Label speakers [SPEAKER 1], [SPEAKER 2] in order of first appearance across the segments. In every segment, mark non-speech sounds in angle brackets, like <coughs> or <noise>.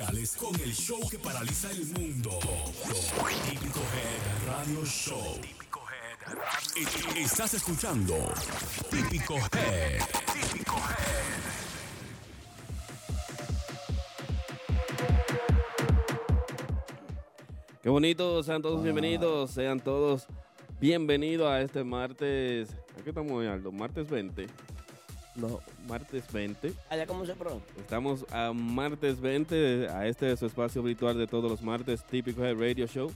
[SPEAKER 1] sociales con el show que paraliza el mundo. Típico Head Radio Show. Típico Head Radio Estás escuchando Típico Head. Típico Head.
[SPEAKER 2] Qué bonito, sean todos bienvenidos, sean todos bienvenidos a este martes. ¿A qué estamos hoy, Aldo? Martes 20. No, martes 20.
[SPEAKER 3] Allá cómo se pronuncia.
[SPEAKER 2] Estamos a martes 20, a este su espacio virtual de todos los martes, típico de Radio Show.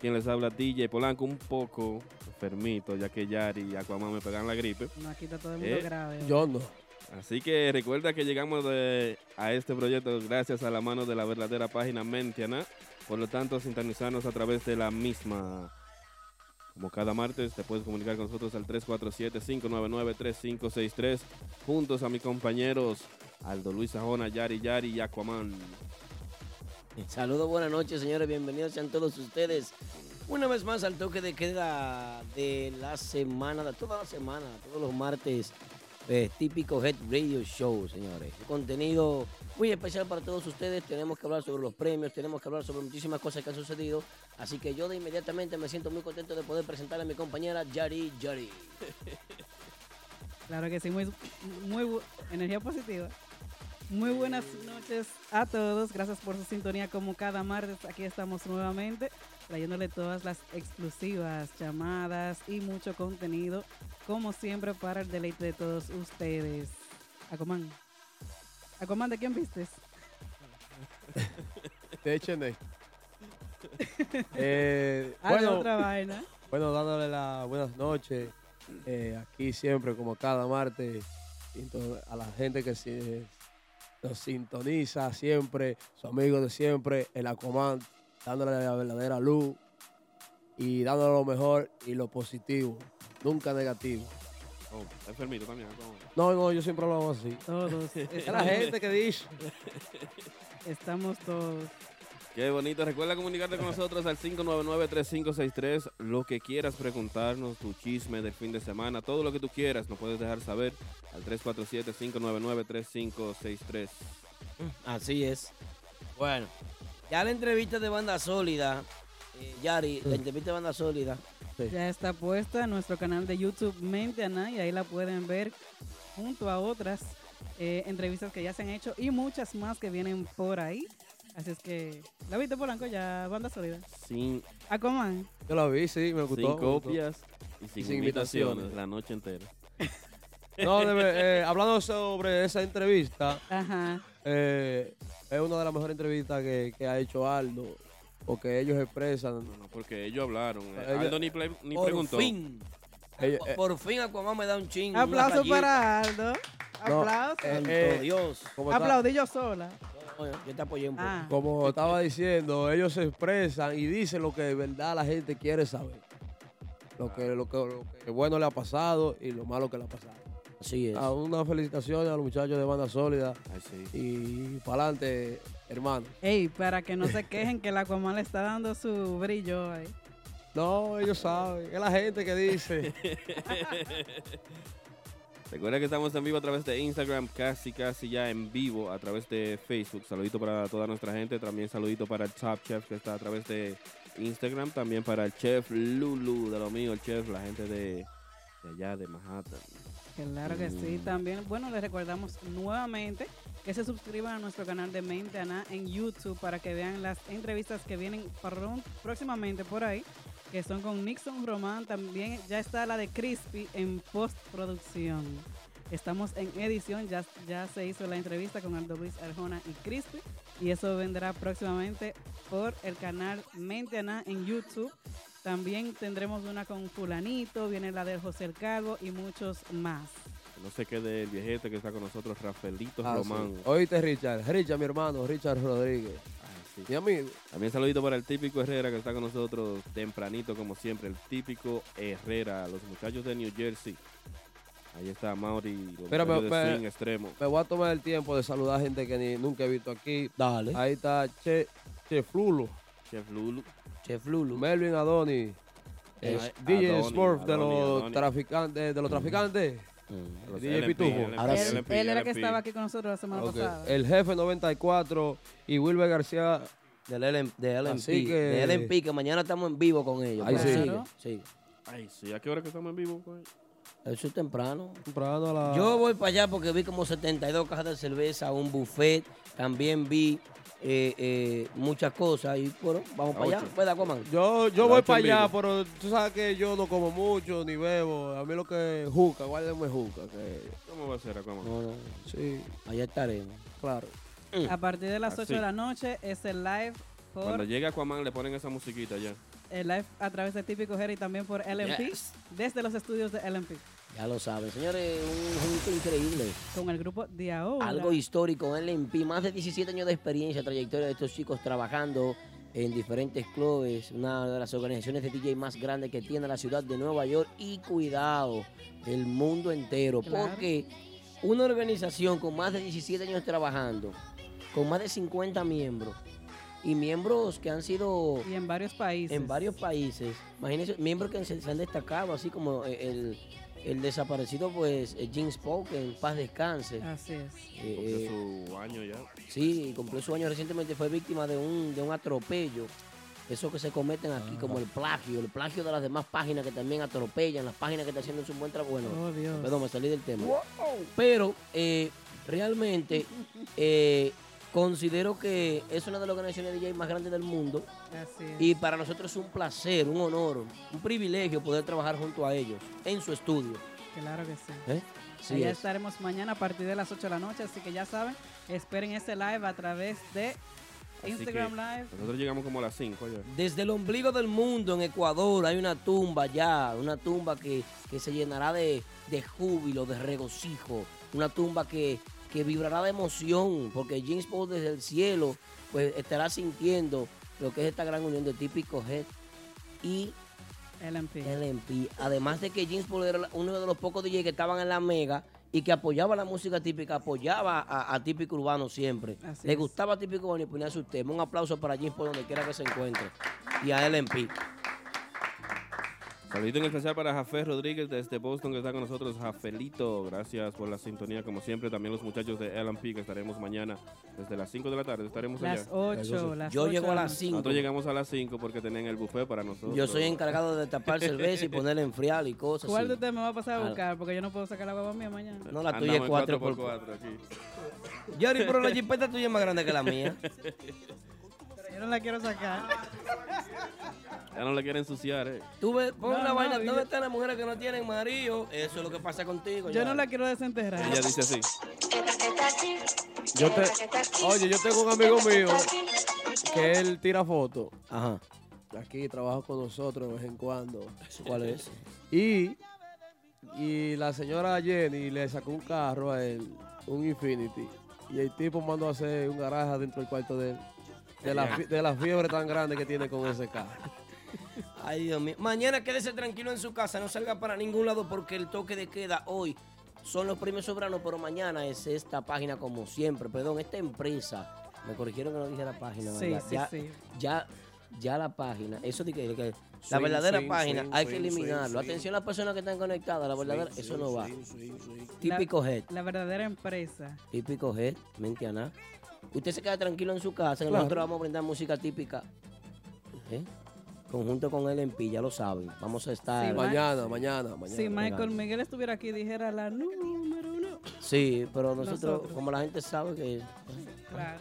[SPEAKER 2] Quien les habla, DJ Polanco, un poco enfermito, ya que Yari y Aquaman me pegan la gripe.
[SPEAKER 4] No, aquí está todo el mundo
[SPEAKER 2] Eh,
[SPEAKER 4] grave.
[SPEAKER 5] Yo no.
[SPEAKER 2] Así que recuerda que llegamos de- a este proyecto gracias a la mano de la verdadera página Mentiana. Por lo tanto, sintonizarnos a través de la misma. Como cada martes, te puedes comunicar con nosotros al 347-599-3563. Juntos a mis compañeros Aldo Luis Sajona, Yari Yari y Aquaman.
[SPEAKER 3] Saludos, buenas noches, señores. Bienvenidos sean todos ustedes. Una vez más al toque de queda de la semana, de toda la semana, todos los martes. eh, típico Head Radio Show, señores. Un contenido muy especial para todos ustedes. Tenemos que hablar sobre los premios, tenemos que hablar sobre muchísimas cosas que han sucedido. Así que yo de inmediatamente me siento muy contento de poder presentar a mi compañera Yari Yari.
[SPEAKER 4] Claro que sí, muy, muy energía positiva. Muy buenas noches a todos. Gracias por su sintonía como cada martes. Aquí estamos nuevamente trayéndole todas las exclusivas llamadas y mucho contenido, como siempre, para el deleite de todos ustedes. Acomán. ¿De quién vistes?
[SPEAKER 5] De HN. <laughs> eh,
[SPEAKER 4] Ah,
[SPEAKER 5] bueno,
[SPEAKER 4] otra vaina.
[SPEAKER 5] bueno, dándole las buenas noches. eh, aquí siempre, como cada martes, a la gente que se, nos sintoniza siempre, su amigo de siempre, el Aquaman, dándole la verdadera luz y dándole lo mejor y lo positivo, nunca negativo.
[SPEAKER 2] Oh, está enfermito también.
[SPEAKER 5] No, no, yo siempre lo hago así.
[SPEAKER 4] Todos. <laughs>
[SPEAKER 5] Es la gente que dice. <laughs>
[SPEAKER 4] Estamos todos.
[SPEAKER 2] Qué bonito. Recuerda comunicarte con nosotros al 599-3563. Lo que quieras preguntarnos, tu chisme del fin de semana, todo lo que tú quieras, nos puedes dejar saber al 347-599-3563.
[SPEAKER 3] Así es. Bueno, ya la entrevista de banda sólida, eh, Yari, la entrevista de banda sólida.
[SPEAKER 4] Ya está puesta en nuestro canal de YouTube Mente Ana y ahí la pueden ver junto a otras eh, entrevistas que ya se han hecho y muchas más que vienen por ahí. Así es que, ¿la viste Polanco? Ya, banda sólida.
[SPEAKER 2] Sin,
[SPEAKER 4] Aquaman.
[SPEAKER 5] Yo la vi, sí, me gustó.
[SPEAKER 2] sin copias y sin,
[SPEAKER 5] sin
[SPEAKER 2] invitaciones,
[SPEAKER 5] invitaciones.
[SPEAKER 2] la noche entera. <laughs>
[SPEAKER 5] No, debe- eh, hablando sobre esa entrevista,
[SPEAKER 4] Ajá.
[SPEAKER 5] eh, es una de las mejores entrevistas que, que ha hecho Aldo, porque ellos expresan.
[SPEAKER 2] No, no, porque ellos hablaron. eh,
[SPEAKER 5] Ellos-
[SPEAKER 2] Aldo ni, ple- ni
[SPEAKER 3] Por
[SPEAKER 2] preguntó.
[SPEAKER 3] fin,
[SPEAKER 5] ellos-
[SPEAKER 3] por,
[SPEAKER 5] eh,
[SPEAKER 3] por fin Aquaman me da un chingo.
[SPEAKER 4] Aplauso para Aldo.
[SPEAKER 5] No,
[SPEAKER 4] Aplauso.
[SPEAKER 5] eh, eh,
[SPEAKER 3] Dios.
[SPEAKER 4] Aplaudí yo sola.
[SPEAKER 3] No, yo te apoyé un poco.
[SPEAKER 4] Ah.
[SPEAKER 5] como estaba diciendo, ellos se expresan y dicen lo que de verdad la gente quiere saber. Lo que, lo que, lo que bueno le ha pasado y lo malo que le ha pasado.
[SPEAKER 3] Así es.
[SPEAKER 5] Ah, una felicitación a los muchachos de Banda Sólida
[SPEAKER 2] Ay, sí.
[SPEAKER 5] y para adelante, hermano.
[SPEAKER 4] Ey, para que no se quejen que el Aquaman le está dando su brillo ahí.
[SPEAKER 5] No, ellos saben, es la gente que dice. <laughs>
[SPEAKER 2] Recuerda que estamos en vivo a través de Instagram, casi casi ya en vivo a través de Facebook. Saludito para toda nuestra gente, también saludito para el Top Chef que está a través de Instagram, también para el chef Lulu de lo mío, el chef, la gente de de allá de Manhattan.
[SPEAKER 4] Claro que sí, también, bueno, les recordamos nuevamente que se suscriban a nuestro canal de Mente Ana en YouTube para que vean las entrevistas que vienen próximamente por ahí, que son con Nixon Román, también ya está la de Crispy en postproducción. Estamos en edición, ya, ya se hizo la entrevista con Aldo Luis Arjona y Crispy, y eso vendrá próximamente por el canal Mente Ana en YouTube. También tendremos una con Fulanito, viene la de José El Calvo y muchos más.
[SPEAKER 2] No se quede el viejete que está con nosotros, Rafaelito
[SPEAKER 5] Ah, sí.
[SPEAKER 2] Román.
[SPEAKER 5] Oíste, Richard. Richard, mi hermano, Richard Rodríguez.
[SPEAKER 2] Sí.
[SPEAKER 5] Mi amigo.
[SPEAKER 2] También saludito para el típico Herrera que está con nosotros tempranito, como siempre. El típico Herrera, los muchachos de New Jersey. Ahí está Mauri, muchachos
[SPEAKER 5] me-
[SPEAKER 2] de
[SPEAKER 5] me-
[SPEAKER 2] extremo.
[SPEAKER 5] Me voy a tomar el tiempo de saludar gente que ni, nunca he visto aquí.
[SPEAKER 3] Dale.
[SPEAKER 5] Ahí está Che, che Flulo,
[SPEAKER 2] Chef Lulu.
[SPEAKER 3] Chef Lulu.
[SPEAKER 5] Melvin Adoni, eh,
[SPEAKER 2] Ay,
[SPEAKER 5] DJ
[SPEAKER 2] Adoni,
[SPEAKER 5] Smurf de los
[SPEAKER 2] Adoni.
[SPEAKER 5] traficantes, de los traficantes.
[SPEAKER 3] Mm.
[SPEAKER 2] Los
[SPEAKER 5] Pitufo.
[SPEAKER 3] Ahora sí.
[SPEAKER 4] Él,
[SPEAKER 2] LP,
[SPEAKER 4] él era que estaba aquí con nosotros la semana pasada.
[SPEAKER 5] El jefe 94 y Wilber García.
[SPEAKER 3] Del LM, de LMP.
[SPEAKER 5] Así que-
[SPEAKER 3] De LMP, que mañana estamos en vivo con ellos.
[SPEAKER 5] Ahí
[SPEAKER 3] Pero
[SPEAKER 5] sí.
[SPEAKER 4] Claro.
[SPEAKER 3] sigue.
[SPEAKER 2] Ay, sí, ¿a qué hora que estamos en vivo? pues?
[SPEAKER 3] Eso es temprano.
[SPEAKER 5] Temprano a la-
[SPEAKER 3] Yo voy para allá porque vi como 72 cajas de cerveza, un buffet, también vi eh, eh, muchas cosas y bueno, vamos para allá.
[SPEAKER 5] Yo, yo voy para allá, pero tú sabes que yo no como mucho ni bebo. A mí lo que es juca, guárdame juca. Que,
[SPEAKER 2] ¿Cómo va a ser, Aquaman?
[SPEAKER 3] No, no,
[SPEAKER 5] sí,
[SPEAKER 3] allá estaremos.
[SPEAKER 5] claro.
[SPEAKER 4] A partir de las 8
[SPEAKER 2] Así.
[SPEAKER 4] de la noche es el live por
[SPEAKER 2] Cuando llega Aquaman le ponen esa musiquita ya.
[SPEAKER 4] el live a través de Típico Jerry y también por LMP
[SPEAKER 3] Yes.
[SPEAKER 4] desde los estudios de LMP
[SPEAKER 3] Ya lo saben, señores, un junto increíble.
[SPEAKER 4] con el grupo Diaola.
[SPEAKER 3] Algo histórico en LMP, más de 17 años de experiencia, trayectoria de estos chicos trabajando en diferentes clubes, una de las organizaciones de DJ más grandes que tiene la ciudad de Nueva York y cuidado, el mundo entero,
[SPEAKER 4] Claro.
[SPEAKER 3] porque una organización con más de 17 años trabajando, con más de 50 miembros y miembros que han sido
[SPEAKER 4] y en varios países.
[SPEAKER 3] en varios países, imagínense, miembros que se, se han destacado, así como el, el desaparecido pues James Paul, que en paz descanse.
[SPEAKER 4] Así es.
[SPEAKER 3] Eh,
[SPEAKER 2] Cumplió
[SPEAKER 3] eh,
[SPEAKER 2] su año ya.
[SPEAKER 3] Sí, cumplió su año recientemente, fue víctima de un, de un atropello. Eso que se cometen aquí, como el plagio, el plagio de las demás páginas que también atropellan, las páginas que están haciendo su buen trabajo. Bueno,
[SPEAKER 4] Oh, Dios.
[SPEAKER 3] perdón, me salí del tema. Pero eh, realmente eh, considero que es una de las organizaciones de DJ más grandes del mundo. Y para nosotros es un placer, un honor, un privilegio poder trabajar junto a ellos en su estudio.
[SPEAKER 4] Claro que sí.
[SPEAKER 3] ¿eh? Sí
[SPEAKER 4] Allá
[SPEAKER 3] es.
[SPEAKER 4] estaremos mañana a partir de las 8 de la noche, así que ya saben, esperen este live a través de
[SPEAKER 2] Así
[SPEAKER 4] Instagram Live.
[SPEAKER 2] Nosotros llegamos como a las 5 ya.
[SPEAKER 3] Desde el ombligo del mundo en Ecuador hay una tumba ya, una tumba que, que se llenará de, de júbilo, de regocijo, una tumba que, que vibrará de emoción, porque James Paul desde el cielo pues estará sintiendo lo que es esta gran unión de típico Head y
[SPEAKER 4] LMP.
[SPEAKER 3] LMP. Además de que James Paul era uno de los pocos DJ que estaban en la mega y que apoyaba la música típica, apoyaba a, a típico urbano siempre.
[SPEAKER 4] Así
[SPEAKER 3] Le
[SPEAKER 4] es.
[SPEAKER 3] gustaba típico urbano y ponía sus temas. Un aplauso para James Paul donde quiera que se encuentre. Y a LMP.
[SPEAKER 2] Saludito en especial para Jafé Rodríguez desde Boston que está con nosotros. Jafelito, gracias por la sintonía como siempre. También los muchachos de LMP que estaremos mañana desde las 5 de la tarde. Estaremos
[SPEAKER 4] Las
[SPEAKER 2] allá.
[SPEAKER 4] 8, las
[SPEAKER 3] Yo
[SPEAKER 4] 8
[SPEAKER 3] llego a
[SPEAKER 4] la
[SPEAKER 3] las
[SPEAKER 4] noche.
[SPEAKER 3] 5.
[SPEAKER 2] Nosotros llegamos a las 5 porque tenían el buffet para nosotros.
[SPEAKER 3] Yo soy encargado de tapar cerveza y ponerle a enfriar y cosas.
[SPEAKER 4] ¿Cuál de ustedes me va a pasar a
[SPEAKER 3] Ah.
[SPEAKER 4] buscar? Porque yo no puedo sacar la hueva mía mañana.
[SPEAKER 3] No, la tuya es
[SPEAKER 2] en
[SPEAKER 3] 4 por
[SPEAKER 2] 4x4 aquí.
[SPEAKER 3] Jerry, pero la jipeta tuya es más grande que la mía.
[SPEAKER 4] Pero yo no la quiero sacar.
[SPEAKER 2] Ya no le quieren ensuciar, eh.
[SPEAKER 3] Tú ves, pon
[SPEAKER 4] No,
[SPEAKER 3] la
[SPEAKER 4] no,
[SPEAKER 3] vaina.
[SPEAKER 4] yo-
[SPEAKER 3] ¿Dónde están las mujeres que no tienen marido? Eso es lo que pasa contigo.
[SPEAKER 4] Yo
[SPEAKER 3] ya.
[SPEAKER 4] no la quiero desenterrar.
[SPEAKER 2] Ella dice así.
[SPEAKER 5] Yo te, oye, yo tengo un amigo mío que él tira fotos.
[SPEAKER 3] Ajá.
[SPEAKER 5] Aquí trabaja con nosotros de vez en cuando. <laughs>
[SPEAKER 3] ¿Cuál es?
[SPEAKER 5] Y, y la señora Jenny le sacó un carro a él, un Infinity. Y el tipo mandó a hacer un garaje dentro del cuarto de él. De la, de la fiebre tan grande que tiene con ese carro.
[SPEAKER 3] Ay, Dios mío. Mañana quédese tranquilo en su casa, no salga para ningún lado porque el toque de queda hoy son los premios soberanos, pero mañana es esta página como siempre, perdón, esta empresa. Me corrigieron que no dije la página.
[SPEAKER 4] Sí,
[SPEAKER 3] ¿verdad?
[SPEAKER 4] sí,
[SPEAKER 3] ya,
[SPEAKER 4] sí.
[SPEAKER 3] Ya, ya la página, eso de que, de que la verdadera
[SPEAKER 5] swing,
[SPEAKER 3] página
[SPEAKER 5] swing,
[SPEAKER 3] hay que eliminarlo. Atención a las personas que están conectadas, la verdadera, eso no va. Típico head,
[SPEAKER 4] La verdadera empresa.
[SPEAKER 3] típico head, mentiana. Usted se queda tranquilo en su casa,
[SPEAKER 5] Claro.
[SPEAKER 3] nosotros vamos a brindar música típica. ¿Eh? Conjunto con el MP, ya lo saben. Vamos a estar.
[SPEAKER 4] Sí,
[SPEAKER 5] Mañana, mañana, mañana.
[SPEAKER 4] Si Michael
[SPEAKER 3] legal.
[SPEAKER 4] Miguel estuviera aquí, dijera la número uno.
[SPEAKER 3] Sí, pero nosotros,
[SPEAKER 4] Nosotros.
[SPEAKER 3] como la gente sabe que
[SPEAKER 4] Claro.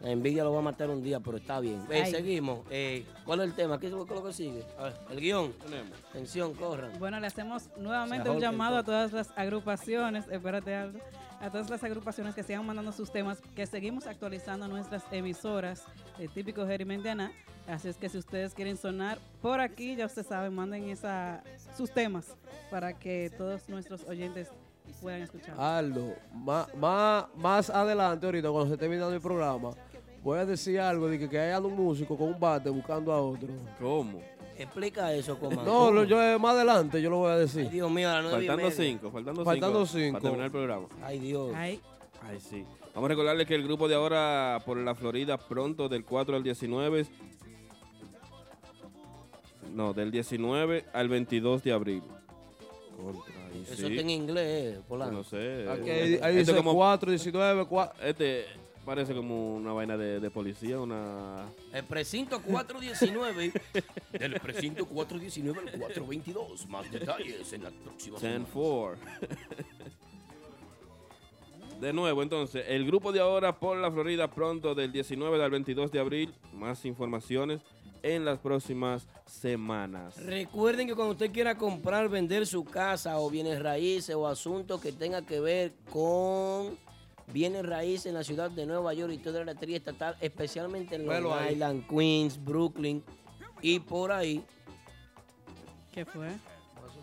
[SPEAKER 3] la envidia lo va a matar un día, pero está bien. Eh, seguimos. Eh, ¿Cuál es el tema? ¿Qué es lo que sigue? A ver, el guion.
[SPEAKER 2] Tenemos.
[SPEAKER 3] Atención, corran.
[SPEAKER 4] Bueno, le hacemos nuevamente un llamado a todas las agrupaciones, espérate Aldo, a todas las agrupaciones que sigan mandando sus temas, que seguimos actualizando nuestras emisoras de típico Gerimendiana. Así es que si ustedes quieren sonar por aquí, ya ustedes saben, manden esa, sus temas para que todos nuestros oyentes puedan escuchar.
[SPEAKER 5] Aldo, más, más, más adelante, ahorita, cuando se esté el programa, voy a decir algo de que, que hay un músico con un bate buscando a otro.
[SPEAKER 2] ¿Cómo?
[SPEAKER 3] Explica eso, comando.
[SPEAKER 5] No, lo- yo eh, más adelante yo lo voy a
[SPEAKER 3] Ay,
[SPEAKER 5] decir.
[SPEAKER 3] Dios mío, a las
[SPEAKER 2] Faltando cinco, faltando,
[SPEAKER 5] Faltando
[SPEAKER 2] cinco.
[SPEAKER 5] cinco.
[SPEAKER 2] Para terminar el programa.
[SPEAKER 3] Ay, Dios.
[SPEAKER 4] Ay,
[SPEAKER 2] Ay, sí. Vamos a recordarles que el grupo de ahora por la Florida pronto del 4 al 19. No, del 19 al 22 de abril. Contra,
[SPEAKER 3] Eso
[SPEAKER 2] sí.
[SPEAKER 3] está en inglés, eh, Polanco.
[SPEAKER 2] No sé.
[SPEAKER 5] Aquí
[SPEAKER 2] eh,
[SPEAKER 5] ahí, ahí
[SPEAKER 2] esto
[SPEAKER 5] dice
[SPEAKER 2] como-
[SPEAKER 5] 4, 19, 4.
[SPEAKER 2] Este parece como una vaina de, de policía, una...
[SPEAKER 3] El precinto 419. <laughs> del precinto 419 al 422. Más detalles en la próxima.
[SPEAKER 2] 10-4. <laughs> De nuevo, entonces, el grupo de ahora por la Florida pronto del 19 al 22 de abril. Más informaciones en las próximas semanas.
[SPEAKER 3] Recuerden que cuando usted quiera comprar, vender su casa o bienes raíces o asuntos que tenga que ver con bienes raíces en la ciudad de Nueva York y toda la tría estatal, especialmente en Long. Island, Queens, Brooklyn y por ahí.
[SPEAKER 4] ¿qué fue?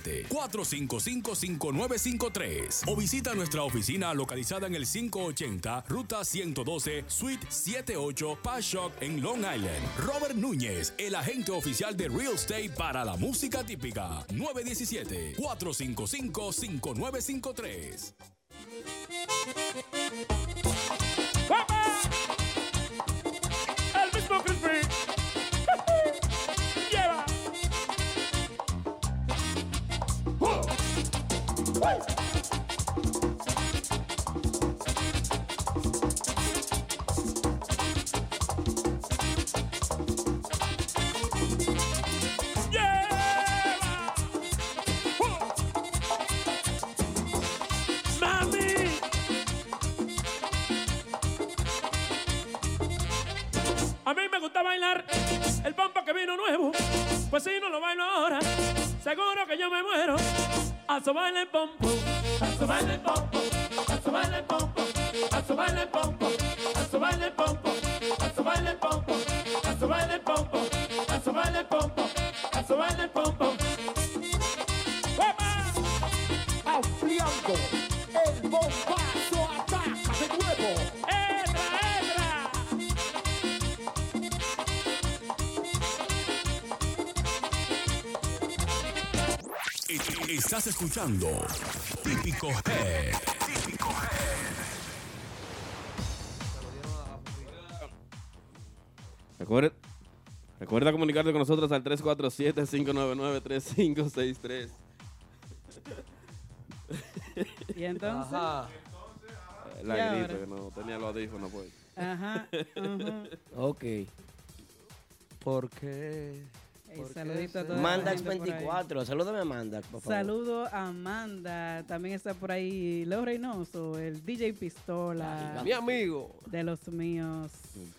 [SPEAKER 1] 917-455-5953 o visita nuestra oficina localizada en el 580 Ruta 112 Suite 78 Pashock en Long Island. Robert Núñez, el agente oficial de Real Estate para la música típica. 917-455-5953.
[SPEAKER 6] El Pues si no lo bailo ahora, seguro que yo me muero. A su baile el pompo, a su baile el pompo, a su baile el pompo, a su baile el pompo, a su baile el pompo, a su baile el pompo, a su baile el pompo, a su baile el pompo, a su baile el pompo.
[SPEAKER 1] Estás escuchando Típico Head.
[SPEAKER 2] Recuerda, recuerda comunicarte con nosotros al 347-599-3563.
[SPEAKER 4] Y entonces,
[SPEAKER 5] Ajá.
[SPEAKER 2] La gripe, que no tenía los audífonos, pues.
[SPEAKER 4] ajá, ajá.
[SPEAKER 3] Ok.
[SPEAKER 5] ¿Por qué?
[SPEAKER 4] Ey,
[SPEAKER 5] ¿Por qué
[SPEAKER 4] saludito a la
[SPEAKER 3] Mandax
[SPEAKER 4] gente por ahí.
[SPEAKER 3] 24. Salúdame a Mandax, por favor.
[SPEAKER 4] Saludo a Amanda, también está por ahí Leo Reynoso, el DJ Pistola,
[SPEAKER 5] Mi amigo.
[SPEAKER 4] de los míos.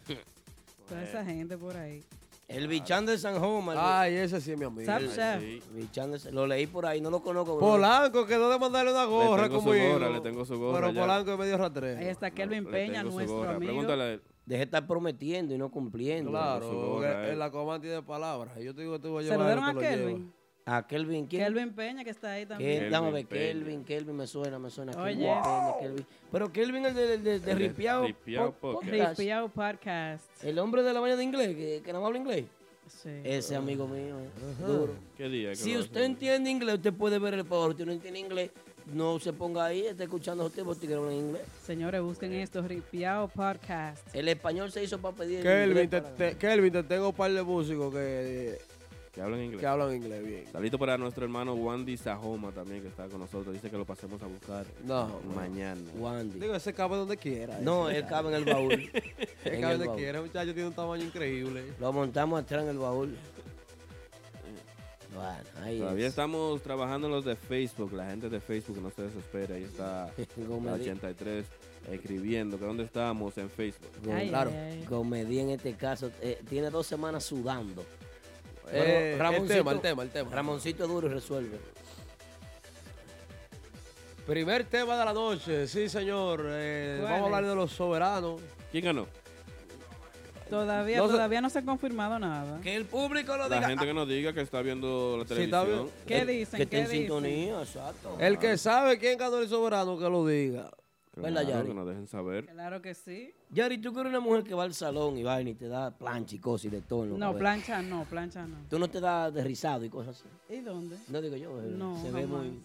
[SPEAKER 4] <laughs> Toda esa gente por ahí.
[SPEAKER 3] El bichán de San Homer.
[SPEAKER 5] Ay, ese sí es mi amigo.
[SPEAKER 2] Sí.
[SPEAKER 3] Bichán de- lo leí por ahí, no lo conozco. bro.
[SPEAKER 5] Polanco quedó de mandarle una gorra
[SPEAKER 2] tengo su gorra, le tengo su gorra
[SPEAKER 5] Pero
[SPEAKER 2] ya.
[SPEAKER 5] Polanco es medio
[SPEAKER 4] Ahí
[SPEAKER 5] rastrero.
[SPEAKER 4] está Kelvin
[SPEAKER 2] Le
[SPEAKER 4] Peña, nuestro amigo.
[SPEAKER 2] Pregúntale a él.
[SPEAKER 3] Deje de estar prometiendo y no cumpliendo.
[SPEAKER 5] Claro, porque
[SPEAKER 2] eh.
[SPEAKER 5] en la coma tiene palabras. Yo te digo que te voy a llevar.
[SPEAKER 4] Saludaron
[SPEAKER 5] lo
[SPEAKER 4] a. Kelvin.
[SPEAKER 3] A Kelvin, ¿quién?
[SPEAKER 4] Kelvin Peña que está ahí también.
[SPEAKER 3] Dame a ver,
[SPEAKER 2] Kelvin Peña.
[SPEAKER 3] Kelvin, Kelvin, me suena, me suena.
[SPEAKER 4] Oye.
[SPEAKER 3] Kelvin Kelvin. Pero Kelvin, el de, de, de
[SPEAKER 2] El de
[SPEAKER 3] Ripiao
[SPEAKER 2] Ripiao
[SPEAKER 3] po-
[SPEAKER 2] Podcast.
[SPEAKER 3] Podcast.
[SPEAKER 4] Ripiao Podcast.
[SPEAKER 3] El hombre de la vaina de inglés, que, que no habla inglés.
[SPEAKER 4] Sí.
[SPEAKER 3] Ese amigo mío, eh, duro.
[SPEAKER 2] ¿Qué día? ¿Qué
[SPEAKER 3] Si usted entiende inglés, usted puede ver el power. Si no entiende inglés, no se ponga ahí, está escuchando a usted porque hablan inglés.
[SPEAKER 4] Señores, busquen esto, Ripiao Podcast.
[SPEAKER 3] El español se hizo para pedir el
[SPEAKER 5] Kelvin,
[SPEAKER 3] inglés
[SPEAKER 5] te,
[SPEAKER 3] para-
[SPEAKER 5] te- Kelvin, te tengo un par de músicos que,
[SPEAKER 2] Que hablan inglés.
[SPEAKER 5] que hablan inglés bien.
[SPEAKER 2] Salito para nuestro hermano Wandy Sajoma también que está con nosotros. Dice que lo pasemos a buscar
[SPEAKER 5] No,
[SPEAKER 2] mañana.
[SPEAKER 3] Wandy.
[SPEAKER 5] Digo, ese cabe donde quiera.
[SPEAKER 3] No,
[SPEAKER 5] ese.
[SPEAKER 3] él cabe en el baúl. <laughs>
[SPEAKER 5] Él
[SPEAKER 3] en
[SPEAKER 5] cabe donde
[SPEAKER 3] baúl.
[SPEAKER 5] quiera. Muchacho tiene un tamaño increíble.
[SPEAKER 3] Lo montamos atrás en el baúl. Bueno, ahí
[SPEAKER 2] Todavía
[SPEAKER 3] es.
[SPEAKER 2] estamos trabajando en los de Facebook. La gente de Facebook no se desespera. Ahí está <laughs> la
[SPEAKER 3] Gomedí,
[SPEAKER 2] 83 escribiendo que dónde estamos en Facebook.
[SPEAKER 4] Ay,
[SPEAKER 5] claro.
[SPEAKER 4] ay, ay.
[SPEAKER 3] Gomedí en este caso eh, tiene dos semanas sudando.
[SPEAKER 5] Eh,
[SPEAKER 3] Pero
[SPEAKER 5] el tema, el tema, el tema.
[SPEAKER 3] Ramoncito duro y resuelve.
[SPEAKER 5] Primer tema de la noche, sí, señor. Eh,
[SPEAKER 4] ¿Cuál
[SPEAKER 5] vamos a hablar de los soberanos.
[SPEAKER 2] ¿Quién ganó?
[SPEAKER 4] Todavía,
[SPEAKER 5] No se-
[SPEAKER 4] todavía no se ha confirmado nada.
[SPEAKER 3] Que el público lo
[SPEAKER 2] La
[SPEAKER 3] diga.
[SPEAKER 2] gente que nos diga que está viendo la
[SPEAKER 5] Sí, está
[SPEAKER 2] televisión.
[SPEAKER 4] ¿Qué
[SPEAKER 3] Eh,
[SPEAKER 4] dicen?
[SPEAKER 3] Que
[SPEAKER 4] ¿Qué
[SPEAKER 3] en
[SPEAKER 4] dicen?
[SPEAKER 3] sintonía, exacto.
[SPEAKER 5] El que sabe quién ganó el soberano, que lo diga.
[SPEAKER 2] Claro,
[SPEAKER 3] ¿Verdad, Yari?
[SPEAKER 2] que nos dejen saber.
[SPEAKER 4] Claro que sí.
[SPEAKER 3] Yari, tú que eres una mujer que va al salón y vaina y te da plancha y cosas y de todo. en la
[SPEAKER 4] No, plancha no, plancha no.
[SPEAKER 3] Tú no te das de rizado y cosas así.
[SPEAKER 4] ¿Y dónde?
[SPEAKER 3] No digo yo, eh,
[SPEAKER 4] No,
[SPEAKER 3] se ve muy...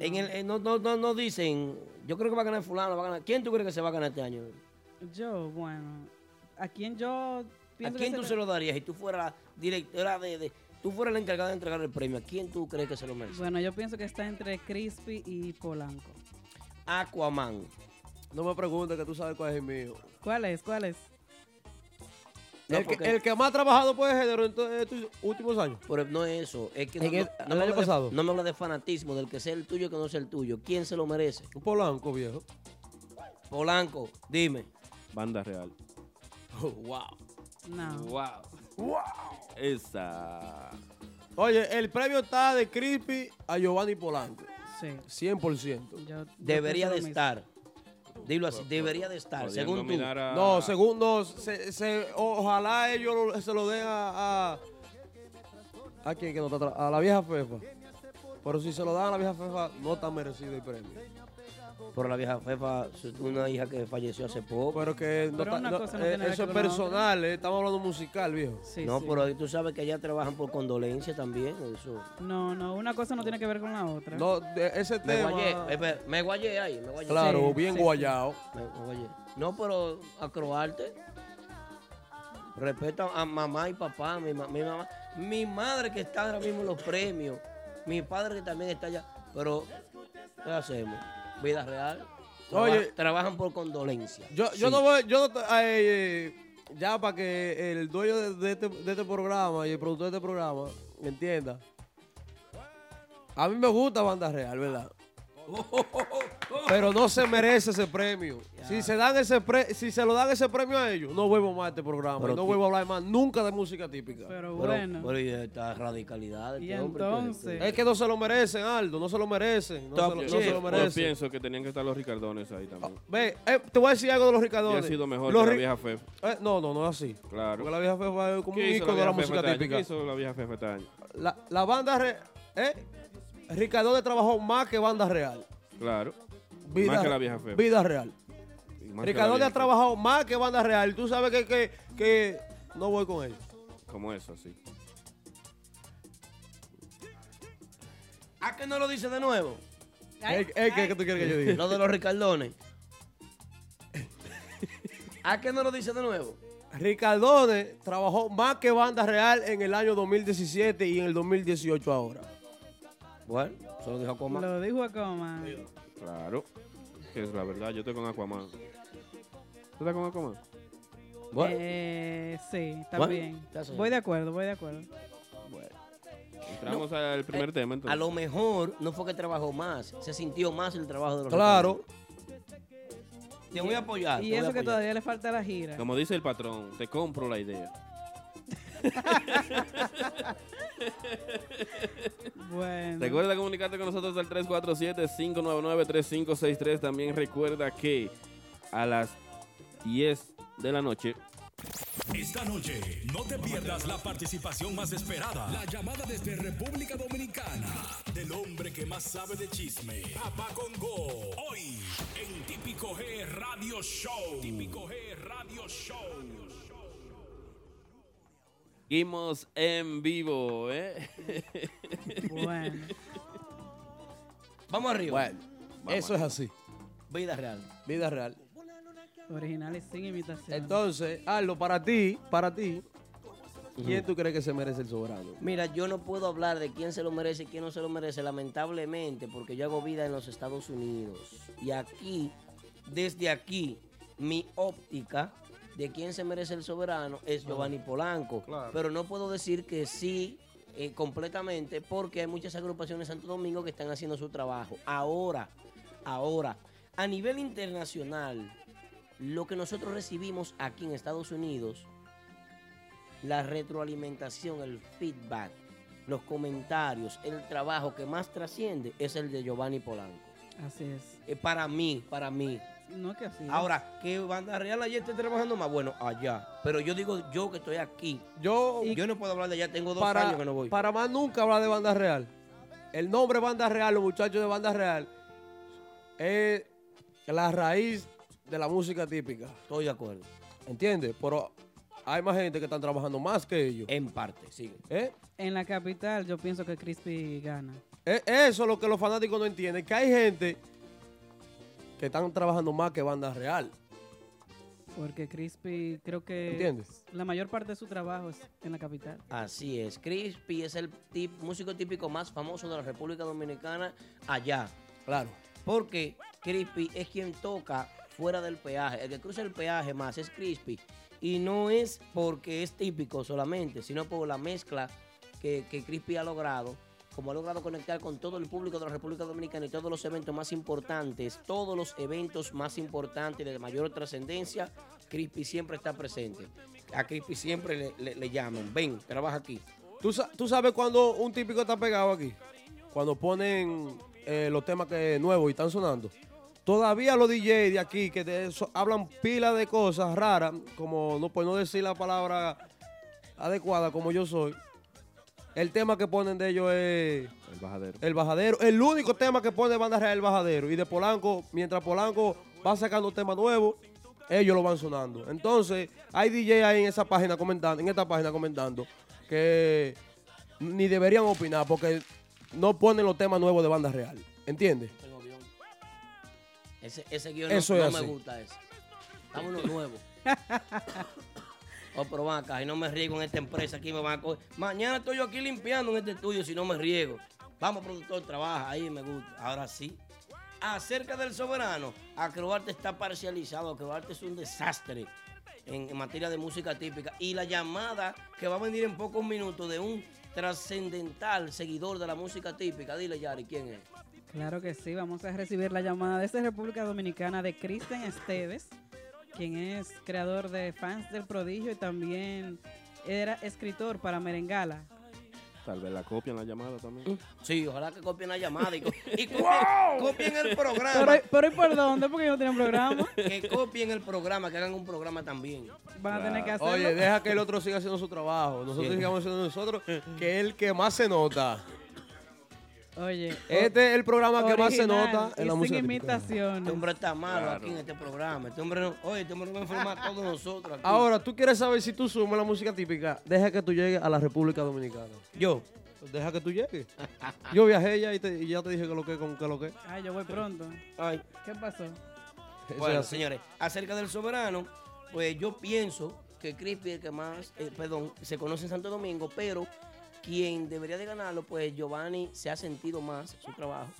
[SPEAKER 3] En el, eh, no, no, no, no dicen, yo creo que va a ganar fulano, va a ganar. ¿Quién tú crees que se va a ganar este año?
[SPEAKER 4] Yo, bueno, ¿a quién yo
[SPEAKER 3] ¿A quién
[SPEAKER 4] que
[SPEAKER 3] tú
[SPEAKER 4] se
[SPEAKER 3] lo darías si tú fueras la directora de, de- tú fueras la encargada de entregar el premio? ¿A quién tú crees que se lo merece?
[SPEAKER 4] Bueno, yo pienso que está entre Crispy y Polanco.
[SPEAKER 3] Aquaman.
[SPEAKER 5] No me preguntes que tú sabes cuál es el mío.
[SPEAKER 4] ¿Cuál es? ¿Cuál es?
[SPEAKER 3] No,
[SPEAKER 5] el, que, el que más ha trabajado por el género en to- estos últimos años.
[SPEAKER 3] Pero no es eso, es que no,
[SPEAKER 5] el-
[SPEAKER 3] no-
[SPEAKER 5] el
[SPEAKER 3] no me
[SPEAKER 5] año
[SPEAKER 3] de-
[SPEAKER 5] pasado.
[SPEAKER 3] no me habla de fanatismo, del que sea el tuyo que no sea el tuyo. ¿Quién se lo merece?
[SPEAKER 5] Un polanco, viejo.
[SPEAKER 3] Polanco, dime.
[SPEAKER 2] Banda Real. <laughs>
[SPEAKER 5] wow.
[SPEAKER 4] No.
[SPEAKER 2] Wow. Esa.
[SPEAKER 5] Oye, el premio está de Crispy a Giovanni Polanco.
[SPEAKER 4] Sí.
[SPEAKER 5] 100%.
[SPEAKER 4] yo- yo
[SPEAKER 3] Debería de estar. Dilo así, debería de estar, según tú.
[SPEAKER 2] a-
[SPEAKER 5] No, según no, se, se- ojalá ellos lo- se lo den a, a, ¿a quién que no está? A la vieja Fefa. Pero si se lo dan a la vieja Fefa, no está merecido el premio.
[SPEAKER 3] Por la vieja Fefa, su- una hija que falleció hace poco.
[SPEAKER 5] Pero que no
[SPEAKER 4] Pero
[SPEAKER 5] no,
[SPEAKER 4] cosa no
[SPEAKER 5] eh, eso es personal, eh, estamos hablando musical, viejo.
[SPEAKER 4] Sí,
[SPEAKER 3] no,
[SPEAKER 4] sí.
[SPEAKER 3] pero tú sabes que allá trabajan por condolencia también. Eso.
[SPEAKER 4] No, no, una cosa no tiene que ver con la otra.
[SPEAKER 5] No, de ese
[SPEAKER 3] Me
[SPEAKER 5] tema.
[SPEAKER 3] guayé, espera, me guayé ahí, me guayé.
[SPEAKER 5] Claro,
[SPEAKER 4] Sí,
[SPEAKER 5] bien
[SPEAKER 4] sí, sí.
[SPEAKER 5] guayado.
[SPEAKER 3] Me- me guayé. No, pero acroarte. Respeta a mamá y papá, mi, ma- mi mamá, mi madre que está ahora mismo en los premios, mi padre que también está allá. Pero, ¿qué hacemos? Vida real. Traba-
[SPEAKER 5] Oye.
[SPEAKER 3] trabajan por condolencia.
[SPEAKER 5] Yo, yo
[SPEAKER 3] Sí.
[SPEAKER 5] no voy, yo no eh, ya para que el dueño de, de este, de este programa y el productor de este programa entienda. A mí me gusta Banda Real, ¿verdad? <laughs> Pero no se merece ese premio. Si se dan ese pre- si se lo dan ese premio a ellos, no vuelvo más a este programa.
[SPEAKER 3] Pero
[SPEAKER 5] y no vuelvo a hablar más nunca de música típica.
[SPEAKER 4] Pero bueno.
[SPEAKER 3] pero y esta radicalidad
[SPEAKER 4] Y
[SPEAKER 3] este hombre, ¿qué es esto?
[SPEAKER 4] entonces-
[SPEAKER 5] es que no se lo merecen, Aldo, no se lo merecen. No, se lo, no se lo
[SPEAKER 2] Yo
[SPEAKER 5] merecen.
[SPEAKER 2] pienso que tenían que estar los Ricardones ahí también.
[SPEAKER 5] Ve, eh, te voy a decir algo de los
[SPEAKER 2] Y
[SPEAKER 5] Ricardones.
[SPEAKER 2] ha sido mejor
[SPEAKER 5] Los
[SPEAKER 2] que la vieja Fe.
[SPEAKER 5] Eh, no, no, no es así.
[SPEAKER 2] Claro.
[SPEAKER 5] Porque la vieja Fefa es como un
[SPEAKER 2] ¿Qué hizo
[SPEAKER 5] ícono de la música
[SPEAKER 2] este
[SPEAKER 5] típica.
[SPEAKER 2] ¿Qué hizo la vieja Fe este año?
[SPEAKER 5] La, la banda re- ¿eh? Ricardo trabajó más que banda real.
[SPEAKER 2] Claro.
[SPEAKER 5] Vida,
[SPEAKER 2] Más que la vieja Fe.
[SPEAKER 5] Vida real.
[SPEAKER 2] Y más que la
[SPEAKER 5] Ricardo
[SPEAKER 2] vieja
[SPEAKER 5] ha trabajado más que banda real. Tú sabes que, que, que no voy con él.
[SPEAKER 2] Como eso, sí.
[SPEAKER 3] ¿A qué no lo dice de nuevo?
[SPEAKER 5] ¿Qué, qué- qué tú quieres que yo diga?
[SPEAKER 3] Lo de los Ricardones. ¿A qué no lo dice de nuevo?
[SPEAKER 5] Ricardone trabajó más que banda real en el año 2017 y en el 2018 ahora.
[SPEAKER 3] Bueno, se lo dijo Aquaman.
[SPEAKER 4] Lo dijo Aquaman.
[SPEAKER 2] Claro. Que es la verdad. Yo estoy con Aquaman. ¿Tú estás con Aquaman?
[SPEAKER 3] Bueno,
[SPEAKER 4] Eh, sí, está
[SPEAKER 3] Bueno,
[SPEAKER 4] bien. Voy de acuerdo, voy de acuerdo.
[SPEAKER 2] Entramos al primer tema entonces.
[SPEAKER 3] a lo mejor no fue que trabajó más, se sintió más el trabajo de los
[SPEAKER 5] Claro.
[SPEAKER 3] Te voy a apoyar.
[SPEAKER 4] Y eso que todavía le falta la gira.
[SPEAKER 2] Como dice el patrón, te compro la idea. <laughs> <laughs>
[SPEAKER 4] Bueno.
[SPEAKER 2] Recuerda comunicarte con nosotros al 347-599-3563. También recuerda que a las 10 de la noche
[SPEAKER 1] Esta noche no te pierdas la participación más esperada. La llamada desde República Dominicana del hombre que más sabe de chisme. Papá Congo. Hoy en Típico G Radio Show. Típico G Radio Show.
[SPEAKER 2] Seguimos en vivo, ¿eh?
[SPEAKER 4] Bueno,
[SPEAKER 3] Vamos arriba.
[SPEAKER 5] Bueno, eso es así.
[SPEAKER 3] Vida real.
[SPEAKER 5] Vida real.
[SPEAKER 4] originales sin imitación.
[SPEAKER 5] Entonces, Aldo, para ti, para ti, ¿quién tú crees que se merece el soberano?
[SPEAKER 3] Mira, yo no puedo hablar de quién se lo merece y quién no se lo merece, lamentablemente, porque yo hago vida en los Estados Unidos. Y aquí, desde aquí, mi óptica de quién se merece el soberano es Giovanni Polanco.
[SPEAKER 5] Claro.
[SPEAKER 3] Pero no puedo decir que sí eh, completamente, porque hay muchas agrupaciones en Santo Domingo que están haciendo su trabajo. Ahora, ahora, a nivel internacional, lo que nosotros recibimos aquí en Estados Unidos la retroalimentación, el feedback, los comentarios, el trabajo que más trasciende es el de Giovanni Polanco.
[SPEAKER 4] Así es.
[SPEAKER 3] Eh, para mí, para mí.
[SPEAKER 4] No es que así.
[SPEAKER 3] Ahora, que Banda Real allá esté trabajando más, bueno, allá. Pero yo digo yo que estoy aquí.
[SPEAKER 5] Yo,
[SPEAKER 3] Yo no puedo hablar de allá, tengo dos
[SPEAKER 5] para,
[SPEAKER 3] años que no voy.
[SPEAKER 5] para más nunca hablar de banda real. El nombre banda real, los muchachos de banda real, es la raíz de la música típica.
[SPEAKER 3] Estoy de acuerdo.
[SPEAKER 5] ¿Entiendes? Pero hay más gente que están trabajando más que ellos.
[SPEAKER 3] En parte, sigue.
[SPEAKER 5] ¿Eh?
[SPEAKER 4] En la capital yo pienso que Crispy gana.
[SPEAKER 5] E- Eso es lo que los fanáticos no entienden, que hay gente que están trabajando más que banda real.
[SPEAKER 4] Porque Crispy creo que
[SPEAKER 5] ¿Entiendes?
[SPEAKER 4] la mayor parte de su trabajo es en la capital.
[SPEAKER 3] Así es. Crispy es el tip- músico típico más famoso de la República Dominicana allá.
[SPEAKER 5] Claro.
[SPEAKER 3] Porque Crispy es quien toca fuera del peaje. El que cruza el peaje más es Crispy. Y no es porque es típico solamente, sino por la mezcla que, que Crispy ha logrado. Como ha logrado conectar con todo el público de la República Dominicana y todos los eventos más importantes, todos los eventos más importantes de mayor trascendencia, Crispy siempre está presente. A Crispy siempre le, llaman, ven, trabaja aquí.
[SPEAKER 5] ¿Tú, sa- tú sabes cuando un típico está pegado aquí? Cuando ponen eh, los temas que nuevos y están sonando. Todavía los DJ de aquí que hablan pila de cosas raras, como no por no decir la palabra adecuada como yo soy. El tema que ponen de ellos es
[SPEAKER 2] El bajadero.
[SPEAKER 5] el bajadero. El único tema que pone banda real es el bajadero. Y de Polanco, mientras Polanco va sacando temas nuevos, ellos lo van sonando. Entonces, hay DJ ahí en esa página comentando, en esta página comentando, que ni deberían opinar porque no ponen los temas nuevos de banda real. ¿Entiendes?
[SPEAKER 3] Tengo guion. Ese, ese guion
[SPEAKER 5] Eso
[SPEAKER 3] no,
[SPEAKER 5] es
[SPEAKER 3] no me gusta ese. Dame uno nuevo. Oh, pero van acá, y no me riego en esta empresa aquí, me van a coger. Mañana estoy yo aquí limpiando en este estudio si no me riego. Vamos, productor, trabaja, ahí me gusta. Ahora sí. Acerca del soberano, Acroarte está parcializado. Acroarte es un desastre en, en materia de música típica. Y la llamada que va a venir en pocos minutos de un trascendental seguidor de la música típica. Dile, Yari, ¿quién es?
[SPEAKER 4] Claro que sí, vamos a recibir la llamada desde República Dominicana de Cristian Esteves, quien es creador de Fans del Prodigio y también era escritor para Merengala.
[SPEAKER 2] Tal vez la copian la llamada también.
[SPEAKER 3] Sí, ojalá que copien la llamada y, co- <laughs> y copien, copien el programa.
[SPEAKER 4] Pero, pero ¿y por dónde? Porque no tienen programa. <laughs>
[SPEAKER 3] Que copien el programa, que hagan un programa también.
[SPEAKER 4] Van a tener que hacerlo.
[SPEAKER 5] Oye, deja que el otro siga haciendo su trabajo. Nosotros
[SPEAKER 3] Sí.
[SPEAKER 5] sigamos haciendo nosotros, que es el que más se nota.
[SPEAKER 4] Oye,
[SPEAKER 5] Este es el programa que más se nota en la música.
[SPEAKER 4] imitaciones.
[SPEAKER 3] Este hombre está malo
[SPEAKER 2] Claro.
[SPEAKER 3] aquí en este programa. Este hombre no, oye, este hombre no va a enfermar a todos nosotros aquí.
[SPEAKER 5] Ahora, tú quieres saber si tú sumas la música típica, deja que tú llegues a la República Dominicana.
[SPEAKER 3] yo,
[SPEAKER 5] Deja que tú llegues. Yo viajé ya y, te- y ya te dije que lo que con que lo que.
[SPEAKER 4] Ay, yo voy pronto.
[SPEAKER 3] ay,
[SPEAKER 4] ¿Qué pasó?
[SPEAKER 3] Bueno, señores, acerca del soberano, pues yo pienso que Crispy es el que más, eh, perdón, se conoce en Santo Domingo, pero quien debería de ganarlo, pues Giovanni se ha sentido más su trabajo.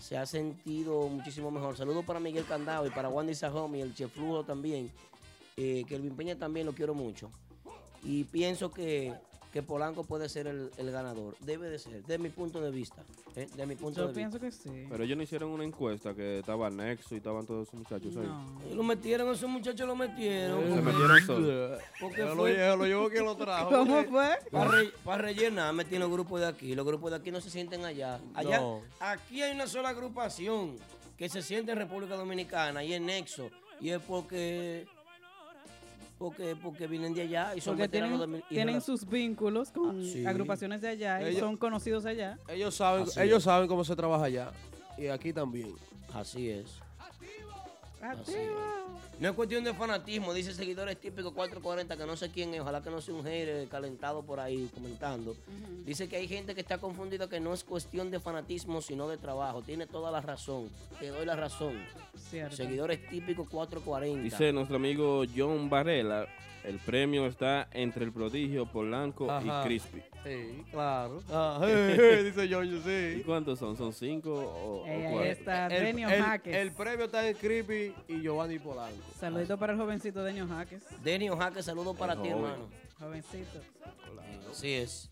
[SPEAKER 3] Se ha sentido muchísimo mejor. Saludos para Miguel Candado y para Wandy Sajom y el Chef Flujo también. Eh, que el Peña también lo quiero mucho. Y pienso que, que Polanco puede ser el, el ganador. Debe de ser, de mi punto de vista. ¿eh? De mi punto
[SPEAKER 4] Yo
[SPEAKER 3] de
[SPEAKER 4] pienso
[SPEAKER 3] vista.
[SPEAKER 4] que sí.
[SPEAKER 2] Pero ellos no hicieron una encuesta que estaba Nexo y estaban todos esos muchachos ahí.
[SPEAKER 4] No.
[SPEAKER 3] Y Lo metieron, esos muchachos lo metieron.
[SPEAKER 2] Se metieron solos.
[SPEAKER 5] lo, lo llevo quien lo trajo.
[SPEAKER 4] ¿Cómo fue?
[SPEAKER 3] Para, re- para rellenar, metí los grupos de aquí. Los grupos de aquí no se sienten allá. Allá,
[SPEAKER 5] No.
[SPEAKER 3] aquí hay una sola agrupación que se siente en República Dominicana y es Nexo. Y es porque, porque, porque vienen de allá y son
[SPEAKER 4] Porque
[SPEAKER 3] veteranos
[SPEAKER 4] tienen,
[SPEAKER 3] de mi- y
[SPEAKER 4] tienen sus vínculos con
[SPEAKER 3] Ah, sí.
[SPEAKER 4] agrupaciones de allá y son conocidos allá.
[SPEAKER 5] Ellos saben,
[SPEAKER 3] Así
[SPEAKER 5] ellos
[SPEAKER 3] es.
[SPEAKER 5] saben cómo se trabaja allá. Y aquí también.
[SPEAKER 3] Así es.
[SPEAKER 4] Activo.
[SPEAKER 3] No es cuestión de fanatismo, dice seguidores típicos 440, que no sé quién es, ojalá que no sea un hater calentado por ahí comentando. Dice que hay gente que está confundida que no es cuestión de fanatismo, sino de trabajo. Tiene toda la razón, te doy la razón.
[SPEAKER 4] Cierto.
[SPEAKER 3] Seguidores típicos 440.
[SPEAKER 2] Dice nuestro amigo John Varela, el premio está entre el prodigio Polanco
[SPEAKER 5] Ajá.
[SPEAKER 2] y Crispy.
[SPEAKER 5] Sí, claro. Ah, <laughs> dice John,
[SPEAKER 2] ¿Y
[SPEAKER 5] sí.
[SPEAKER 2] cuántos son? ¿Son cinco o,
[SPEAKER 4] ahí está Denio
[SPEAKER 5] el-
[SPEAKER 4] Jaques.
[SPEAKER 5] el premio está en Creepy y Giovanni Polanco.
[SPEAKER 4] Saludito para el jovencito Denio Jaques.
[SPEAKER 3] Denio Jaque, saludo para
[SPEAKER 2] El
[SPEAKER 3] ti,
[SPEAKER 2] joven.
[SPEAKER 3] hermano.
[SPEAKER 4] Jovencito.
[SPEAKER 3] Así es.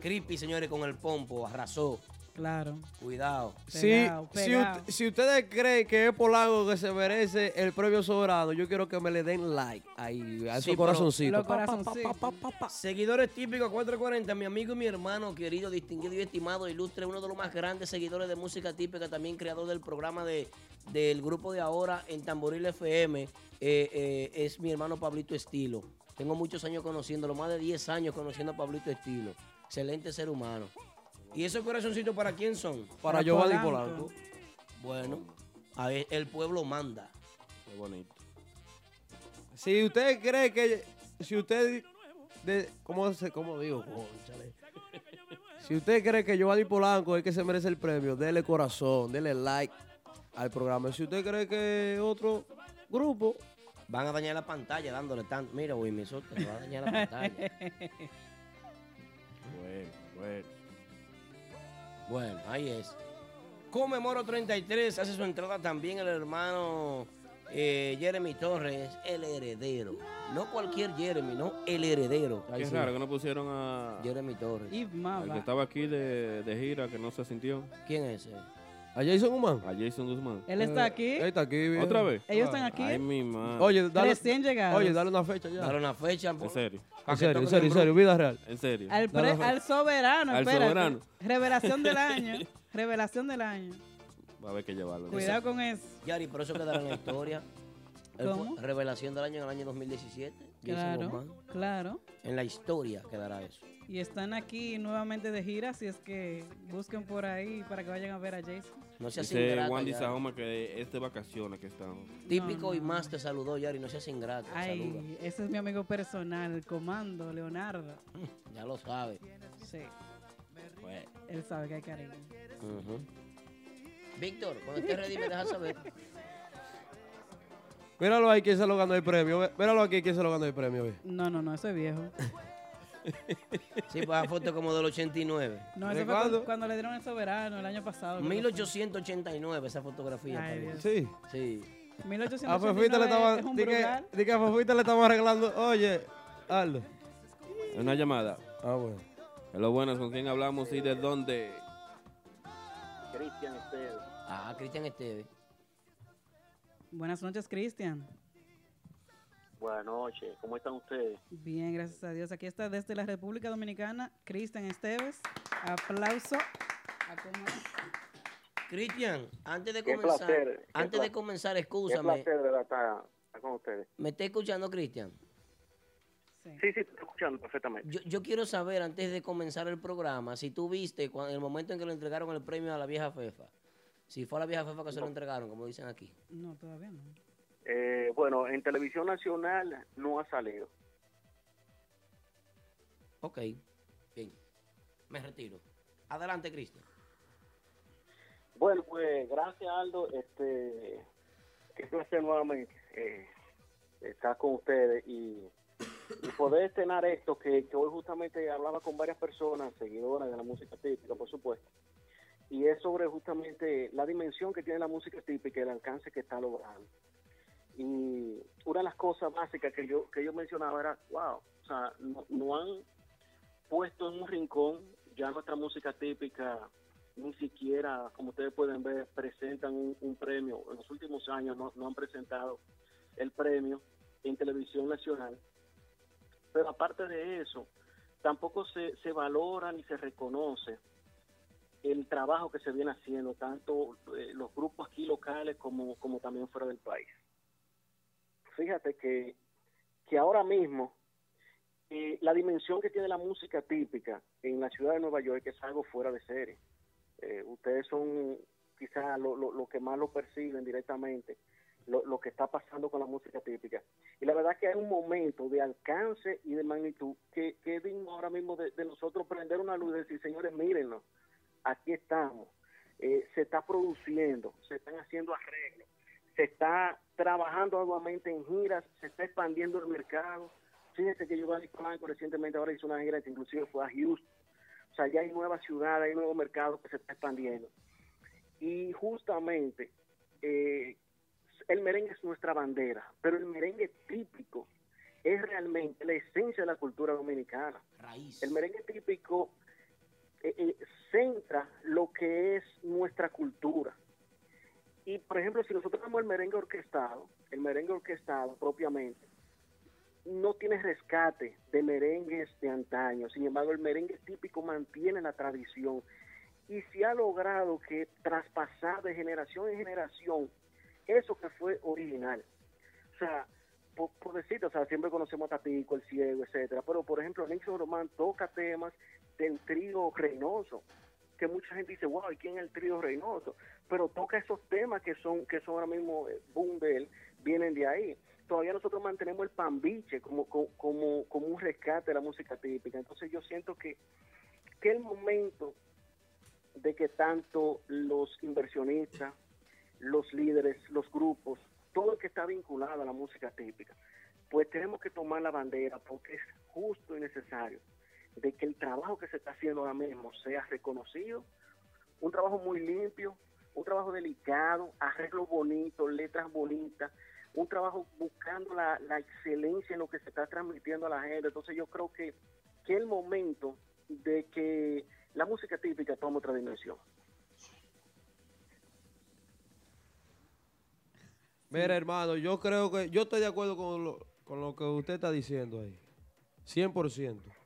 [SPEAKER 3] Creepy, señores, con el pompo, arrasó.
[SPEAKER 4] Claro.
[SPEAKER 3] Cuidado.
[SPEAKER 5] Si,
[SPEAKER 4] Pegao,
[SPEAKER 5] si,
[SPEAKER 4] pegao.
[SPEAKER 5] ut- si ustedes creen que es Polanco que se merece el premio soberano, yo quiero que me le den like ahí, a
[SPEAKER 3] Sí,
[SPEAKER 5] esos corazoncitos. Pa.
[SPEAKER 3] Seguidores típicos 440, mi amigo y mi hermano, querido, distinguido y estimado, ilustre, uno de los más grandes seguidores de música típica, también creador del programa de, del grupo de ahora en Tamboril FM, eh, eh, es mi hermano Pablito Estilo. Tengo muchos años conociéndolo, más de 10 años conociendo a Pablito Estilo. Excelente ser humano. ¿Y esos corazoncitos para quién son?
[SPEAKER 5] Para
[SPEAKER 4] Para
[SPEAKER 5] Giovanni
[SPEAKER 4] Polanco.
[SPEAKER 5] Polanco.
[SPEAKER 3] Bueno, a ver, el pueblo manda.
[SPEAKER 2] Qué bonito.
[SPEAKER 5] Si usted cree que. Si usted. De, ¿cómo, se, ¿Cómo digo? Si usted cree que Giovanni Polanco es el que se merece el premio, dele corazón, dele like al programa. Si usted cree que otro grupo,
[SPEAKER 3] Van a dañar la pantalla dándole tanto. Mira, Wimmy, eso te va a dañar la pantalla. <laughs>
[SPEAKER 2] Bueno, bueno.
[SPEAKER 3] Bueno, ahí es. Come Moro 33, hace su entrada también el hermano eh, Jeremy Torres, el heredero. No cualquier Jeremy, no, el heredero.
[SPEAKER 2] Qué raro que no pusieron a
[SPEAKER 3] Jeremy Torres.
[SPEAKER 2] Al que estaba aquí de, de gira que no se sintió.
[SPEAKER 3] ¿Quién es ese?
[SPEAKER 5] A Jason Human.
[SPEAKER 2] A Jason Guzmán.
[SPEAKER 4] Él está aquí.
[SPEAKER 5] Él está aquí. bien.
[SPEAKER 2] ¿Otra vez?
[SPEAKER 4] Ellos están aquí.
[SPEAKER 2] Ay, mi madre.
[SPEAKER 5] Oye, dale,
[SPEAKER 4] Recién llegados.
[SPEAKER 5] oye, dale una fecha ya.
[SPEAKER 3] Dale una fecha.
[SPEAKER 2] En serio,
[SPEAKER 3] pa'
[SPEAKER 5] en serio, en serio, en serio, vida real.
[SPEAKER 2] en serio.
[SPEAKER 4] Al, pre- al soberano,
[SPEAKER 2] Al
[SPEAKER 4] espérate.
[SPEAKER 2] soberano.
[SPEAKER 4] Revelación del <laughs> año. Revelación del año.
[SPEAKER 2] Va a haber que llevarlo.
[SPEAKER 4] Cuidado con eso.
[SPEAKER 3] Yari, por eso quedará en la historia. Revelación del año en el año 2017. Jason
[SPEAKER 4] Claro,
[SPEAKER 3] Guzmán.
[SPEAKER 4] claro.
[SPEAKER 3] En la historia quedará eso.
[SPEAKER 4] Y están aquí nuevamente de gira, así es que busquen por ahí para que vayan a ver a Jason.
[SPEAKER 3] No seas
[SPEAKER 2] Dice
[SPEAKER 3] ingrato,
[SPEAKER 2] Wandy. Sahoma que es de vacaciones que estamos.
[SPEAKER 3] Típico
[SPEAKER 4] No,
[SPEAKER 3] y más te saludó, Yari. No seas ingrato. Saluda.
[SPEAKER 4] Ay, ese es mi amigo personal, el comando, Leonardo.
[SPEAKER 3] Ya lo sabes.
[SPEAKER 4] Sí,
[SPEAKER 3] Pues,
[SPEAKER 4] él sabe que hay cariño.
[SPEAKER 3] ujú. Víctor, cuando estés ready me dejas saber. <laughs>
[SPEAKER 5] Míralo ahí, quién se lo ganó el premio. Míralo aquí, quién se lo ganó el premio. ve.
[SPEAKER 4] No, no, no, eso es viejo. <laughs>
[SPEAKER 3] Sí, pues la foto como del 89.
[SPEAKER 4] No,
[SPEAKER 5] ¿De
[SPEAKER 4] eso fue
[SPEAKER 5] cuándo?
[SPEAKER 4] cuando, cuando le dieron el soberano el año pasado. creo que fue.
[SPEAKER 3] 1889 esa fotografía.
[SPEAKER 4] Ay,
[SPEAKER 3] parece.
[SPEAKER 4] Dios.
[SPEAKER 5] Sí.
[SPEAKER 3] Sí.
[SPEAKER 4] 1889
[SPEAKER 5] A Fefita le estaba.
[SPEAKER 4] es un
[SPEAKER 5] Di que,
[SPEAKER 4] brugal.
[SPEAKER 5] di que a Fefita le estamos arreglando. Oye, Aldo.
[SPEAKER 2] Una llamada.
[SPEAKER 5] Ah, bueno.
[SPEAKER 2] Hello, buenas, ¿con quién hablamos y de dónde?
[SPEAKER 7] Cristian Esteves.
[SPEAKER 3] Ah, Cristian Esteves.
[SPEAKER 4] Buenas noches, Cristian.
[SPEAKER 7] Buenas noches, ¿cómo están ustedes?
[SPEAKER 4] Bien, gracias a Dios. Aquí está desde la República Dominicana, Cristian Esteves. Aplauso. A cómo es.
[SPEAKER 3] Cristian, antes de
[SPEAKER 7] Qué
[SPEAKER 3] comenzar,
[SPEAKER 7] placer, qué
[SPEAKER 3] antes de comenzar,
[SPEAKER 7] Qué
[SPEAKER 3] excúsame.
[SPEAKER 7] placer de verdad estar, estar con ustedes.
[SPEAKER 3] ¿Me está escuchando, Cristian?
[SPEAKER 4] Sí.
[SPEAKER 7] Sí, sí, te estoy escuchando perfectamente.
[SPEAKER 3] Yo, yo quiero saber, antes de comenzar el programa, si tú viste cuando, el momento en que le entregaron el premio a la vieja Fefa. Si fue a la vieja Fefa que se lo entregaron, como dicen aquí.
[SPEAKER 4] No, todavía no.
[SPEAKER 7] Eh, bueno, en televisión nacional no ha salido.
[SPEAKER 3] Ok, bien. Me retiro. Adelante, Cristian.
[SPEAKER 7] Bueno, pues gracias Aldo, este, qué placer nuevamente eh, estar con ustedes y, y poder estrenar esto que, que hoy justamente hablaba con varias personas, seguidoras de la música típica, por supuesto, y es sobre justamente la dimensión que tiene la música típica y el alcance que está logrando. Y una de las cosas básicas que yo que yo mencionaba era, wow, o sea, no, no han puesto en un rincón ya nuestra música típica ni siquiera, como ustedes pueden ver, presentan un, un premio. En los últimos años no, no han presentado el premio en televisión nacional. Pero aparte de eso, tampoco se, se valora ni se reconoce el trabajo que se viene haciendo, tanto eh, los grupos aquí locales como, como también fuera del país. Fíjate que, que ahora mismo eh, la dimensión que tiene la música típica en la ciudad de Nueva York es algo fuera de serie. Eh, ustedes son quizás lo, lo, lo que más lo perciben directamente lo, lo que está pasando con la música típica. Y la verdad que hay un momento de alcance y de magnitud que, que es digno ahora mismo de, de nosotros prender una luz y decir, señores, mírenlo, aquí estamos, eh, se está produciendo, se están haciendo arreglos, se está trabajando arduamente en giras, se está expandiendo el mercado. Fíjense que Giovanni Polanco recientemente ahora hizo una gira que inclusive fue a Houston. O sea, ya hay nuevas ciudades, hay nuevos mercados que se está expandiendo. Y justamente eh, el merengue es nuestra bandera, pero el merengue típico es realmente la esencia de la cultura dominicana. El merengue típico eh, eh, centra lo que es nuestra cultura. Y, por ejemplo, si nosotros vemos el merengue orquestado, el merengue orquestado propiamente, no tiene rescate de merengues de antaño. Sin embargo, el merengue típico mantiene la tradición y se ha logrado que traspasar de generación en generación eso que fue original. O sea, por, decirte, o sea, siempre conocemos a Tatico, el ciego, etcétera, pero por ejemplo, Nixon Román toca temas del trío Reynoso, que mucha gente dice, wow, ¿y quién es el trío Reynoso? Pero toca esos temas que son, que son ahora mismo eh, boom de él, vienen de ahí. Todavía nosotros mantenemos el pambiche como, como, como, un rescate de la música típica. Entonces yo siento que, que el momento de que tanto los inversionistas, los líderes, los grupos, todo el que está vinculado a la música típica, pues tenemos que tomar la bandera porque es justo y necesario de que el trabajo que se está haciendo ahora mismo sea reconocido, un trabajo muy limpio, un trabajo delicado, arreglos bonitos, letras bonitas, un trabajo buscando la, la excelencia en lo que se está transmitiendo a la gente. Entonces yo creo que, que el momento de que la música típica tome otra dimensión.
[SPEAKER 5] Mira, hermano, yo creo que yo estoy de acuerdo con lo, con lo que usted está diciendo ahí. 100%.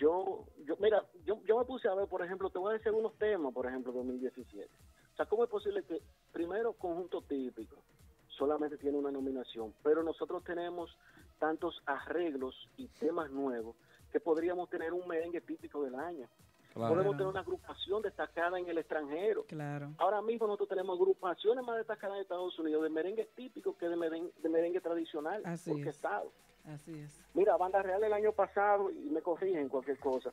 [SPEAKER 7] Yo, yo mira, yo, yo me puse a ver, por ejemplo, te voy a decir unos temas, por ejemplo, 2017. O sea, ¿cómo es posible que primero conjunto típico solamente tiene una nominación, pero nosotros tenemos tantos arreglos y temas nuevos que podríamos tener un merengue típico del año?
[SPEAKER 5] Claro.
[SPEAKER 7] Podemos tener una agrupación destacada en el extranjero.
[SPEAKER 4] Claro.
[SPEAKER 7] Ahora mismo nosotros tenemos agrupaciones más destacadas en Estados Unidos de merengue típico que de merengue, de merengue tradicional,
[SPEAKER 4] Así es. Así es.
[SPEAKER 7] Mira, Banda Real el año pasado, y me corrigen cualquier cosa,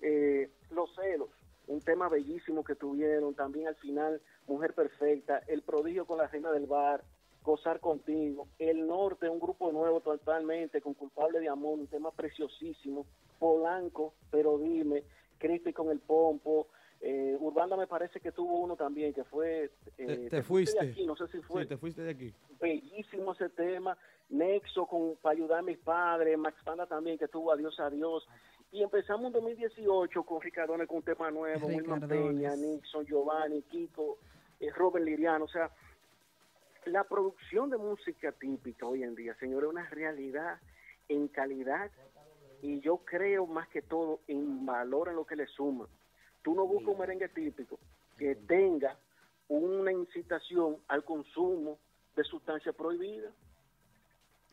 [SPEAKER 7] eh, Los Celos, un tema bellísimo que tuvieron, también al final, Mujer Perfecta, El Prodigio con la Reina del Bar, Gozar Contigo, El Norte, un grupo nuevo totalmente, con Culpable de Amor, un tema preciosísimo, Polanco, Pero Dime, Crispy con el Pompo, eh, Urbanda me parece que tuvo uno también, que fue... eh,
[SPEAKER 5] Te, te
[SPEAKER 7] de
[SPEAKER 5] fuiste.
[SPEAKER 7] aquí, no sé si fue
[SPEAKER 5] Sí, te fuiste de aquí.
[SPEAKER 7] bellísimo ese tema, Nexo con para ayudar a mis padres, Max Panda también que tuvo Adiós Adiós. Y empezamos en 2018 con Ricardone con un tema nuevo, Wilma
[SPEAKER 4] Ricardones.
[SPEAKER 7] Peña, Nixon, Giovanni, Kiko, eh, Robert Liriano, o sea, la producción de música típica hoy en día, señores, es una realidad en calidad y yo creo más que todo en valor en lo que le suma. Tú no buscas un merengue típico que tenga una incitación al consumo de sustancias prohibidas.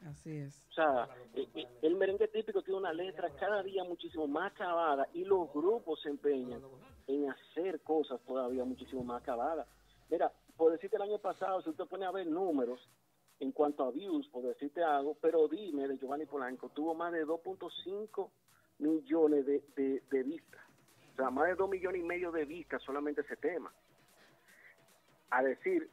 [SPEAKER 4] Así es.
[SPEAKER 7] O sea, eh, eh, el merengue típico tiene una letra cada día muchísimo más acabada y los grupos se empeñan en hacer cosas todavía muchísimo más acabadas. Mira, por decirte el año pasado, si usted pone a ver números en cuanto a views, por decirte algo, pero dime de Giovanni Polanco, tuvo más de 2.5 millones de, de, de vistas. Sea, más de 2 millones y medio de vistas solamente ese tema. A decir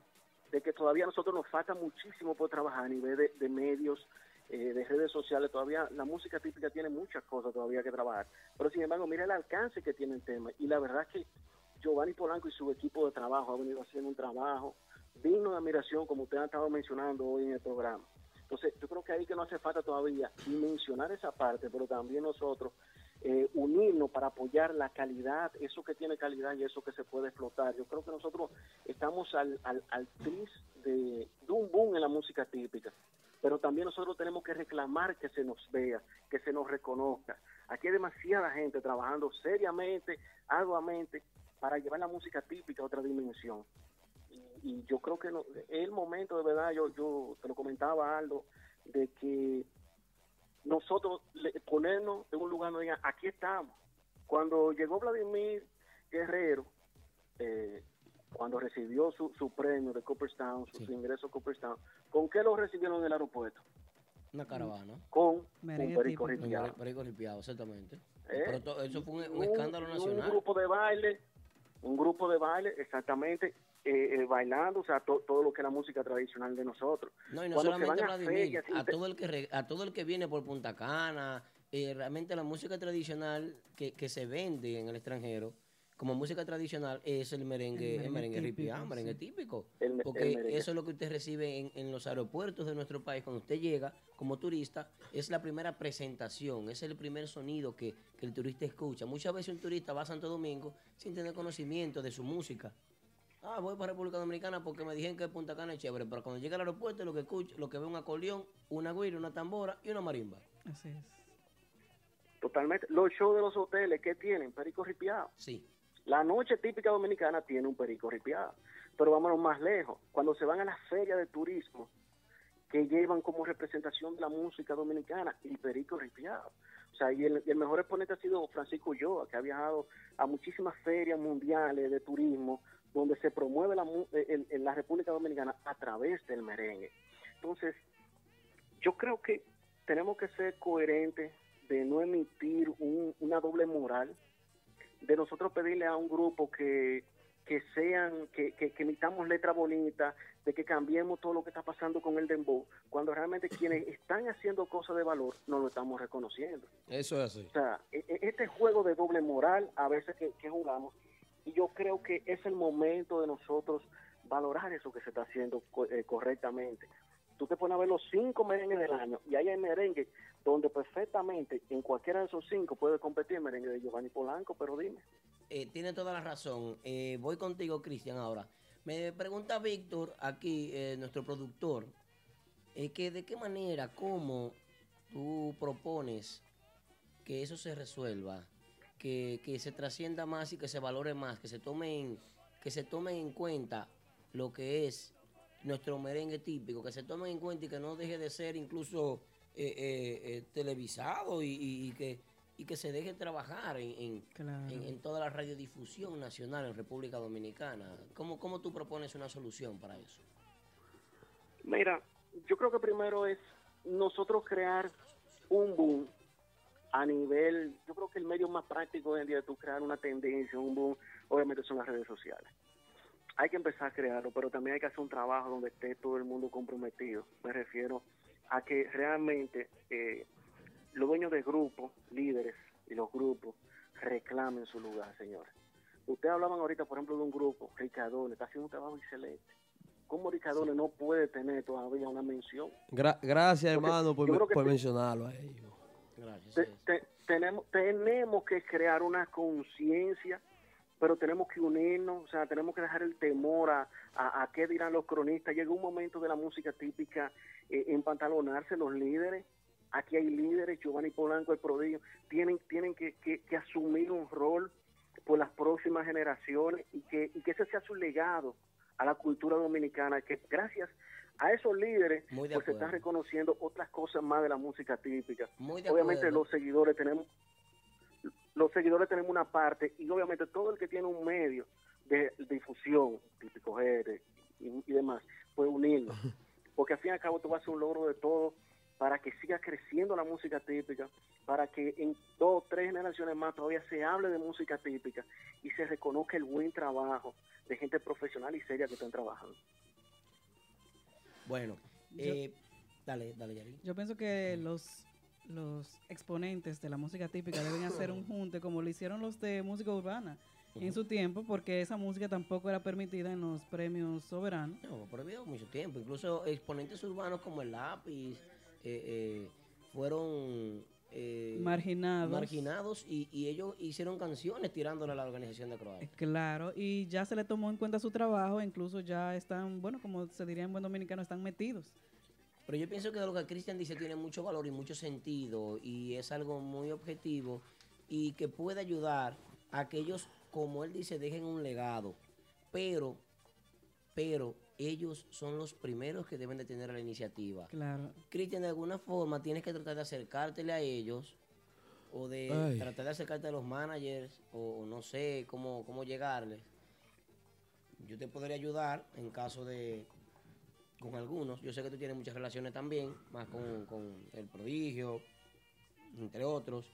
[SPEAKER 7] de que todavía a nosotros nos falta muchísimo por trabajar a nivel de, medios, eh, de redes sociales, todavía la música típica tiene muchas cosas todavía que trabajar. Pero sin embargo, mira el alcance que tiene el tema. Y la verdad que Giovanni Polanco y su equipo de trabajo ha venido haciendo un trabajo digno de admiración, como usted ha estado mencionando hoy en el programa. Entonces, yo creo que ahí que no hace falta todavía dimensionar esa parte, pero también nosotros eh, unirnos para apoyar la calidad, eso que tiene calidad y eso que se puede explotar. Yo creo que nosotros estamos al, al, al tris de, un boom en la música típica, pero también nosotros tenemos que reclamar que se nos vea, que se nos reconozca. Aquí hay demasiada gente trabajando seriamente, arduamente, para llevar la música típica a otra dimensión. Y, yo creo que el momento, de verdad, yo, yo te lo comentaba, Aldo, de que nosotros le- ponernos en un lugar donde digan, aquí estamos. Cuando llegó Vladimir Guerrero, eh, cuando recibió su, su premio de Cooperstown, su, su ingreso a Cooperstown, ¿con qué lo recibieron en el aeropuerto?
[SPEAKER 3] Una caravana.
[SPEAKER 7] Con
[SPEAKER 4] Merengue
[SPEAKER 7] un perico ripiado.
[SPEAKER 3] Perico ripiado, exactamente.
[SPEAKER 7] ¿Eh?
[SPEAKER 3] Pero to- eso fue un, un
[SPEAKER 7] Un-
[SPEAKER 3] escándalo
[SPEAKER 7] Un
[SPEAKER 3] nacional.
[SPEAKER 7] grupo de baile, un grupo de baile, exactamente, eh, eh, bailando, o sea, to- todo lo que es la música tradicional de nosotros.
[SPEAKER 3] No, y no
[SPEAKER 7] Cuando se
[SPEAKER 3] solamente
[SPEAKER 7] van a
[SPEAKER 3] Vladimir, a todo el que re- a todo el que viene por Punta Cana, eh, realmente la música tradicional que, que se vende en el extranjero como música tradicional es el merengue,
[SPEAKER 4] El
[SPEAKER 3] el
[SPEAKER 4] merengue
[SPEAKER 3] ripiado, merengue típico.
[SPEAKER 7] El el
[SPEAKER 3] Porque
[SPEAKER 7] merengue.
[SPEAKER 3] eso es lo que usted recibe en, en los aeropuertos de nuestro país cuando usted llega como turista, es la primera presentación, es el primer sonido que, que el turista escucha. Muchas veces un turista va a Santo Domingo sin tener conocimiento de su música. Ah, voy para República Dominicana porque me dijeron que Punta Cana es chévere, pero cuando llega al aeropuerto lo que escucha, lo que ve es un acordeón, una guira, una tambora y una marimba.
[SPEAKER 4] Así es.
[SPEAKER 7] Totalmente. Los shows de los hoteles, ¿qué tienen? Perico ripiado.
[SPEAKER 3] Sí.
[SPEAKER 7] La noche típica dominicana tiene un perico ripiado. Pero vámonos más lejos. Cuando se van a las ferias de turismo, que llevan como representación de la música dominicana el perico ripiado. O sea, y el, el mejor exponente ha sido Francisco Ulloa, que ha viajado a muchísimas ferias mundiales de turismo donde se promueve la, mu- el- en la República Dominicana a través del merengue. Entonces, yo creo que tenemos que ser coherentes de no emitir un- una doble moral de nosotros pedirle a un grupo que, que sean, que, que, que emitamos letra bonita, de que cambiemos todo lo que está pasando con el dembow, cuando realmente quienes <laughs> están haciendo cosas de valor no lo estamos reconociendo.
[SPEAKER 5] Eso es así.
[SPEAKER 7] O sea, e- e- este juego de doble moral a veces que, que jugamos, y yo creo que es el momento de nosotros valorar eso que se está haciendo eh, correctamente. Tú te pones a ver los cinco merengues del año, y ahí hay merengue donde perfectamente en cualquiera de esos cinco puede competir merengue de Giovanni Polanco, pero dime.
[SPEAKER 3] Eh, tiene toda la razón. Eh, voy contigo, Cristian, ahora. Me pregunta Víctor, aquí, eh, nuestro productor, eh, que de qué manera, cómo tú propones que eso se resuelva, que, que se trascienda más y que se valore más, que se tomen, que se tomen en cuenta lo que es nuestro merengue típico, que se tomen en cuenta y que no deje de ser incluso eh, eh, televisado y que, y que se deje trabajar en, en-
[SPEAKER 4] Claro.
[SPEAKER 3] en, en toda la radiodifusión nacional en República Dominicana. ¿Cómo, ¿Cómo tú propones una solución para eso?
[SPEAKER 7] Mira, yo creo que primero es nosotros crear un boom a nivel, yo creo que el medio más práctico hoy en día de tú crear una tendencia, un boom, obviamente son las redes sociales. Hay que empezar a crearlo, pero también hay que hacer un trabajo donde esté todo el mundo comprometido. Me refiero a que realmente eh, los dueños de grupos, líderes y los grupos reclamen su lugar, señores. Ustedes hablaban ahorita, por ejemplo, de un grupo, Ricardone, está haciendo un trabajo excelente. ¿Cómo Ricardone no puede tener todavía una mención?
[SPEAKER 5] Gra- gracias,
[SPEAKER 7] Porque
[SPEAKER 5] hermano, por, por
[SPEAKER 7] sí.
[SPEAKER 5] mencionarlo a ellos.
[SPEAKER 3] Gracias.
[SPEAKER 7] Te- te- tenemos, tenemos que crear una conciencia, pero tenemos que unirnos, o sea, tenemos que dejar el temor a, a, a qué dirán los cronistas. Llega un momento de la música típica, eh, empantalonarse los líderes. Aquí hay líderes, Giovanni Polanco, el prodigio, tienen, tienen que, que- que asumir un rol por las próximas generaciones y que, y que ese sea su legado a la cultura dominicana, que gracias a esos líderes pues se están reconociendo otras cosas más de la música típica. Obviamente los seguidores tenemos los seguidores tenemos una parte y obviamente todo el que tiene un medio de difusión, típico y, y demás, puede unirnos. <laughs> Porque al fin y al cabo tú vas a hacer un logro de todo para que siga creciendo la música típica, para que en dos o tres generaciones más todavía se hable de música típica y se reconozca el buen trabajo de gente profesional y seria que están trabajando.
[SPEAKER 3] Bueno,
[SPEAKER 4] Yo-
[SPEAKER 3] eh, dale, dale, Yari.
[SPEAKER 4] Yo pienso que los, los exponentes de la música típica deben hacer un junte como lo hicieron los de música urbana en su tiempo, porque esa música tampoco era permitida en los premios soberanos.
[SPEAKER 3] No, prohibido mucho tiempo. Incluso exponentes urbanos como el lápiz eh, eh, fueron eh,
[SPEAKER 4] Marginados.
[SPEAKER 3] marginados y, y ellos hicieron canciones tirándole a la organización de Croacia.
[SPEAKER 4] Claro, y ya se le tomó en cuenta su trabajo, incluso ya están, bueno, como se diría en buen dominicano, están metidos.
[SPEAKER 3] Pero yo pienso que lo que Cristian dice tiene mucho valor y mucho sentido y es algo muy objetivo y que puede ayudar a que ellos, como él dice, dejen un legado. Pero, pero ellos son los primeros que deben de tener la iniciativa.
[SPEAKER 4] Claro.
[SPEAKER 3] Cristian, de alguna forma tienes que tratar de acercártele a ellos o de
[SPEAKER 5] Ay.
[SPEAKER 3] tratar de acercarte a los managers o, o no sé cómo, cómo llegarles. Yo te podría ayudar en caso de, con algunos. Yo sé que tú tienes muchas relaciones también, más con, con el prodigio, entre otros.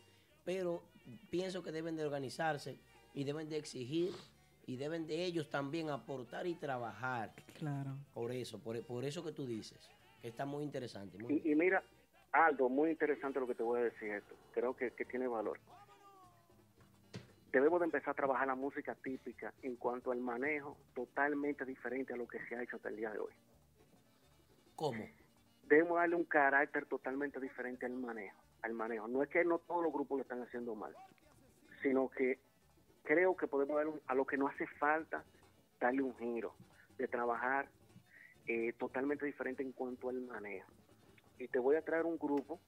[SPEAKER 3] Pero pienso que deben de organizarse y deben de exigir y deben de ellos también aportar y trabajar
[SPEAKER 4] Claro.
[SPEAKER 3] por eso, por, por eso que tú dices, que está muy interesante. muy-
[SPEAKER 7] Y, y mira, Aldo, muy interesante lo que te voy a decir esto. Creo que, que tiene valor. Debemos de empezar a trabajar la música típica en cuanto al manejo totalmente diferente a lo que se ha hecho hasta el día de hoy.
[SPEAKER 3] ¿Cómo?
[SPEAKER 7] Debemos darle un carácter totalmente diferente al manejo. Al manejo. No es que no todos los grupos lo están haciendo mal, sino que creo que podemos dar un- a lo que no hace falta darle un giro de trabajar eh, totalmente diferente en cuanto al manejo. Y te voy a traer un grupo,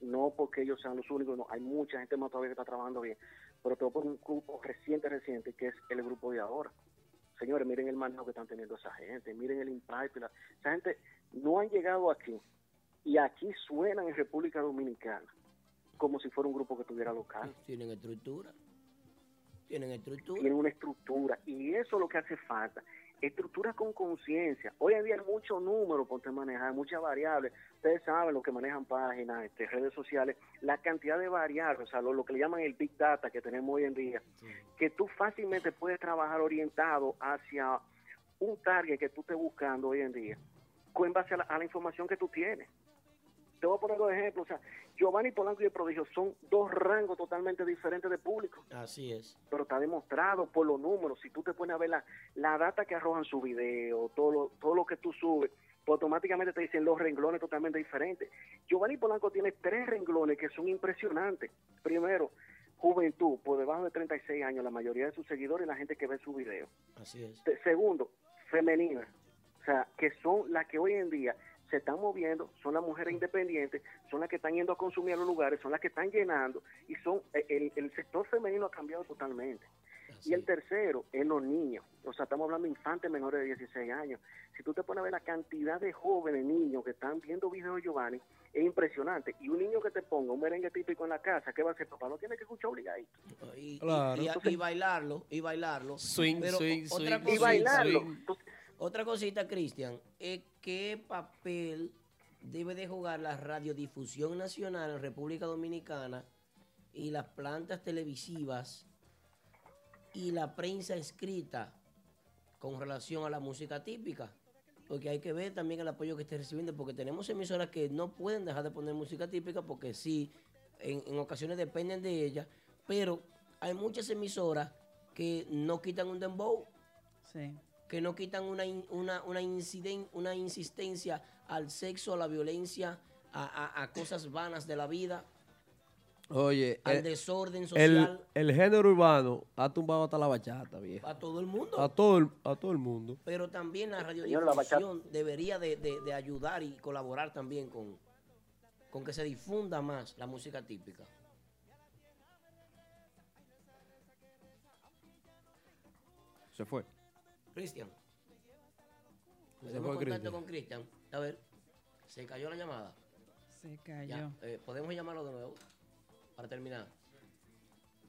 [SPEAKER 7] no porque ellos sean los únicos, no, hay mucha gente más todavía que está trabajando bien, pero a poner un grupo reciente, reciente, que es el grupo de ahora. Señores, miren el manejo que están teniendo esa gente, miren el impacto. la- esa gente no han llegado aquí y aquí suenan en República Dominicana como si fuera un grupo que tuviera local.
[SPEAKER 3] Tienen estructura. Tienen estructura.
[SPEAKER 7] Tienen una estructura y eso es lo que hace falta. Estructura con conciencia. Hoy en día hay muchos números por manejar, muchas variables. Ustedes saben lo que manejan páginas, este, redes sociales, la cantidad de variables, o sea, lo, lo que le llaman el Big Data que tenemos hoy en día, que tú fácilmente puedes trabajar orientado hacia un target que tú estés buscando hoy en día, con base a la, a la información que tú tienes. Te voy a poner dos ejemplos. O sea, Giovanni Polanco y el Prodigio son dos rangos totalmente diferentes de público
[SPEAKER 3] Así es.
[SPEAKER 7] pero está demostrado por los números. Si tú te pones a ver la, la data que arrojan su video, todo lo, todo lo que tú subes, pues automáticamente te dicen los renglones totalmente diferentes. Giovanni Polanco tiene tres renglones que son impresionantes. Primero, juventud, por debajo de 36 años, la mayoría de sus seguidores y la gente que ve su video.
[SPEAKER 3] Así es.
[SPEAKER 7] Segundo, femenina, o sea, que son las que hoy en día se están moviendo, son las mujeres independientes, son las que están yendo a consumir a los lugares, son las que están llenando y son eh, el, el sector femenino ha cambiado totalmente. Y el tercero es los niños, o sea, estamos hablando de infantes menores de 16 años. Si tú te pones a ver la cantidad de jóvenes niños que están viendo videos de Giovanni, es impresionante. Y un niño que te ponga un merengue típico en la casa, ¿qué va a hacer? Papá no tiene que escuchar obligadito.
[SPEAKER 3] Y,
[SPEAKER 5] Claro.
[SPEAKER 3] y- y- y bailarlo, y bailarlo.
[SPEAKER 5] Swing,
[SPEAKER 3] Pero
[SPEAKER 5] swing,
[SPEAKER 3] otra
[SPEAKER 5] swing,
[SPEAKER 3] cosita-
[SPEAKER 7] Y bailarlo.
[SPEAKER 3] Otra cosita, Cristian, es qué papel debe de jugar la radiodifusión nacional en República Dominicana y las plantas televisivas y la prensa escrita con relación a la música típica. Porque hay que ver también el apoyo que esté recibiendo, porque tenemos emisoras que no pueden dejar de poner música típica porque sí, en, en ocasiones dependen de ella, pero hay muchas emisoras que no quitan un dembow,
[SPEAKER 4] Sí.
[SPEAKER 3] Que no quitan una, una, una, inciden- una insistencia al sexo, a la violencia, a, a- a cosas vanas de la vida,
[SPEAKER 5] Oye,
[SPEAKER 3] al
[SPEAKER 5] el,
[SPEAKER 3] desorden social,
[SPEAKER 5] el género urbano ha tumbado hasta la bachata, viejo.
[SPEAKER 3] a todo el mundo.
[SPEAKER 5] A todo el, a todo el mundo.
[SPEAKER 3] Pero también la
[SPEAKER 7] Señor, la bachata-
[SPEAKER 3] radiodifusión debería de, de- de ayudar y colaborar también con, con que se difunda más la música típica.
[SPEAKER 2] Se fue.
[SPEAKER 3] Cristian. Tenemos
[SPEAKER 5] fue
[SPEAKER 3] contacto con Cristian. A ver, se cayó la llamada.
[SPEAKER 4] Se cayó.
[SPEAKER 3] Ya, eh, podemos llamarlo de nuevo para terminar.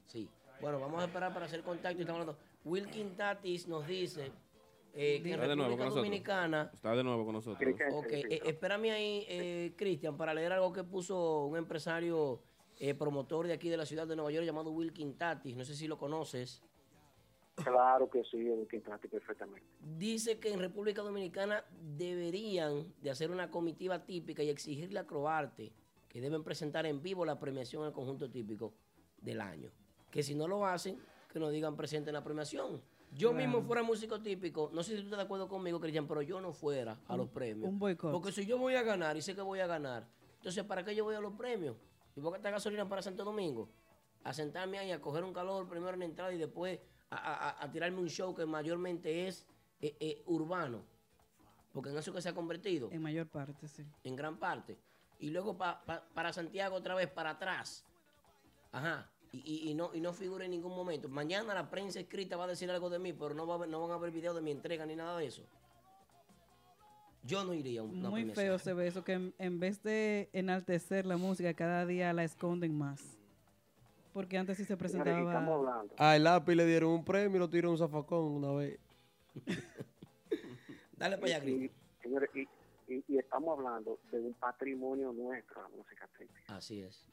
[SPEAKER 3] Sí. Bueno, vamos a esperar para hacer contacto. y Estamos hablando. Wilkin Tatis nos dice eh, que en
[SPEAKER 2] Está de nuevo
[SPEAKER 3] República
[SPEAKER 2] con nosotros.
[SPEAKER 3] Dominicana.
[SPEAKER 2] Está de nuevo con nosotros.
[SPEAKER 3] Ok, eh, espérame ahí, eh, Cristian, para leer algo que puso un empresario eh, promotor de aquí de la ciudad de Nueva York llamado Wilkin Tatis. No sé si lo conoces.
[SPEAKER 7] Claro que sí, el Quintrati perfectamente.
[SPEAKER 3] Dice que en República Dominicana deberían de hacer una comitiva típica y exigirle a Croarte que deben presentar en vivo la premiación al conjunto típico del año. Que si no lo hacen, que nos digan presente en la premiación. Yo
[SPEAKER 4] Claro.
[SPEAKER 3] mismo fuera músico típico, no sé si tú estás de acuerdo conmigo, Cristian, pero yo no fuera a los premios.
[SPEAKER 4] Un boicot.
[SPEAKER 3] Porque si yo voy a ganar y sé que voy a ganar, entonces ¿para qué yo voy a los premios? ¿Y por qué esta gasolina para Santo Domingo? A sentarme ahí, a coger un calor primero en la entrada y después a, a- a- a tirarme un show que mayormente es eh, eh, urbano. Porque en eso que se ha convertido,
[SPEAKER 4] En mayor parte, sí.
[SPEAKER 3] en gran parte. Y luego pa- pa- para Santiago otra vez, para atrás. Ajá. Y, y- y no, y no figura en ningún momento. Mañana la prensa escrita va a decir algo de mí, pero no, va a no van a ver video de mi entrega ni nada de eso. Yo no iría a una
[SPEAKER 4] Muy feo se ve eso, que en, en vez de enaltecer la música, cada día la esconden más. Porque antes sí se presentaba...
[SPEAKER 7] hablando.
[SPEAKER 5] Al lápiz le dieron un premio y lo tiró un zafacón una vez. <laughs>
[SPEAKER 3] Dale para allá.
[SPEAKER 7] Señores, y, y- y estamos hablando de un patrimonio nuestro, la música típica.
[SPEAKER 3] Así es.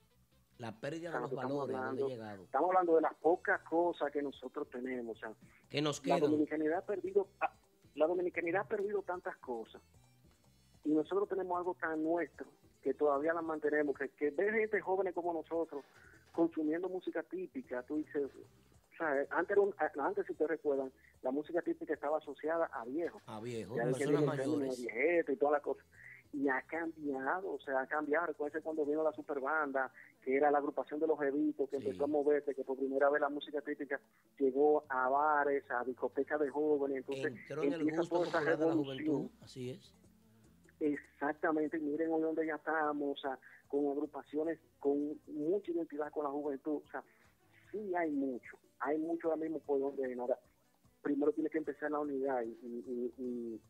[SPEAKER 3] La pérdida de los valores, ¿dónde
[SPEAKER 7] hablando-
[SPEAKER 3] ha llegado?
[SPEAKER 7] Estamos hablando de las pocas cosas que nosotros tenemos. O sea,
[SPEAKER 3] Que nos
[SPEAKER 7] la
[SPEAKER 3] quedan.
[SPEAKER 7] dominicanidad ha perdido, ah, la dominicanidad ha perdido tantas cosas y nosotros tenemos algo tan nuestro que todavía las mantenemos, que, que ver gente jóvenes como nosotros consumiendo música típica, tú dices, o sea, antes, un- antes si te recuerdan, la música típica estaba asociada a viejos.
[SPEAKER 3] A viejos,
[SPEAKER 7] Ya que
[SPEAKER 3] personas mayores.
[SPEAKER 7] y todas las cosas. Y ha cambiado, o sea, ha cambiado. Recuerden cuando vino la superbanda, que era la agrupación de los evitos, que
[SPEAKER 3] Sí.
[SPEAKER 7] empezó a moverse, que por primera vez la música típica llegó a bares, a discotecas de jóvenes. Entonces,
[SPEAKER 3] Entró en el gusto popular de la juventud. Así es.
[SPEAKER 7] Exactamente, miren hoy donde ya estamos, o sea, con agrupaciones con mucha identidad con la juventud. O sea, sí hay mucho, hay mucho ahora mismo por donde primero tiene que empezar la unidad y, y,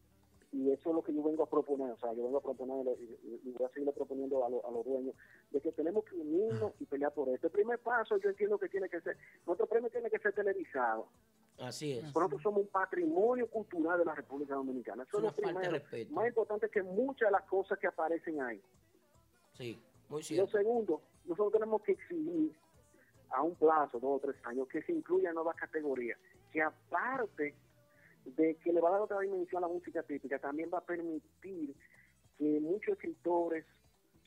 [SPEAKER 7] y, eso es lo que yo vengo a proponer, o sea, yo vengo a proponer y voy a seguir proponiendo a, lo- a los dueños, de que tenemos que unirnos y pelear por esto. El primer paso yo entiendo que tiene que ser, nuestro premio tiene que ser televisado.
[SPEAKER 3] Así es.
[SPEAKER 7] Nosotros somos un patrimonio cultural de la República Dominicana. Eso
[SPEAKER 3] Es una falta de
[SPEAKER 7] primero.
[SPEAKER 3] respeto.
[SPEAKER 7] Más importante que muchas de las cosas que aparecen ahí.
[SPEAKER 3] Sí, muy
[SPEAKER 7] Y lo
[SPEAKER 3] cierto.
[SPEAKER 7] segundo, nosotros tenemos que exigir a un plazo, dos o tres años, que se incluyan nuevas categorías, que aparte de que le va a dar otra dimensión a la música típica, también va a permitir que muchos escritores,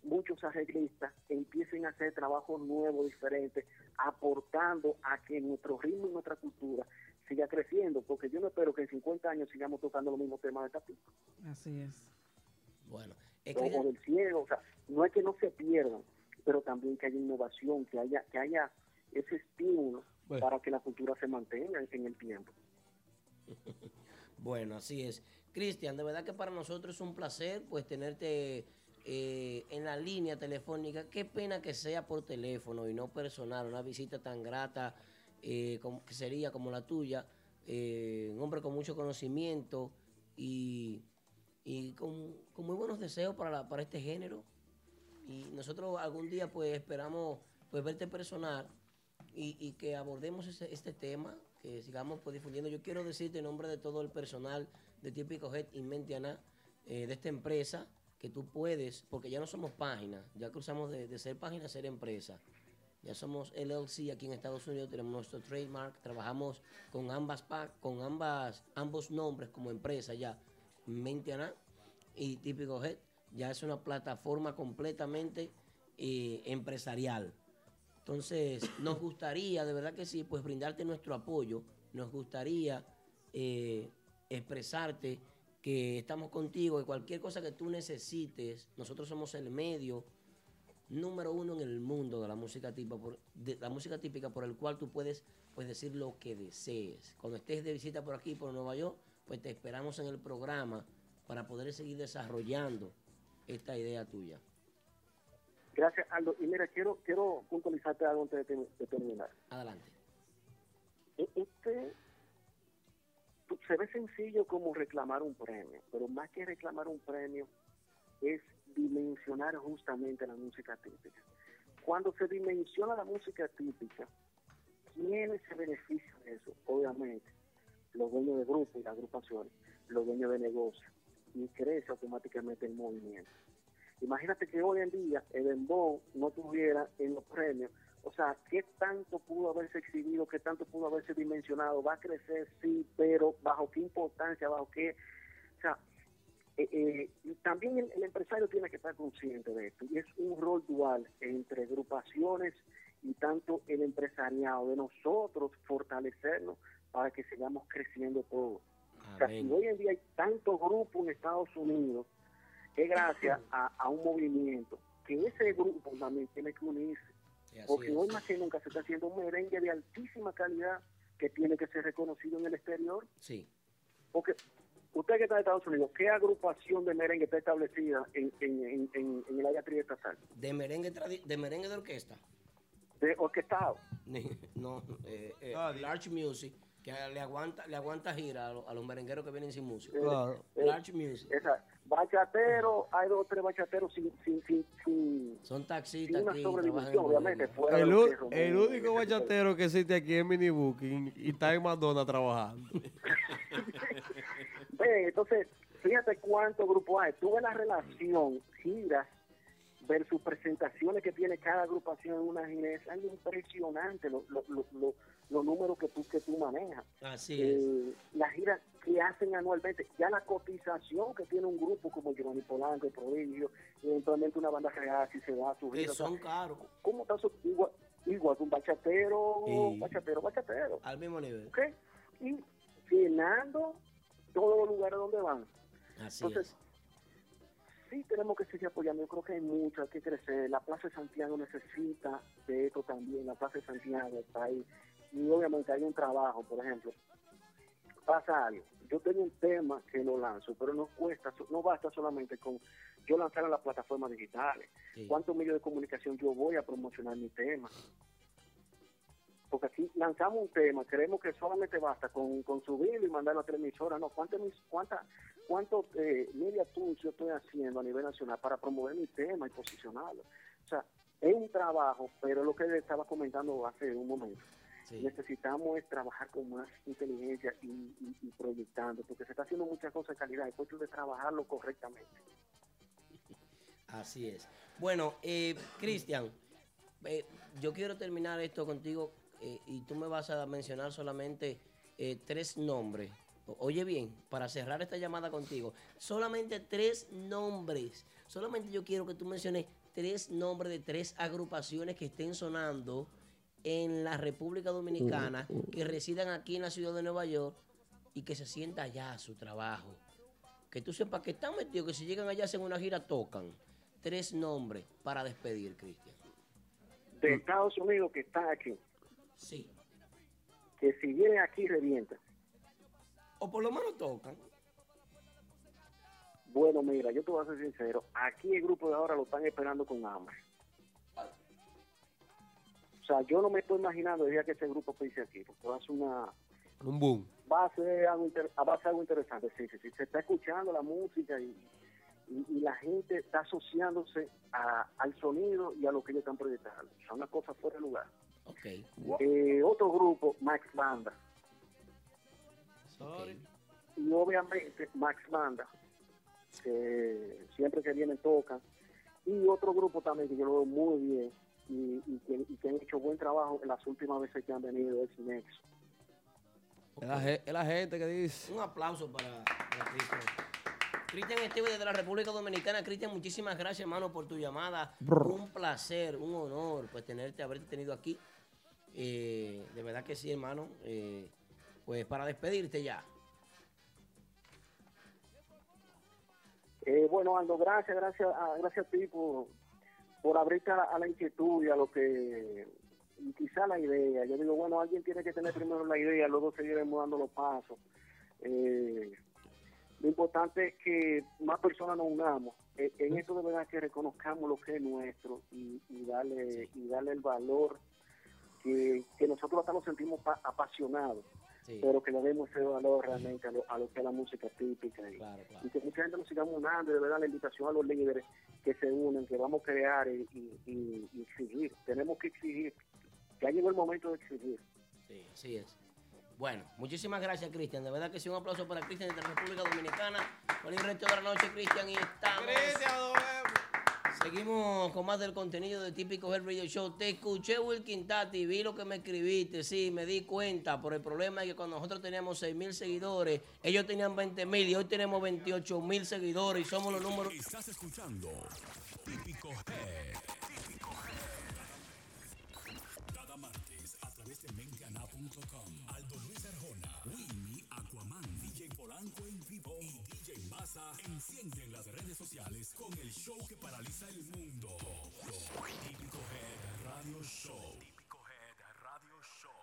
[SPEAKER 7] muchos arreglistas empiecen a hacer trabajos nuevos, diferentes, aportando a que nuestro ritmo y nuestra cultura siga creciendo, porque yo no espero que en 50 años sigamos tocando los mismos temas de Tapico
[SPEAKER 4] Así es.
[SPEAKER 3] Bueno, es que
[SPEAKER 7] del ciego, o sea, no es que no se pierdan, pero también que haya innovación, que haya que haya ese estímulo
[SPEAKER 5] Bueno.
[SPEAKER 7] para que la cultura se mantenga en el tiempo. <laughs>
[SPEAKER 3] Bueno, así es. Cristian, de verdad que para nosotros es un placer pues tenerte eh, en la línea telefónica. Qué pena que sea por teléfono y no personal, una visita tan grata eh, como, que sería como la tuya. Eh, un hombre con mucho conocimiento y, y con, con muy buenos deseos para, la- para este género. Y nosotros algún día pues esperamos pues verte personal y, y que abordemos ese- este tema, que sigamos pues, difundiendo. Yo quiero decirte en nombre de todo el personal de Típico Head y Mentiana, eh, de esta empresa, que tú puedes, porque ya no somos página, ya cruzamos de, de ser página a ser empresa. Ya somos LLC aquí en Estados Unidos, tenemos nuestro trademark, trabajamos con ambas con ambas ambos nombres como empresa ya, Mentiana y Típico Head, ya es una plataforma completamente eh, empresarial. Entonces, nos gustaría, de verdad que sí, pues brindarte nuestro apoyo. Nos gustaría eh, expresarte que estamos contigo, que cualquier cosa que tú necesites, nosotros somos el medio número uno en el mundo de la música típica, por, de la música típica por el cual tú puedes pues, decir lo que desees. Cuando estés de visita por aquí, por Nueva York, pues te esperamos en el programa para poder seguir desarrollando esta idea tuya.
[SPEAKER 7] Gracias, Aldo. Y mira, quiero quiero puntualizarte algo antes de, de terminar.
[SPEAKER 3] Adelante.
[SPEAKER 7] E- Este se ve sencillo como reclamar un premio, pero más que reclamar un premio es dimensionar justamente la música típica. Cuando se dimensiona la música típica, ¿quiénes se benefician de eso? Obviamente, los dueños de grupos y las agrupaciones, los dueños de negocios, y crece automáticamente el movimiento. Imagínate que hoy en día el dembow no tuviera en los premios, o sea, ¿qué tanto pudo haberse exhibido, qué tanto pudo haberse dimensionado? Va a crecer, sí, pero bajo qué importancia, bajo qué... O sea, eh, eh, también el, el empresario tiene que estar consciente de esto, y es un rol dual entre agrupaciones y tanto el empresariado, de nosotros fortalecernos para que sigamos creciendo todos. O sea, si hoy en día hay tantos grupos en Estados Unidos, es gracias a, a un movimiento que ese grupo también tiene que unirse. Porque
[SPEAKER 3] es.
[SPEAKER 7] hoy más que nunca se está haciendo un merengue de altísima calidad que tiene que ser reconocido en el exterior.
[SPEAKER 3] Sí.
[SPEAKER 7] Porque usted que está en Estados Unidos, ¿qué agrupación de merengue está establecida en, en, en, en- en el área triestatal?
[SPEAKER 3] De merengue, de merengue de orquesta.
[SPEAKER 7] De orquestado. <laughs>
[SPEAKER 3] no, eh, eh,
[SPEAKER 5] Ah,
[SPEAKER 3] Large Music, que le aguanta, le aguanta gira a, lo- a los merengueros que vienen sin música.
[SPEAKER 5] Claro.
[SPEAKER 3] Large Music.
[SPEAKER 7] Esa, bachatero, hay dos o tres bachateros sin, sin, sin, sin,
[SPEAKER 3] Son
[SPEAKER 7] sin
[SPEAKER 3] taxistas
[SPEAKER 7] una
[SPEAKER 3] aquí,
[SPEAKER 7] obviamente. Fuera
[SPEAKER 5] El, u- el único bachatero que existe aquí es Mini Booking y está en Madonna trabajando. <laughs>
[SPEAKER 7] Ve, entonces, fíjate cuántos grupos hay. Tú ves la relación, giras versus presentaciones que tiene cada agrupación en una gira. Es algo impresionante lo- lo- lo- lo- los números que tú, que tú manejas.
[SPEAKER 3] Así es.
[SPEAKER 7] Eh, las giras que hacen anualmente, ya la cotización que tiene un grupo como Giovanni Polanco, Prodigio, eventualmente una banda real, si se va a su
[SPEAKER 3] Que
[SPEAKER 7] gira. o sea,
[SPEAKER 3] son caros.
[SPEAKER 7] ¿Cómo está eso? Igual, igual que un bachatero,
[SPEAKER 3] Sí.
[SPEAKER 7] bachatero, bachatero.
[SPEAKER 3] Al mismo nivel.
[SPEAKER 7] ¿ok? Y llenando todos los lugares donde van.
[SPEAKER 3] Así
[SPEAKER 7] Entonces,
[SPEAKER 3] es.
[SPEAKER 7] sí tenemos que seguir apoyando. Yo creo que hay mucho, hay que crecer. La Plaza de Santiago necesita de esto también. La Plaza de Santiago está ahí. Y obviamente hay un trabajo, por ejemplo. Pasa algo. Yo tengo un tema que lo lanzo, pero no cuesta, no basta solamente con yo lanzar en las plataformas digitales.
[SPEAKER 3] Sí.
[SPEAKER 7] ¿Cuántos medios de comunicación yo voy a promocionar mi tema? Porque aquí lanzamos un tema, creemos que solamente basta con, con subirlo y mandarlo a tres emisoras. No, ¿cuántas cuánta, cuántos eh, media tours yo estoy haciendo a nivel nacional para promover mi tema y posicionarlo? O sea, es un trabajo, pero lo que le estaba comentando hace un momento.
[SPEAKER 3] Sí.
[SPEAKER 7] Necesitamos es trabajar con más inteligencia y, y- y proyectando, porque se está haciendo muchas cosas de calidad, es cuestión de trabajarlo correctamente.
[SPEAKER 3] Así es. Bueno, eh, Cristian, eh, yo quiero terminar esto contigo eh, y tú me vas a mencionar solamente eh, tres nombres. Oye bien, para cerrar esta llamada contigo, solamente tres nombres. Solamente yo quiero que tú menciones tres nombres de tres agrupaciones que estén sonando en la República Dominicana, que residan aquí en la ciudad de Nueva York y que se sienta allá su trabajo. Que tú sepas que están metidos, que si llegan allá hacen una gira, tocan. Tres nombres para despedir, Cristian.
[SPEAKER 7] De Estados Unidos que están aquí,
[SPEAKER 3] Sí.
[SPEAKER 7] que si vienen aquí revientan.
[SPEAKER 3] O por lo menos tocan.
[SPEAKER 7] Bueno, mira, yo te voy a ser sincero, aquí el grupo de ahora lo están esperando con hambre. O sea, yo no me estoy imaginando el día que ese grupo pise aquí, porque va a ser una,
[SPEAKER 5] Un boom.
[SPEAKER 7] va a ser algo, inter- va a ser algo interesante, sí, sí, sí. Se está escuchando la música y, y, y la gente está asociándose a- al sonido y a lo que ellos están proyectando. O sea, una cosa fuera de lugar.
[SPEAKER 3] Ok.
[SPEAKER 7] Eh, otro grupo, Max Banda.
[SPEAKER 3] ok.
[SPEAKER 7] Y obviamente Max Banda, que siempre que vienen tocan. Y otro grupo también que yo lo veo muy bien y, y que, y que han hecho buen trabajo en las últimas veces que han venido, es Nexo.
[SPEAKER 5] Es la, ge- es la gente que dice.
[SPEAKER 3] Un aplauso para, para Cristian. Cristian Esteve desde la República Dominicana. Cristian, muchísimas gracias, hermano, por tu llamada. Un placer, un honor, pues tenerte, haberte tenido aquí. Eh, de verdad que sí, hermano. Eh, pues para despedirte ya.
[SPEAKER 7] Eh, bueno, Aldo, gracias, gracias, a, gracias a ti por, por abrirte a, la- a la inquietud y a lo que, y quizá la idea. Yo digo, bueno, alguien tiene que tener primero la idea, luego seguiremos dando los pasos. Eh, lo importante es que más personas nos unamos. Eh, en esto de verdad que reconozcamos lo que es nuestro y, y darle y darle el valor que, que nosotros hasta nos sentimos pa- apasionados,
[SPEAKER 3] Sí,
[SPEAKER 7] pero que le demos ese valor realmente a lo, a lo que es la música típica. Y,
[SPEAKER 3] claro, claro.
[SPEAKER 7] y que mucha gente nos siga unando y de verdad la invitación a los líderes que se unen, que vamos a crear y, y- y- y exigir. Tenemos que exigir. Ya llegó el momento de exigir.
[SPEAKER 3] Sí, así es. Bueno, muchísimas gracias, Cristian. De verdad que sí, un aplauso para Cristian de la República Dominicana. Feliz resto de la noche, Cristian, y estamos. Seguimos con más del contenido de Típico Head Radio Show. Te escuché, Wilkin Tati, vi lo que me escribiste, sí, me di cuenta por el problema de que cuando nosotros teníamos 6 mil seguidores, ellos tenían 20 mil y hoy tenemos 28 mil seguidores y somos los números...
[SPEAKER 1] Estás escuchando Típico Head. Encienden las redes sociales con el show que paraliza el mundo. Típico Radio Show. Típico Head Radio Show.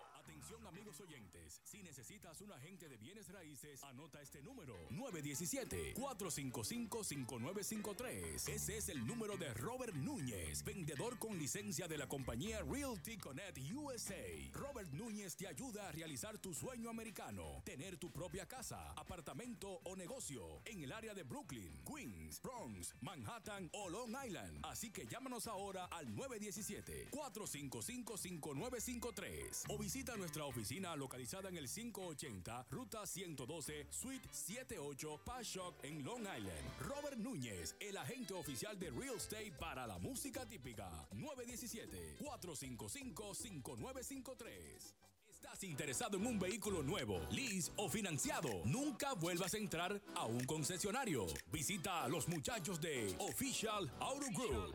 [SPEAKER 1] Oyentes, si necesitas un agente de bienes raíces, anota este número 917-455-5953. Ese es el número de Robert Núñez, vendedor con licencia de la compañía Realty Connect USA. Robert Núñez te ayuda a realizar tu sueño americano, tener tu propia casa, apartamento o negocio en el área de Brooklyn, Queens, Bronx, Manhattan o Long Island. Así que llámanos ahora al 917-455-5953 o visita nuestra oficina localizada en el 580, Ruta 112, Suite 78, Pashock en Long Island. Robert Núñez, el agente oficial de Real Estate para la música típica. 917-455-5953. ¿Estás interesado en un vehículo nuevo, lease o financiado? Nunca vuelvas a entrar a un concesionario. Visita a los muchachos de Official Auto Group.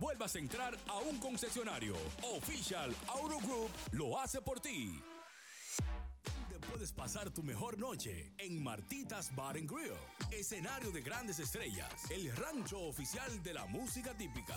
[SPEAKER 1] vuelvas a entrar a un concesionario. Official Auto Group lo hace por ti. ¿Dónde puedes pasar tu mejor noche? En Martitas Bar and Grill, escenario de grandes estrellas, el rancho oficial de la música típica.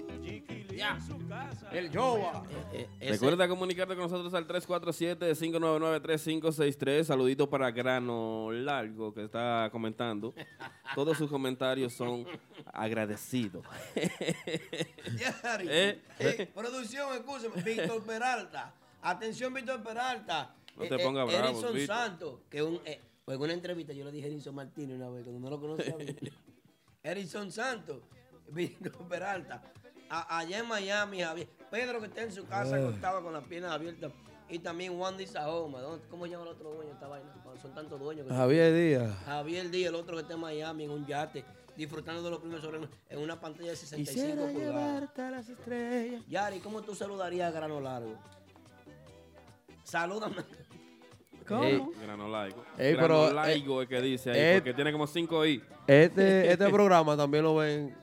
[SPEAKER 5] El Joa.
[SPEAKER 3] Eh, ese-
[SPEAKER 2] Recuerda comunicarte con nosotros al 347-599-3563. Saludito para Grano Largo que está comentando. <laughs> Todos sus comentarios son agradecidos. <laughs> Eh,
[SPEAKER 3] Eh, producción, escúchame. Víctor Peralta. Atención, Víctor Peralta.
[SPEAKER 2] No te
[SPEAKER 3] Eh, eh,
[SPEAKER 2] pongas bravo,
[SPEAKER 3] Edison
[SPEAKER 2] Víctor.
[SPEAKER 3] Santos, que un, eh, pues en una entrevista yo le dije a Edison Martínez una vez, cuando no lo conocía. <laughs> Edison Santos, Víctor Peralta. A- allá en Miami, Javier. Pedro que está en su casa
[SPEAKER 5] Eh.
[SPEAKER 3] acostado con las piernas abiertas. Y también Wandy Sahoma. ¿Dónde- ¿Cómo llama el otro dueño de esta vaina? Son tantos dueños. que-
[SPEAKER 5] Javier Díaz.
[SPEAKER 3] Javier Díaz, el otro que está en Miami, en un yate, disfrutando de los primeros sobre en una pantalla de 65 pulgadas.
[SPEAKER 5] a las estrellas.
[SPEAKER 3] Yari, ¿cómo tú saludarías a Grano Largo? Salúdame.
[SPEAKER 4] ¿Cómo?
[SPEAKER 5] Ey.
[SPEAKER 2] Grano Laigo.
[SPEAKER 5] Ey,
[SPEAKER 2] Grano
[SPEAKER 5] pero,
[SPEAKER 2] Laigo es que dice ahí,
[SPEAKER 5] eh,
[SPEAKER 2] porque tiene como 5 I.
[SPEAKER 5] Este, este <laughs> programa también lo ven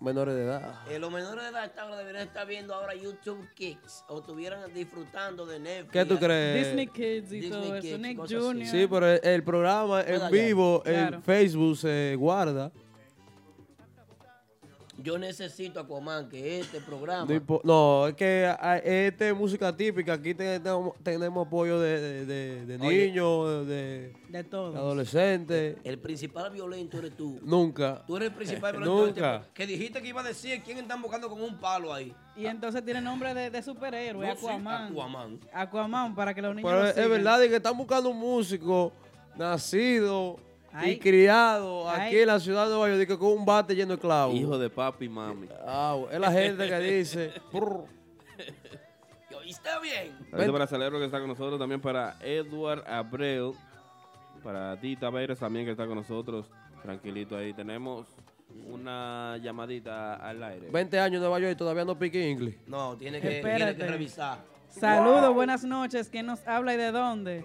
[SPEAKER 5] menores de edad.
[SPEAKER 3] Eh, los menores de edad deberían estar viendo ahora YouTube Kids o estuvieran disfrutando de Netflix.
[SPEAKER 5] ¿Qué tú crees?
[SPEAKER 4] Disney Kids y
[SPEAKER 3] Disney
[SPEAKER 4] todo eso,
[SPEAKER 3] Kids,
[SPEAKER 4] Nick. Jr.
[SPEAKER 5] Sí, pero el, el programa en vivo
[SPEAKER 4] Claro.
[SPEAKER 5] en Facebook se guarda.
[SPEAKER 3] Yo necesito Aquaman que este programa.
[SPEAKER 5] No, es que a- este es música típica. Aquí te- tenemos, tenemos apoyo de, de, de- de niños, de,
[SPEAKER 4] De
[SPEAKER 5] de
[SPEAKER 4] todo.
[SPEAKER 5] adolescentes.
[SPEAKER 3] El principal violento eres tú.
[SPEAKER 5] Nunca.
[SPEAKER 3] Tú eres el principal <laughs> violento. este
[SPEAKER 5] Nunca.
[SPEAKER 3] Que dijiste que iba a decir quién están buscando con un palo ahí.
[SPEAKER 4] Y entonces tiene nombre de, de superhéroe,
[SPEAKER 3] No, sí,
[SPEAKER 4] Aquaman.
[SPEAKER 3] Aquaman.
[SPEAKER 4] Para que los niños
[SPEAKER 5] Pero
[SPEAKER 4] lo
[SPEAKER 5] es, verdad de que están buscando un músico nacido
[SPEAKER 4] Ay.
[SPEAKER 5] y criado aquí
[SPEAKER 4] Ay.
[SPEAKER 5] en la ciudad de Nueva York, con un bate lleno de clavos.
[SPEAKER 2] Hijo de papi y mami.
[SPEAKER 5] Ah, es la gente que dice. <laughs>
[SPEAKER 3] ¿Y oíste bien?
[SPEAKER 2] Saludos para Celebro que está con nosotros, también para Edward Abreu, para Dita Pérez también que está con nosotros, tranquilito ahí. Tenemos una llamadita al aire.
[SPEAKER 5] 20 años en Nueva York y todavía no pique inglés.
[SPEAKER 3] No, tiene que, tiene
[SPEAKER 4] Espérate.
[SPEAKER 3] que revisar.
[SPEAKER 4] Saludos, buenas noches. ¿Quién nos habla y de dónde?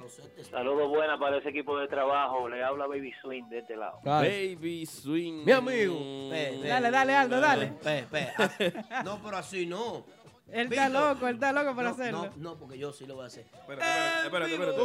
[SPEAKER 8] Saludos buenas para ese equipo de trabajo. Le habla Baby Swing de este lado.
[SPEAKER 2] Baby Swing.
[SPEAKER 5] Mi amigo.
[SPEAKER 3] Ve, ve.
[SPEAKER 4] Dale, dale, Aldo, dale.
[SPEAKER 3] Pe, pe, ah, No, pero así no.
[SPEAKER 4] Él está loco, él está loco para
[SPEAKER 3] no,
[SPEAKER 4] hacerlo.
[SPEAKER 3] No, no, porque yo sí lo voy a hacer.
[SPEAKER 2] Espérate, espérate, espérate, espérate.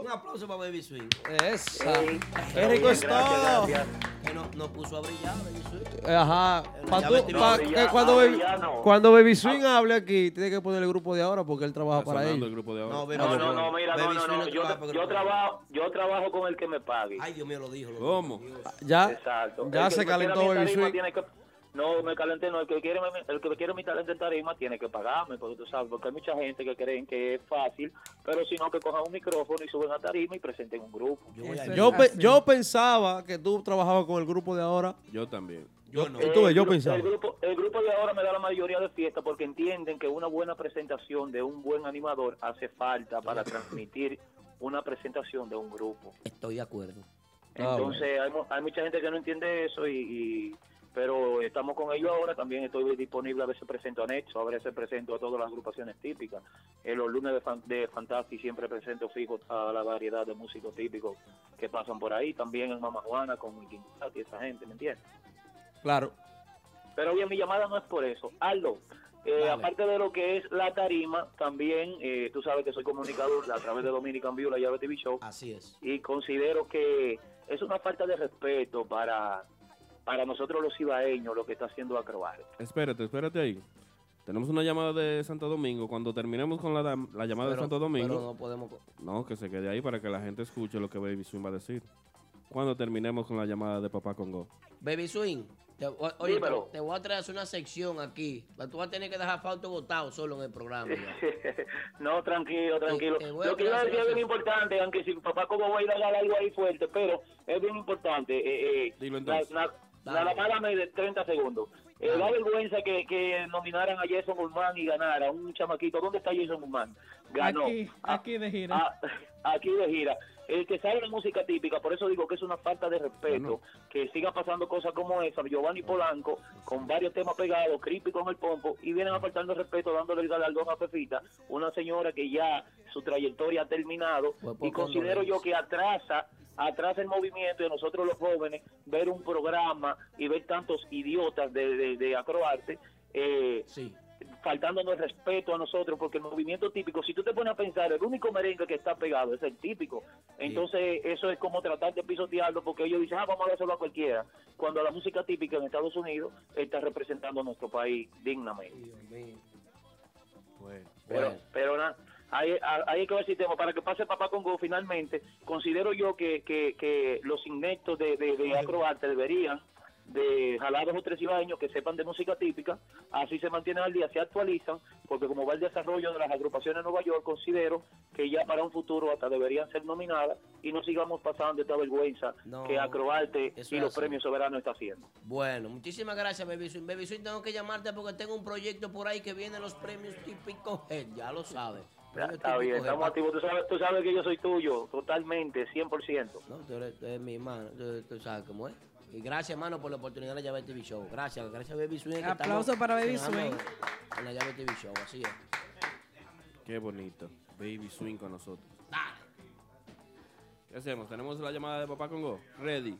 [SPEAKER 3] Un aplauso para Baby Swing.
[SPEAKER 5] Esa.
[SPEAKER 8] Ey,
[SPEAKER 5] Qué rico es
[SPEAKER 8] gracias,
[SPEAKER 5] todo.
[SPEAKER 8] gracias.
[SPEAKER 3] Que no, no puso a brillar, Baby Swing.
[SPEAKER 5] Ajá. Pa' tú- pa- cuando,
[SPEAKER 8] Ah,
[SPEAKER 5] Baby, cuando Baby Swing hable aquí, tiene que poner el grupo de ahora porque él trabaja
[SPEAKER 2] Está
[SPEAKER 5] para él.
[SPEAKER 2] el grupo de ahora.
[SPEAKER 3] No,
[SPEAKER 8] No, no, no, mira, no, no, no. Yo, trabajo, yo trabajo con el que me pague.
[SPEAKER 3] Ay, Dios mío, lo dijo. Lo
[SPEAKER 2] ¿Cómo?
[SPEAKER 3] dijo.
[SPEAKER 5] Ya,
[SPEAKER 8] Exacto.
[SPEAKER 5] ya
[SPEAKER 8] El
[SPEAKER 5] se calentó Baby Swing.
[SPEAKER 8] No, me calenté, no. El que, quiere, mi- el que quiere mi talento en tarima tiene que pagarme, porque tú sabes, porque hay mucha gente que creen que es fácil, pero si no, que cojan un micrófono y suben a tarima y presenten un grupo.
[SPEAKER 3] Yo.
[SPEAKER 5] Yo, pe- yo pensaba que tú trabajabas con el grupo de ahora.
[SPEAKER 2] Yo también.
[SPEAKER 3] Yo no.
[SPEAKER 5] Yo
[SPEAKER 8] el,
[SPEAKER 5] pensaba.
[SPEAKER 8] El grupo, el grupo de ahora me da la mayoría de fiesta porque entienden que una buena presentación de un buen animador hace falta para transmitir una presentación de un grupo.
[SPEAKER 3] Estoy de acuerdo.
[SPEAKER 5] Ah,
[SPEAKER 8] Entonces hay, mu- hay mucha gente que no entiende eso y, y- pero estamos con ellos ahora. También estoy disponible a veces presento a Nexo, a veces presento a todas las agrupaciones típicas. En los lunes de, fan, de Fantasy siempre presento fijo a la variedad de músicos típicos que pasan por ahí. También en Mama Juana con Wiking y esa gente, ¿me entiendes?
[SPEAKER 5] Claro.
[SPEAKER 8] Pero bien, mi llamada no es por eso. Aldo, eh, aparte de lo que es la tarima, también eh, tú sabes que soy comunicador a través de Dominican View, la llave TV Show,
[SPEAKER 3] Así es.
[SPEAKER 8] y considero que es una falta de respeto para, para nosotros los ibaeños lo que está haciendo Acrobar.
[SPEAKER 2] Espérate, espérate ahí. Tenemos una llamada de Santo Domingo. Cuando terminemos con la, llamada de Santo Domingo,
[SPEAKER 3] Pero no podemos.
[SPEAKER 2] no, que se quede ahí para que la gente escuche lo que Baby Swing va a decir. Cuando terminemos con la llamada de Papá Congo.
[SPEAKER 3] Baby Swing. Te, oye, pero te voy a traer una sección aquí. pero Tú vas a tener que dejar Fausto votado solo en el programa. <laughs>
[SPEAKER 8] no, tranquilo, tranquilo.
[SPEAKER 3] te
[SPEAKER 8] Lo que iba a decir es bien importante, aunque si papá como va a ir a dar algo ahí fuerte, pero es bien importante. Eh, eh,
[SPEAKER 2] Dilo entonces.
[SPEAKER 3] Dale.
[SPEAKER 8] nada más dame de 30 segundos. Eh, da vergüenza que, que nominaran a Jason Guzmán y ganara un chamaquito. ¿Dónde está Jason Guzmán? Ganó.
[SPEAKER 4] Aquí,
[SPEAKER 8] Ah,
[SPEAKER 4] aquí de gira.
[SPEAKER 8] Ah, aquí de gira. El que sabe la música típica, por eso digo que es una falta de respeto, que siga pasando cosas como esa, Giovanni Polanco, con varios temas pegados, Creepy con el pompo, y vienen a faltarle respeto dándole el galardón a Pepita, una señora que ya su trayectoria ha terminado,
[SPEAKER 3] Pues
[SPEAKER 8] y considero yo que atrasa atrasa el movimiento de nosotros los jóvenes ver un programa y ver tantos idiotas de, de, de acroarte eh,
[SPEAKER 3] Sí.
[SPEAKER 8] faltándonos el respeto a nosotros, porque el movimiento típico, si tú te pones a pensar, el único merengue que está pegado es el típico. Entonces, eso es como tratar de pisotearlo, porque ellos dicen, ah, vamos a dárselo a cualquiera, cuando la música típica en Estados Unidos está representando a nuestro país dignamente.
[SPEAKER 3] Dios mío.
[SPEAKER 5] Bueno.
[SPEAKER 8] Pero,
[SPEAKER 3] Bueno.
[SPEAKER 8] pero nada, ahí, que ver el sistema. Para que pase Papá Congo, finalmente, considero yo que, que, que los inectos de, de, de acroarte deberían de jalar dos o tres ibaeños que sepan de música típica, así se mantienen al día, se actualizan, porque como va el desarrollo de las agrupaciones en Nueva York, considero que ya para un futuro hasta deberían ser nominadas y no sigamos pasando esta vergüenza
[SPEAKER 3] No,
[SPEAKER 8] que Acroarte y los premios soberanos está haciendo.
[SPEAKER 3] Bueno, muchísimas gracias, Baby Swing. Baby Swing, tengo que llamarte porque tengo un proyecto por ahí que viene los premios típicos <laughs> ya lo sabes.
[SPEAKER 8] Ya, Está bien, estamos activos. Tú sabes, tú sabes que yo soy tuyo, totalmente, 100%.
[SPEAKER 3] No, tú eres, tú eres mi hermano, tú, tú sabes cómo es. Y gracias, hermano, por la oportunidad de la llave TV Show. Gracias, gracias, Baby Swing.
[SPEAKER 4] Aplauso para Baby Swing.
[SPEAKER 3] En la llave TV Show, así es.
[SPEAKER 2] Qué bonito. Baby Swing con nosotros. ¿Qué hacemos? ¿Tenemos la llamada de Papá Congo? Ready.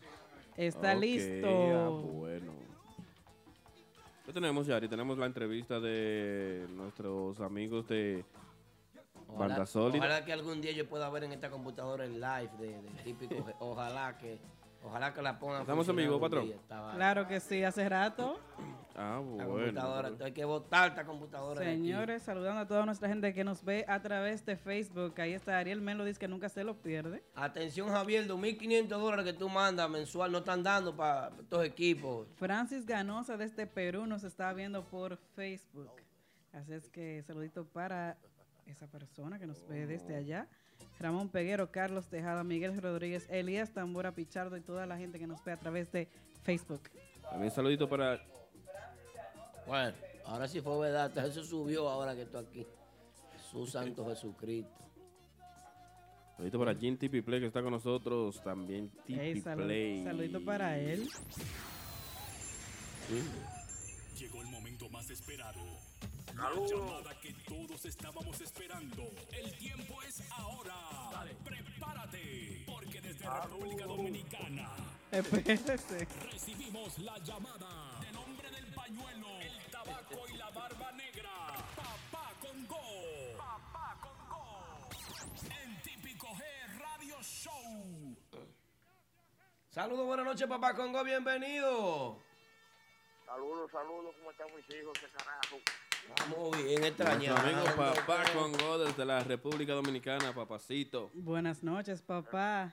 [SPEAKER 4] Está
[SPEAKER 2] Ok, ah,
[SPEAKER 4] listo.
[SPEAKER 2] bueno. ¿Qué tenemos, Yari? Tenemos la entrevista de nuestros amigos de Sólida.
[SPEAKER 3] Ojalá que algún día yo pueda ver en esta computadora el live de, de típico. Ojalá que, ojalá que la pongan.
[SPEAKER 2] ¿Estamos en
[SPEAKER 3] algún
[SPEAKER 2] patrón?
[SPEAKER 3] día.
[SPEAKER 4] Claro que sí, hace rato.
[SPEAKER 2] Ah,
[SPEAKER 3] La
[SPEAKER 2] bueno.
[SPEAKER 3] computadora, hay que botar esta computadora.
[SPEAKER 4] Señores, saludando a toda nuestra gente que nos ve a través de Facebook. Ahí está Ariel Melodis, que nunca se lo pierde.
[SPEAKER 3] Atención, Javier, 2.500 dólares que tú mandas mensual no están dando para estos equipos.
[SPEAKER 4] Francis Ganosa desde Perú nos está viendo por Facebook. Así es que saludito para esa persona que nos ve desde allá. Ramón Peguero, Carlos Tejada, Miguel Rodríguez, Elías Tambora Pichardo y toda la gente que nos ve a través de Facebook.
[SPEAKER 2] También saludito para
[SPEAKER 3] Bueno, ahora sí fue verdad, <laughs> eso subió ahora que estoy aquí. Jesús Santo Jesucristo.
[SPEAKER 2] saludito para Jim Tipi Play que está con nosotros. También Tipi Play.
[SPEAKER 4] saludito para él.
[SPEAKER 1] Llegó el momento más esperado. La llamada que todos estábamos esperando. El tiempo es ahora. Prepárate, porque desde República Dominicana recibimos la llamada del hombre del pañuelo, el tabaco y la barba negra. Papá Congo. Papá Congo. En Típico G Radio Show.
[SPEAKER 3] Saludos, buenas noches, papá Congo, bienvenido.
[SPEAKER 7] Saludos, saludos, ¿cómo están mis hijos? ¿Qué carajo?
[SPEAKER 3] Estamos bien
[SPEAKER 2] Nuestro
[SPEAKER 3] extrañados.
[SPEAKER 2] amigo Papá Congo desde la República Dominicana, papacito.
[SPEAKER 4] Buenas noches, papá.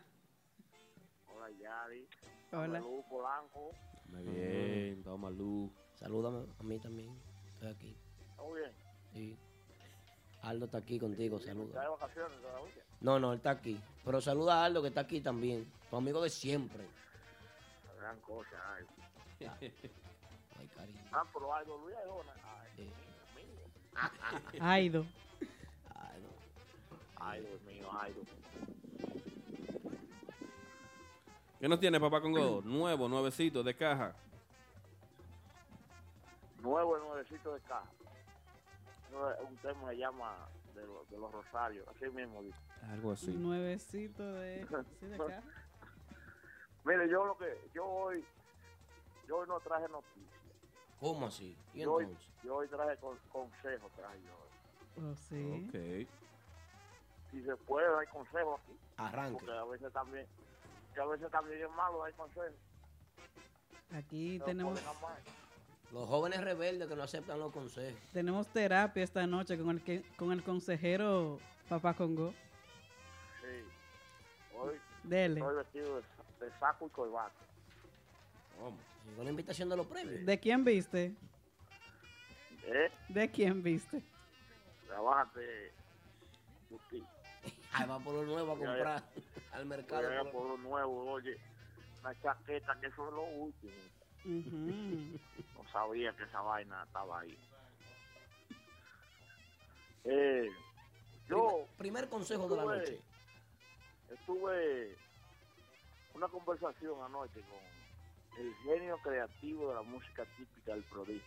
[SPEAKER 7] Hola, Yari.
[SPEAKER 4] Hola.
[SPEAKER 7] Salud, Polanco.
[SPEAKER 2] Muy bien, toma luz.
[SPEAKER 3] Salúdame a mí también. Estoy aquí.
[SPEAKER 7] ¿Todo bien?
[SPEAKER 3] Sí. Aldo está aquí contigo,
[SPEAKER 7] ¿Está
[SPEAKER 3] saluda.
[SPEAKER 7] de vacaciones todavía?
[SPEAKER 3] No, no, él está aquí. Pero saluda a Aldo que está aquí también. Tu amigo de siempre.
[SPEAKER 9] gran cosa. Ay, <laughs>
[SPEAKER 3] Ay, cariño.
[SPEAKER 9] ah, pero Aldo Luis. Ay,
[SPEAKER 3] Sí.
[SPEAKER 9] Dios.
[SPEAKER 3] Ay, no.
[SPEAKER 9] Ay, Dios mío, ay, Dios
[SPEAKER 2] ¿Qué nos tiene Papá Congo? Nuevo, nuevecito, de caja.
[SPEAKER 9] Nuevo nuevecito de caja. Un tema se llama de, los- de los Rosarios. Así mismo dice.
[SPEAKER 2] Algo así.
[SPEAKER 4] Nuevecito de, sí, de caja. <laughs>
[SPEAKER 9] Mire, yo lo que. Yo hoy. Yo hoy no traje noticias.
[SPEAKER 3] ¿Cómo así? ¿Y
[SPEAKER 9] Yo hoy, yo hoy traje con, consejos. Traje yo.
[SPEAKER 4] Oh, sí.
[SPEAKER 2] Ok.
[SPEAKER 9] Si se puede, hay consejos aquí.
[SPEAKER 3] Arranque.
[SPEAKER 9] Porque a veces también. Que a veces también es malo, hay consejos.
[SPEAKER 4] Aquí tenemos.
[SPEAKER 3] Los jóvenes rebeldes que no aceptan los consejos.
[SPEAKER 4] tenemos terapia esta noche con el, que, con el consejero Papá Congo.
[SPEAKER 9] Sí. Hoy
[SPEAKER 4] Dele.
[SPEAKER 9] estoy vestido de, de saco y corbata.
[SPEAKER 3] Llegó la invitación de los premios.
[SPEAKER 4] ¿De quién viste?
[SPEAKER 9] ¿Eh?
[SPEAKER 4] ¿De quién viste?
[SPEAKER 9] Trabájate.
[SPEAKER 3] Ahí va por lo nuevo a comprar <laughs> al mercado.
[SPEAKER 9] Voy a
[SPEAKER 3] por-
[SPEAKER 9] lo nuevo, oye. Una chaqueta, que eso es lo último. No sabía que esa vaina estaba ahí. Eh, yo
[SPEAKER 3] Primer consejo de la noche.
[SPEAKER 9] estuve una conversación anoche con el genio creativo de la música típica del prodigio,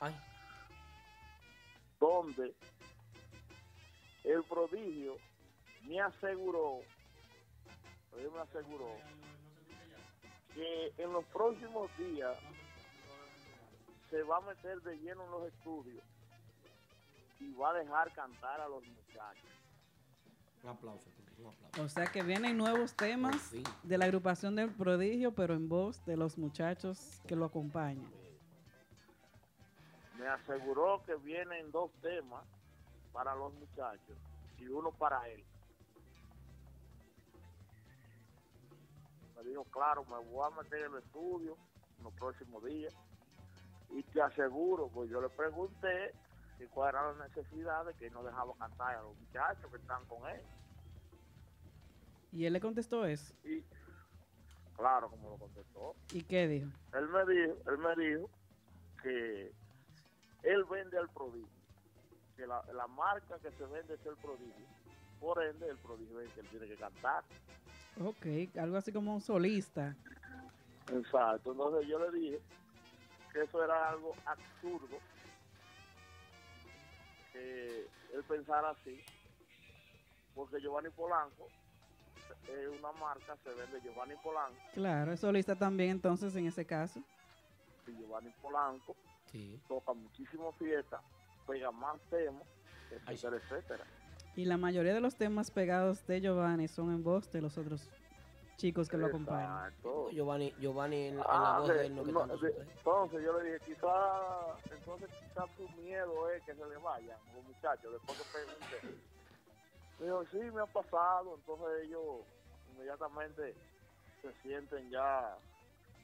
[SPEAKER 3] Ay,
[SPEAKER 9] donde el prodigio me aseguró, él me aseguró que en los próximos días se va a meter de lleno en los estudios y va a dejar cantar a los muchachos.
[SPEAKER 3] un aplauso. Un aplauso.
[SPEAKER 4] O sea que vienen nuevos temas de la agrupación del prodigio, pero en voz de los muchachos que lo acompañan.
[SPEAKER 9] me aseguró que vienen dos temas para los muchachos y uno para él. Me dijo, claro, me voy a meter en el estudio en los próximos días y te aseguro, pues yo le pregunté que cuál era la necesidad de que no dejaba cantar a los muchachos que están con él.
[SPEAKER 4] Y él le contestó eso.
[SPEAKER 9] Y claro, como lo contestó,
[SPEAKER 4] ¿Y qué dijo?
[SPEAKER 9] él me dijo, él me dijo que él vende al prodigio, que la, la marca que se vende es el prodigio, por ende el prodigio es el que él tiene que cantar.
[SPEAKER 4] Ok, algo así como un solista.
[SPEAKER 9] Exacto, entonces yo le dije que eso era algo absurdo, que él pensara así, porque Giovanni Polanco es una marca, se vende Giovanni Polanco,
[SPEAKER 4] Claro, es solista también entonces en ese caso.
[SPEAKER 9] y Giovanni Polanco
[SPEAKER 3] Sí.
[SPEAKER 9] toca muchísimas fiestas, pega más temas, etcétera, etcétera.
[SPEAKER 4] Y la mayoría de los temas pegados de Giovanni son en voz de los otros chicos que lo acompañan.
[SPEAKER 3] Giovanni, Giovanni en, en la
[SPEAKER 9] Ah,
[SPEAKER 3] voz
[SPEAKER 9] de-
[SPEAKER 3] de él no que
[SPEAKER 9] no,
[SPEAKER 3] tanto
[SPEAKER 9] de-
[SPEAKER 3] sucede.
[SPEAKER 9] entonces yo le dije, quizá, entonces quizá su miedo es que se le vayan los muchachos después que pregunté. Me dijo, sí, me ha pasado, entonces ellos inmediatamente se sienten ya,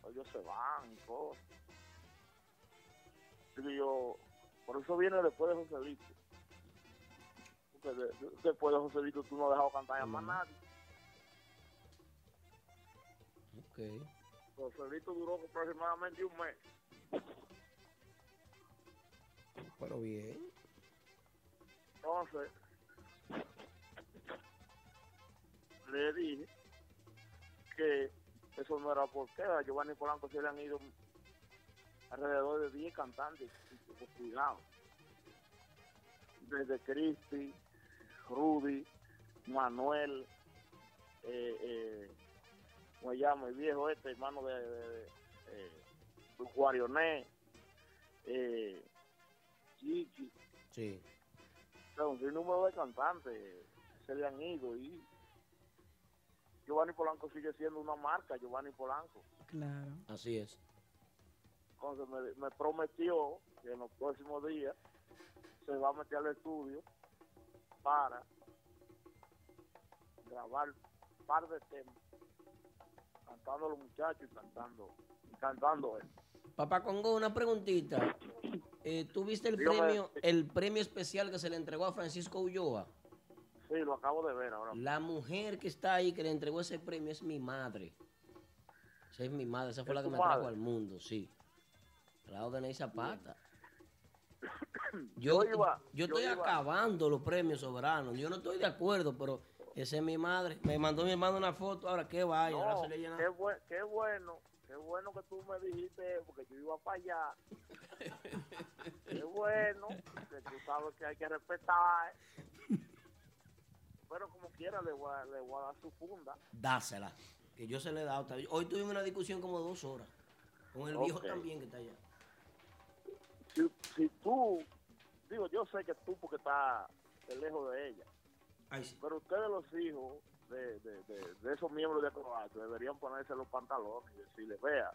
[SPEAKER 9] ellos se van y cosas. Digo yo, por eso viene después de Joselito. Porque de- de- después de Joselito tú no has dejado cantar a más nadie.
[SPEAKER 3] Ok.
[SPEAKER 9] Joselito duró aproximadamente un mes.
[SPEAKER 3] Pero bien.
[SPEAKER 9] Entonces, le dije que eso no era porque a Giovanni Polanco se le han ido alrededor de 10 cantantes, cuidado. Desde Cristi, Rudy, Manuel, eh, eh, ¿cómo se llama? El viejo este, hermano de, de, de, eh, Guarioné, eh, Chiqui,
[SPEAKER 3] Sí.
[SPEAKER 9] o sea, un sinnúmero de cantantes se le han ido y Giovanni Polanco sigue siendo una marca, Giovanni Polanco.
[SPEAKER 4] Claro.
[SPEAKER 3] Así es.
[SPEAKER 9] Entonces me, me prometió que en los próximos días se va a meter al estudio para grabar un par de temas, cantando a los muchachos y cantando, y cantando él.
[SPEAKER 3] Papá Congo, una preguntita. Eh, ¿Tú viste el
[SPEAKER 9] Dígame.
[SPEAKER 3] premio, el premio especial que se le entregó a Francisco Ulloa?
[SPEAKER 9] Sí, lo acabo de ver ahora.
[SPEAKER 3] La mujer que está ahí que le entregó ese premio es mi madre. Esa es mi madre, esa fue
[SPEAKER 9] ¿Es
[SPEAKER 3] la que me trajo al mundo, sí. Al lado de Ney Zapata. <coughs>
[SPEAKER 9] Yo
[SPEAKER 3] Yo,
[SPEAKER 9] iba-
[SPEAKER 3] yo
[SPEAKER 9] yo
[SPEAKER 3] estoy
[SPEAKER 9] iba-
[SPEAKER 3] acabando los premios soberanos. Yo no estoy de acuerdo, pero esa es mi madre. Me mandó mi hermano una foto. Ahora, qué vaya. ahora
[SPEAKER 9] No,
[SPEAKER 3] se le llena-
[SPEAKER 9] qué, bue- qué bueno, qué bueno que tú me dijiste, porque yo iba para allá. <laughs> qué bueno, que tú sabes que hay que respetar. Pero como quiera, le voy a, le voy a dar su funda.
[SPEAKER 3] Dásela. Que yo se le he dado. Hoy tuvimos una discusión como dos horas. Con el viejo
[SPEAKER 9] Ok.
[SPEAKER 3] también que está allá.
[SPEAKER 9] Si, si tú, digo, yo sé que tú, porque estás lejos de ella,
[SPEAKER 3] Ay, sí.
[SPEAKER 9] pero ustedes, los hijos de, de, de, de esos miembros de Acrobato, deberían ponerse los pantalones y decirle: Vea,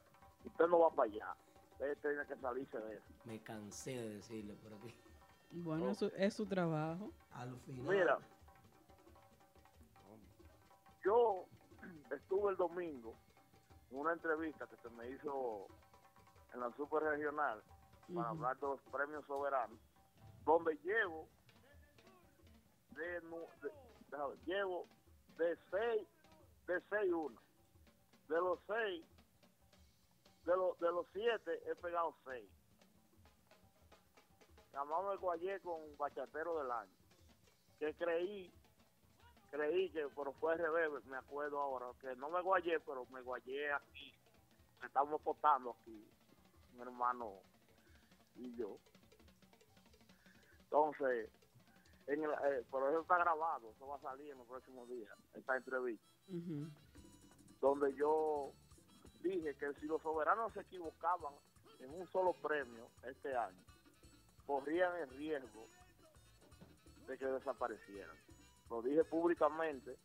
[SPEAKER 9] usted no va para allá, usted tiene que salirse de eso.
[SPEAKER 3] Me cansé de decirle por aquí.
[SPEAKER 4] Bueno, es su- es su trabajo.
[SPEAKER 3] Al final.
[SPEAKER 9] Mira, yo estuve el domingo en una entrevista que se me hizo en la super regional para hablar de los premios soberanos, donde llevo de, de- déjame llevo de 6 de 6 1 de los 6 de los de los 7 he pegado 6 Jamás me guayé con bachatero del año que creí creí que pero fue al revés me acuerdo ahora que no me guayé pero me guayé aquí que estamos votando aquí mi hermano y yo. Entonces en el, eh, pero eso está grabado eso va a salir en los próximos días esta entrevista. Donde yo dije que si los soberanos se equivocaban en un solo premio este año, corrían el riesgo de que desaparecieran. Lo dije públicamente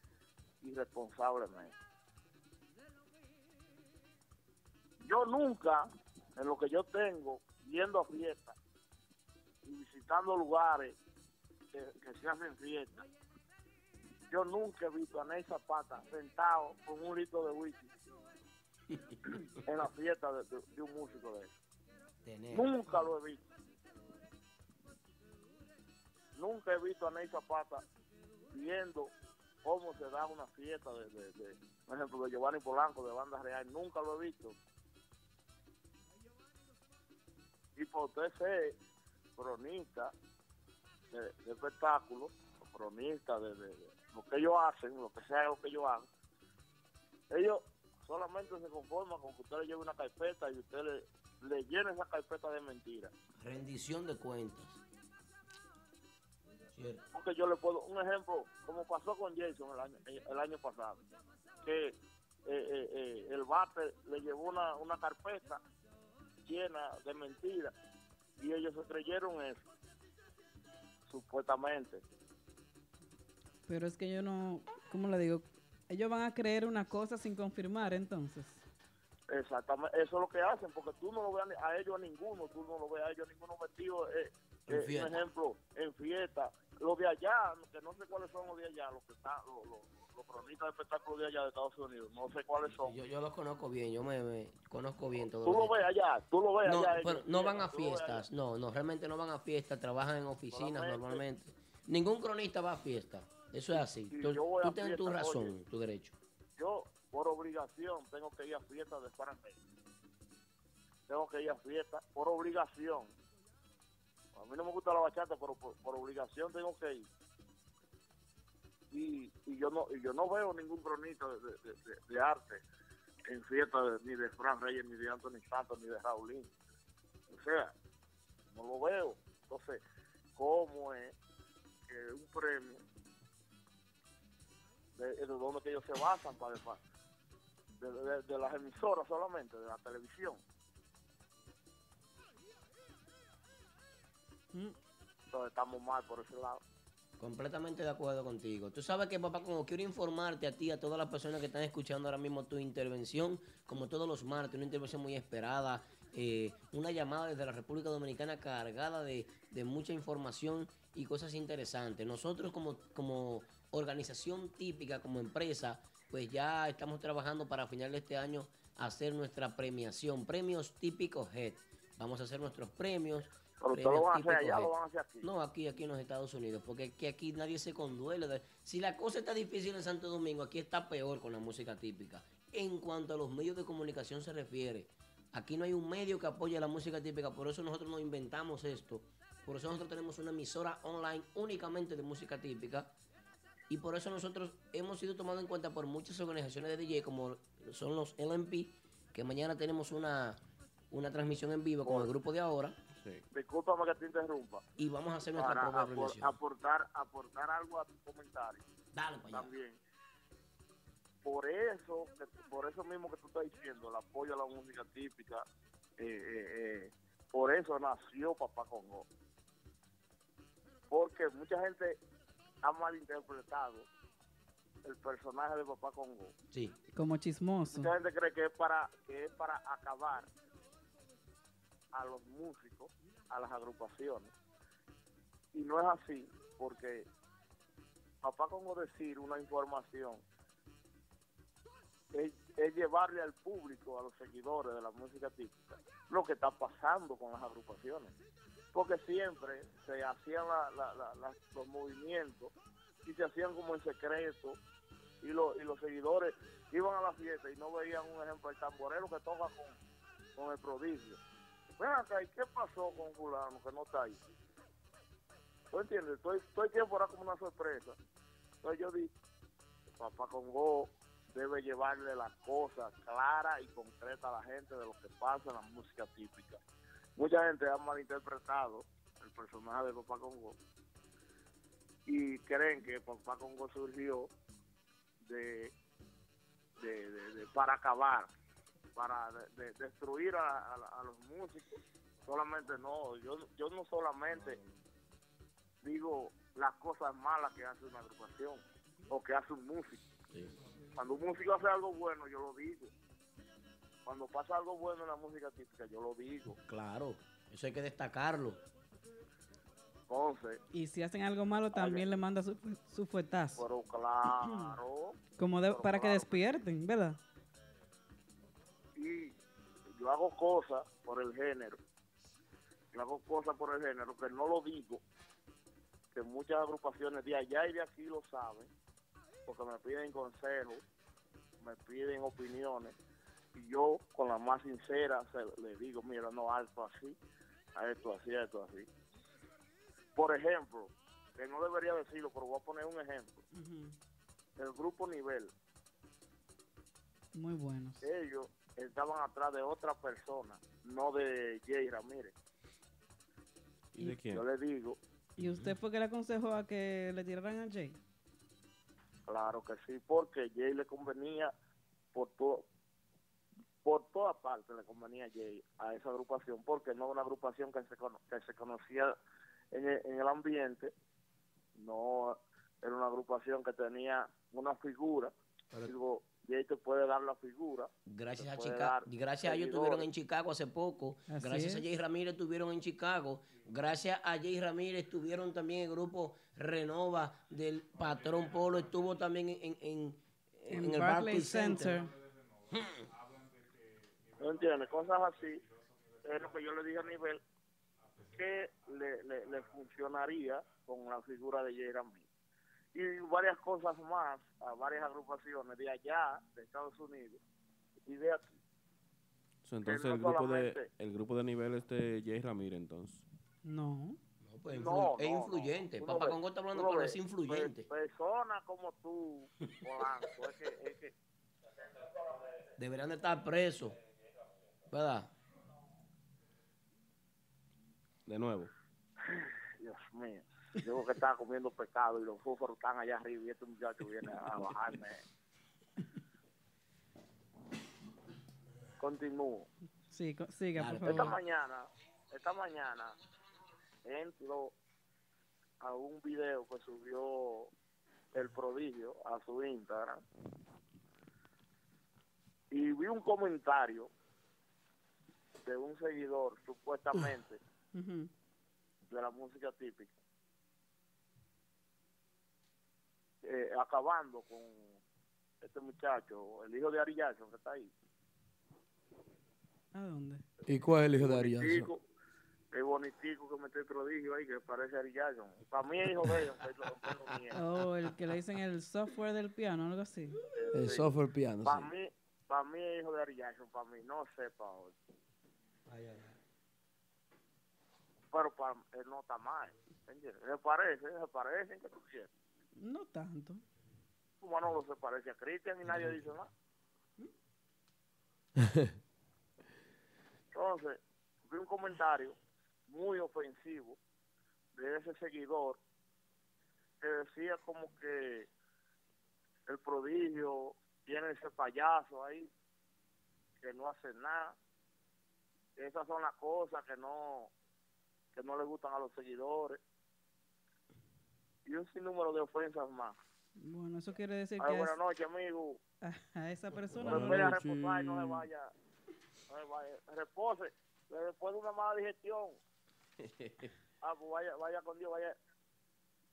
[SPEAKER 9] y responsablemente. Yo nunca, en lo que yo tengo, yendo a fiestas y visitando lugares que, que se hacen fiestas, yo nunca he visto a Ney Zapata sentado con un litro de whisky <laughs> en la fiesta de, de- de un músico de eso.
[SPEAKER 3] Tener.
[SPEAKER 9] Nunca lo he visto. Nunca he visto a Ney Zapata viendo cómo se da una fiesta de, de, de- por ejemplo, de Giovanni Polanco, de Banda Real. Nunca lo he visto. Y por usted ser cronista de, de espectáculos, cronista de, de- de lo que ellos hacen, lo que sea lo que ellos hagan, ellos solamente se conforman con que usted le lleve una carpeta y usted le, le llene esa carpeta de mentiras.
[SPEAKER 3] Rendición de cuentas. Cierto.
[SPEAKER 9] Porque yo le puedo, un ejemplo, como pasó con Jason el año, el año pasado, que eh, eh, eh, el bate le llevó una, una carpeta llena de mentiras y ellos se creyeron eso, supuestamente.
[SPEAKER 4] Pero es que yo no, ¿cómo le digo? Ellos van a creer una cosa sin confirmar, entonces.
[SPEAKER 9] Exactamente, eso es lo que hacen, porque tú no lo ves a ellos a ninguno, tú no lo ves a ellos a ninguno metido, eh, eh, un ejemplo, en fiesta. Los de allá, que no sé cuáles son los de allá, los que están, los, los, los cronistas de espectáculos de allá de Estados Unidos, no sé cuáles son.
[SPEAKER 3] Yo, yo los conozco bien, yo me, me conozco bien todo.
[SPEAKER 9] Tú lo ves allá, tú lo ves
[SPEAKER 3] No,
[SPEAKER 9] allá.
[SPEAKER 3] pero no van a fiestas, no, no, realmente no van a fiestas, trabajan en oficinas normalmente. Ningún cronista va a fiesta, eso es así.
[SPEAKER 9] Sí,
[SPEAKER 3] tú tú tienes tu razón,
[SPEAKER 9] oye.
[SPEAKER 3] tu derecho.
[SPEAKER 9] Yo, por obligación, tengo que ir a fiestas de Fahrenheit. Tengo que ir a fiestas por obligación. A mí no me gusta la bachata, pero por, por obligación tengo que ir. Y, y yo no y yo no veo ningún cronista de, arte en fiestas de- ni de Fran Reyes, ni de Anthony Santos, ni de Raulín. O sea, no lo veo. Entonces, ¿cómo es que un premio de, de dónde que ellos se basan para- de, de- de las emisoras solamente, de la televisión.
[SPEAKER 4] Mm.
[SPEAKER 9] Entonces estamos mal por ese lado.
[SPEAKER 3] Completamente de acuerdo contigo. Tú sabes que, papá, como quiero informarte a ti, a todas las personas que están escuchando ahora mismo tu intervención, como todos los martes, una intervención muy esperada, eh, una llamada desde la República Dominicana cargada de, de mucha información y cosas interesantes. Nosotros como, como organización típica, como empresa, pues ya estamos trabajando para final de este año hacer nuestra premiación, premios típicos HED. Vamos a hacer nuestros premios.
[SPEAKER 9] Pero ustedes
[SPEAKER 3] premios
[SPEAKER 9] lo van a hacer
[SPEAKER 3] típicos
[SPEAKER 9] allá,
[SPEAKER 3] HED.
[SPEAKER 9] lo van a hacer aquí.
[SPEAKER 3] No, aquí, aquí en los Estados Unidos, porque que aquí nadie se conduele. de- Si la cosa está difícil en Santo Domingo, aquí está peor con la música típica. en cuanto a los medios de comunicación se refiere. Aquí no hay un medio que apoye la música típica, por eso nosotros nos inventamos esto. Por eso nosotros tenemos una emisora online únicamente de música típica. Y por eso nosotros hemos sido tomados en cuenta por muchas organizaciones de DJ, como son los LMP, que mañana tenemos una, una transmisión en vivo con el grupo de ahora.
[SPEAKER 9] Discúlpame que te interrumpa.
[SPEAKER 3] Y vamos a hacer nuestra
[SPEAKER 9] Para
[SPEAKER 3] propia
[SPEAKER 9] apor- aportar, aportar algo a tu comentario.
[SPEAKER 3] Dale para allá.
[SPEAKER 9] También. Por eso, por eso mismo que tú estás diciendo, el apoyo a la música típica, eh, eh, eh, por eso nació Papá Congo. Porque mucha gente ha malinterpretado el personaje de Papá Congo.
[SPEAKER 3] Sí.
[SPEAKER 4] Como chismoso.
[SPEAKER 9] Mucha gente cree que es para que es para acabar a los músicos, a las agrupaciones. Y no es así, porque papá como decir una información es, llevarle al público, a los seguidores de la música típica, lo que está pasando con las agrupaciones. Porque siempre se hacían los movimientos y se hacían como en secreto y, lo- y los seguidores iban a la fiesta y no veían un ejemplo el tamborero que toca con el prodigio. Ven acá, ¿y qué pasó con fulano que no está ahí? ¿Tú entiendes? Estoy, estoy tiempo era como una sorpresa. Entonces yo dije, Papá Congo debe llevarle las cosas claras y concretas a la gente de lo que pasa en la música típica. Mucha gente ha malinterpretado el personaje de Papá Congo y creen que Papá Congo surgió de- para acabar, para de- de- destruir a, a- a los músicos. Solamente no, yo, yo no solamente digo las cosas malas que hace una agrupación o que hace un músico. Cuando un músico hace algo bueno, yo lo digo. Cuando pasa algo bueno en la música típica, yo lo digo.
[SPEAKER 3] Claro, eso hay que destacarlo.
[SPEAKER 9] Entonces,
[SPEAKER 4] Y si hacen algo malo, también le manda su, su fuetazo.
[SPEAKER 9] pero claro,
[SPEAKER 4] Como de-
[SPEAKER 9] pero
[SPEAKER 4] para que despierten, ¿verdad?
[SPEAKER 9] Yo hago cosas por el género. Yo hago cosas por el género que no lo digo, que muchas agrupaciones de allá y de aquí lo saben, porque me piden consejos, me piden opiniones, y yo con la más sincera se- le digo, mira, no, a esto así, a esto así, a esto así. Por ejemplo, que no debería decirlo, pero voy a poner un ejemplo. El grupo Nivel,
[SPEAKER 4] Muy buenos.
[SPEAKER 9] ellos estaban atrás de otra persona, no de Jay Ramírez.
[SPEAKER 2] ¿Y de quién?
[SPEAKER 9] Yo le digo,
[SPEAKER 4] ¿Y usted fue que le aconsejó a que le tiraran a Jay?
[SPEAKER 9] claro que sí, porque Jay le convenía por todo, por toda parte le convenía a Jay a esa agrupación, porque no una agrupación que se, cono- que se conocía en el, en el ambiente, no era una agrupación que tenía una figura. Digo, Jay te puede dar la figura.
[SPEAKER 3] Gracias a Chicago, gracias a ellos estuvieron en Chicago hace poco.
[SPEAKER 4] Así
[SPEAKER 3] gracias a. Jay Ramírez estuvieron en Chicago. Gracias a Jay Ramírez estuvieron también el grupo Renova del Patrón Polo. Estuvo también en, en, en-
[SPEAKER 4] En,
[SPEAKER 3] en el
[SPEAKER 4] Barclays
[SPEAKER 3] Barclays
[SPEAKER 4] Center.
[SPEAKER 3] Center.
[SPEAKER 9] ¿No entiendes? Cosas así es lo que yo le dije a nivel que le, le, le funcionaría con la figura de Jay Ramírez. Y varias cosas más a varias agrupaciones de allá, de Estados Unidos y de aquí.
[SPEAKER 2] So, entonces
[SPEAKER 9] no
[SPEAKER 2] el grupo de el grupo de nivel este Jay Ramírez entonces.
[SPEAKER 4] No.
[SPEAKER 3] No, pues, influ-
[SPEAKER 9] No,
[SPEAKER 3] es influyente.
[SPEAKER 9] no.
[SPEAKER 3] Papá Congo está hablando, pero es influyente.
[SPEAKER 9] Pe- Personas como tú, Polanco, es que, es que
[SPEAKER 3] Deberían de estar presos. ¿Verdad?
[SPEAKER 2] De nuevo.
[SPEAKER 9] Dios mío, yo que estaba comiendo pescado y los fúfaros están allá arriba y este muchacho viene a bajarme. Continúo.
[SPEAKER 4] Sí, siga, por
[SPEAKER 9] Esta
[SPEAKER 4] favor.
[SPEAKER 9] mañana, esta mañana entro a un video que subió el prodigio a su Instagram y vi un comentario de un seguidor supuestamente de la música típica eh, acabando con este muchacho, el hijo de Ari Jackson que está ahí.
[SPEAKER 4] ¿A dónde?
[SPEAKER 5] ¿Y cuál es el hijo de Arias?
[SPEAKER 9] Bonitico, el bonitico que mete el prodigio ahí, que parece Ari Jackson. Para mí es hijo de ellos.
[SPEAKER 4] Oh, el que le dicen el software del piano, algo así.
[SPEAKER 5] El software piano.
[SPEAKER 9] Para
[SPEAKER 5] sí.
[SPEAKER 9] mí, para mí es hijo de Ari Jackson, para mí, no sé para otro. Pero para él no está mal. ¿entiendes? Se parece, se parecen, que tú quieres.
[SPEAKER 4] No tanto.
[SPEAKER 9] Manolo se parece a Cristian y nadie dice nada. Entonces, vi un comentario muy ofensivo de ese seguidor que decía como que el prodigio tiene ese payaso ahí que no hace nada. Esas son las cosas que no que no le gustan a los seguidores. Y un sinnúmero de ofensas más.
[SPEAKER 4] Bueno, eso quiere decir
[SPEAKER 9] Ay,
[SPEAKER 4] que
[SPEAKER 9] buenas
[SPEAKER 4] es-
[SPEAKER 9] noches, amigo. <laughs>
[SPEAKER 4] a, esa persona
[SPEAKER 9] No
[SPEAKER 4] no
[SPEAKER 9] a
[SPEAKER 4] le-
[SPEAKER 9] reposar y no se vaya. No se vaya. Repose. Después de una mala digestión. <laughs> Ah, pues vaya, vaya con Dios, vaya.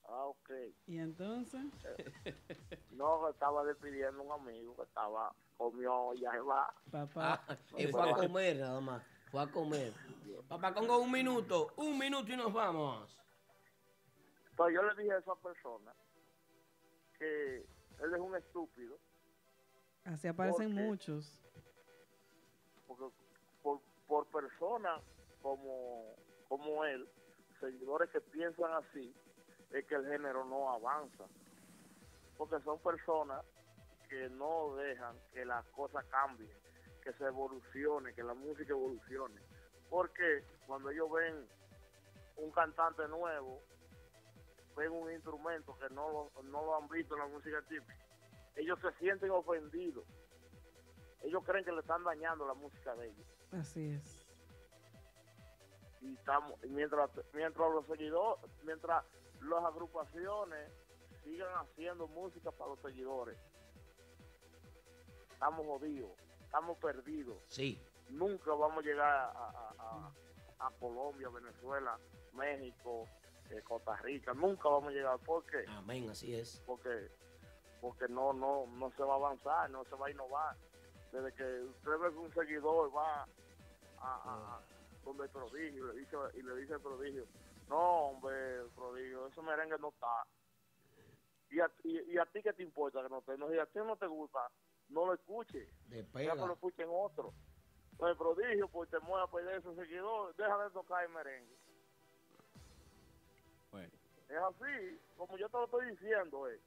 [SPEAKER 9] Ah, ok.
[SPEAKER 4] Y entonces, <laughs>
[SPEAKER 9] No, estaba despidiendo a un amigo que estaba, comió y ya se va.
[SPEAKER 4] papá,
[SPEAKER 3] Ah, y fue a comer nada más. Fue a comer. Papá Congo, un minuto. Un minuto y nos vamos.
[SPEAKER 9] Entonces yo le dije a esa persona que él es un estúpido
[SPEAKER 4] así aparecen muchos.
[SPEAKER 9] porque por, por personas como, como él, seguidores que piensan así, es que el género no avanza. Porque son personas que no dejan que las cosas cambien, que se evolucione, que la música evolucione. Porque cuando ellos ven un cantante nuevo, ven un instrumento que no lo, no lo han visto en la música típica, ellos se sienten ofendidos. Ellos creen que le están dañando la música de ellos.
[SPEAKER 4] Así es.
[SPEAKER 9] y estamos y mientras mientras los seguidores mientras las agrupaciones sigan haciendo música para los seguidores estamos jodidos estamos perdidos
[SPEAKER 3] Sí.
[SPEAKER 9] nunca vamos a llegar a, a- a- a Colombia Venezuela México eh, Costa Rica. Nunca vamos a llegar porque
[SPEAKER 3] Amén, así es.
[SPEAKER 9] porque porque no no no se va a avanzar no se va a innovar. Desde que usted ve que un seguidor va a, donde el prodigio y le dice y le dice al prodigio no hombre prodigio ese merengue no está y a, y, y a ti qué te importa que no esté no, si a ti no te gusta no lo escuches
[SPEAKER 3] De
[SPEAKER 9] ya que lo escuchen otro. Pues el prodigio pues te mueve a perder ese seguidor deja de tocar el merengue es así como yo te lo estoy diciendo eh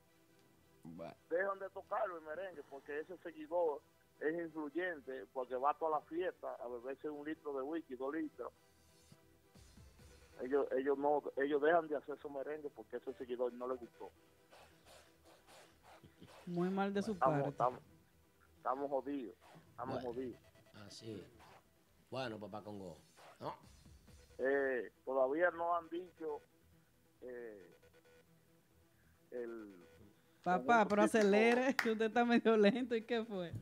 [SPEAKER 9] dejan de tocarlo el merengue porque ese seguidor es influyente porque va a toda la fiesta a beberse un litro de whisky, dos litros. Ellos, ellos no, ellos dejan de hacer su merengue porque ese seguidor no le gustó.
[SPEAKER 4] Muy mal de su
[SPEAKER 9] Estamos,
[SPEAKER 4] parte.
[SPEAKER 9] estamos, estamos jodidos, estamos
[SPEAKER 3] Bueno.
[SPEAKER 9] jodidos.
[SPEAKER 3] Así. Bueno, papá Congo. ¿No?
[SPEAKER 9] Eh, todavía no han dicho eh, el
[SPEAKER 4] Papá, pero acelere, <laughs> que usted está medio lento. ¿Y qué fue?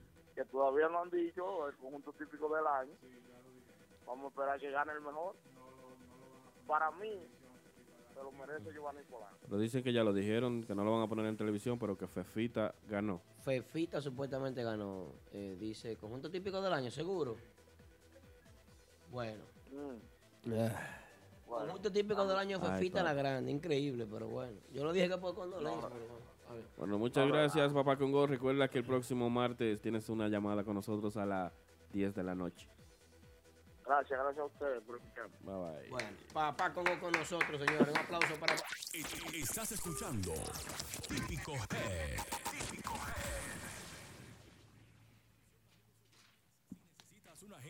[SPEAKER 9] que todavía no han dicho el conjunto típico del año. Vamos a esperar que gane el mejor. Para mí, se lo merece Giovanni Polanco.
[SPEAKER 2] Pero dicen que ya lo dijeron, que no lo van a poner en televisión, pero que Fefita ganó.
[SPEAKER 3] Fefita supuestamente ganó. eh, dice, conjunto típico del año, seguro. Bueno.
[SPEAKER 9] Mm,
[SPEAKER 3] Eh. Conjunto típico del año
[SPEAKER 2] Ay,
[SPEAKER 3] Fefita la grande, increíble, pero bueno. Yo lo dije que por condolencia, pero bueno.
[SPEAKER 2] Bueno, muchas gracias, papá Congo. Recuerda que el próximo martes tienes una llamada con nosotros a las 10 de la noche.
[SPEAKER 9] Gracias, gracias a ustedes por escucharme.
[SPEAKER 2] Bye bye.
[SPEAKER 3] Bueno, papá Congo con nosotros, señores. Un aplauso para...
[SPEAKER 1] Estás escuchando Típico Head. Típico Head. Necesitas un agente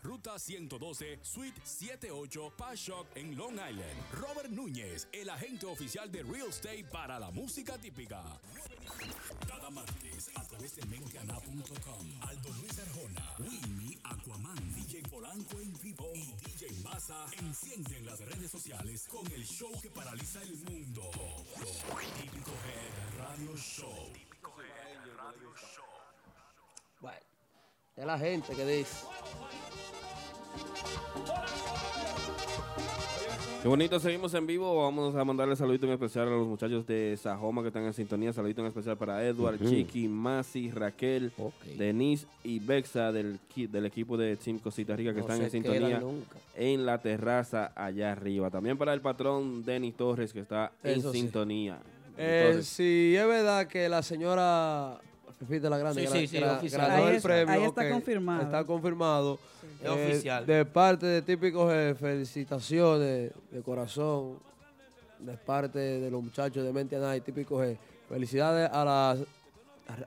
[SPEAKER 1] Ruta 112 Suite 78 Pashock en Long Island. Robert Núñez, el agente oficial de Real Estate para la música típica. Cada martes a través de menteana.com. Aldo Luis Arjona, Winnie, Aquaman, DJ Polanco en vivo y DJ Massa encienden las redes sociales con el show que paraliza el mundo. Típico Head Radio Show. Típico Head Radio Show.
[SPEAKER 3] Bueno,
[SPEAKER 5] Es la gente que dice.
[SPEAKER 2] Qué bonito, seguimos en vivo. Vamos a mandarle saludito en especial a los muchachos de Sajoma que están en sintonía. Saludito en especial para Edward,
[SPEAKER 3] Ujú.
[SPEAKER 2] Chiqui, Masi, Raquel, Denise y Bexa del, equipo de Team Cosita Rica que
[SPEAKER 3] No
[SPEAKER 2] están en sintonía en la terraza allá arriba. También para el patrón Denis Torres que está en
[SPEAKER 5] sí.
[SPEAKER 2] sintonía.
[SPEAKER 5] Eh,
[SPEAKER 2] Entonces,
[SPEAKER 5] si es verdad que la señora Fefita la Grande
[SPEAKER 3] Sí,
[SPEAKER 5] gra-
[SPEAKER 3] sí, sí,
[SPEAKER 5] gra-
[SPEAKER 3] oficial.
[SPEAKER 5] ganó
[SPEAKER 4] Ahí
[SPEAKER 5] el
[SPEAKER 4] es-
[SPEAKER 5] premio.
[SPEAKER 4] ahí está confirmado.
[SPEAKER 5] Está confirmado.
[SPEAKER 3] Es
[SPEAKER 5] Eh,
[SPEAKER 3] oficial.
[SPEAKER 5] De parte de Típicos G, felicitaciones de corazón. De parte de los muchachos de Mente Night, Típicos G. Felicidades a la,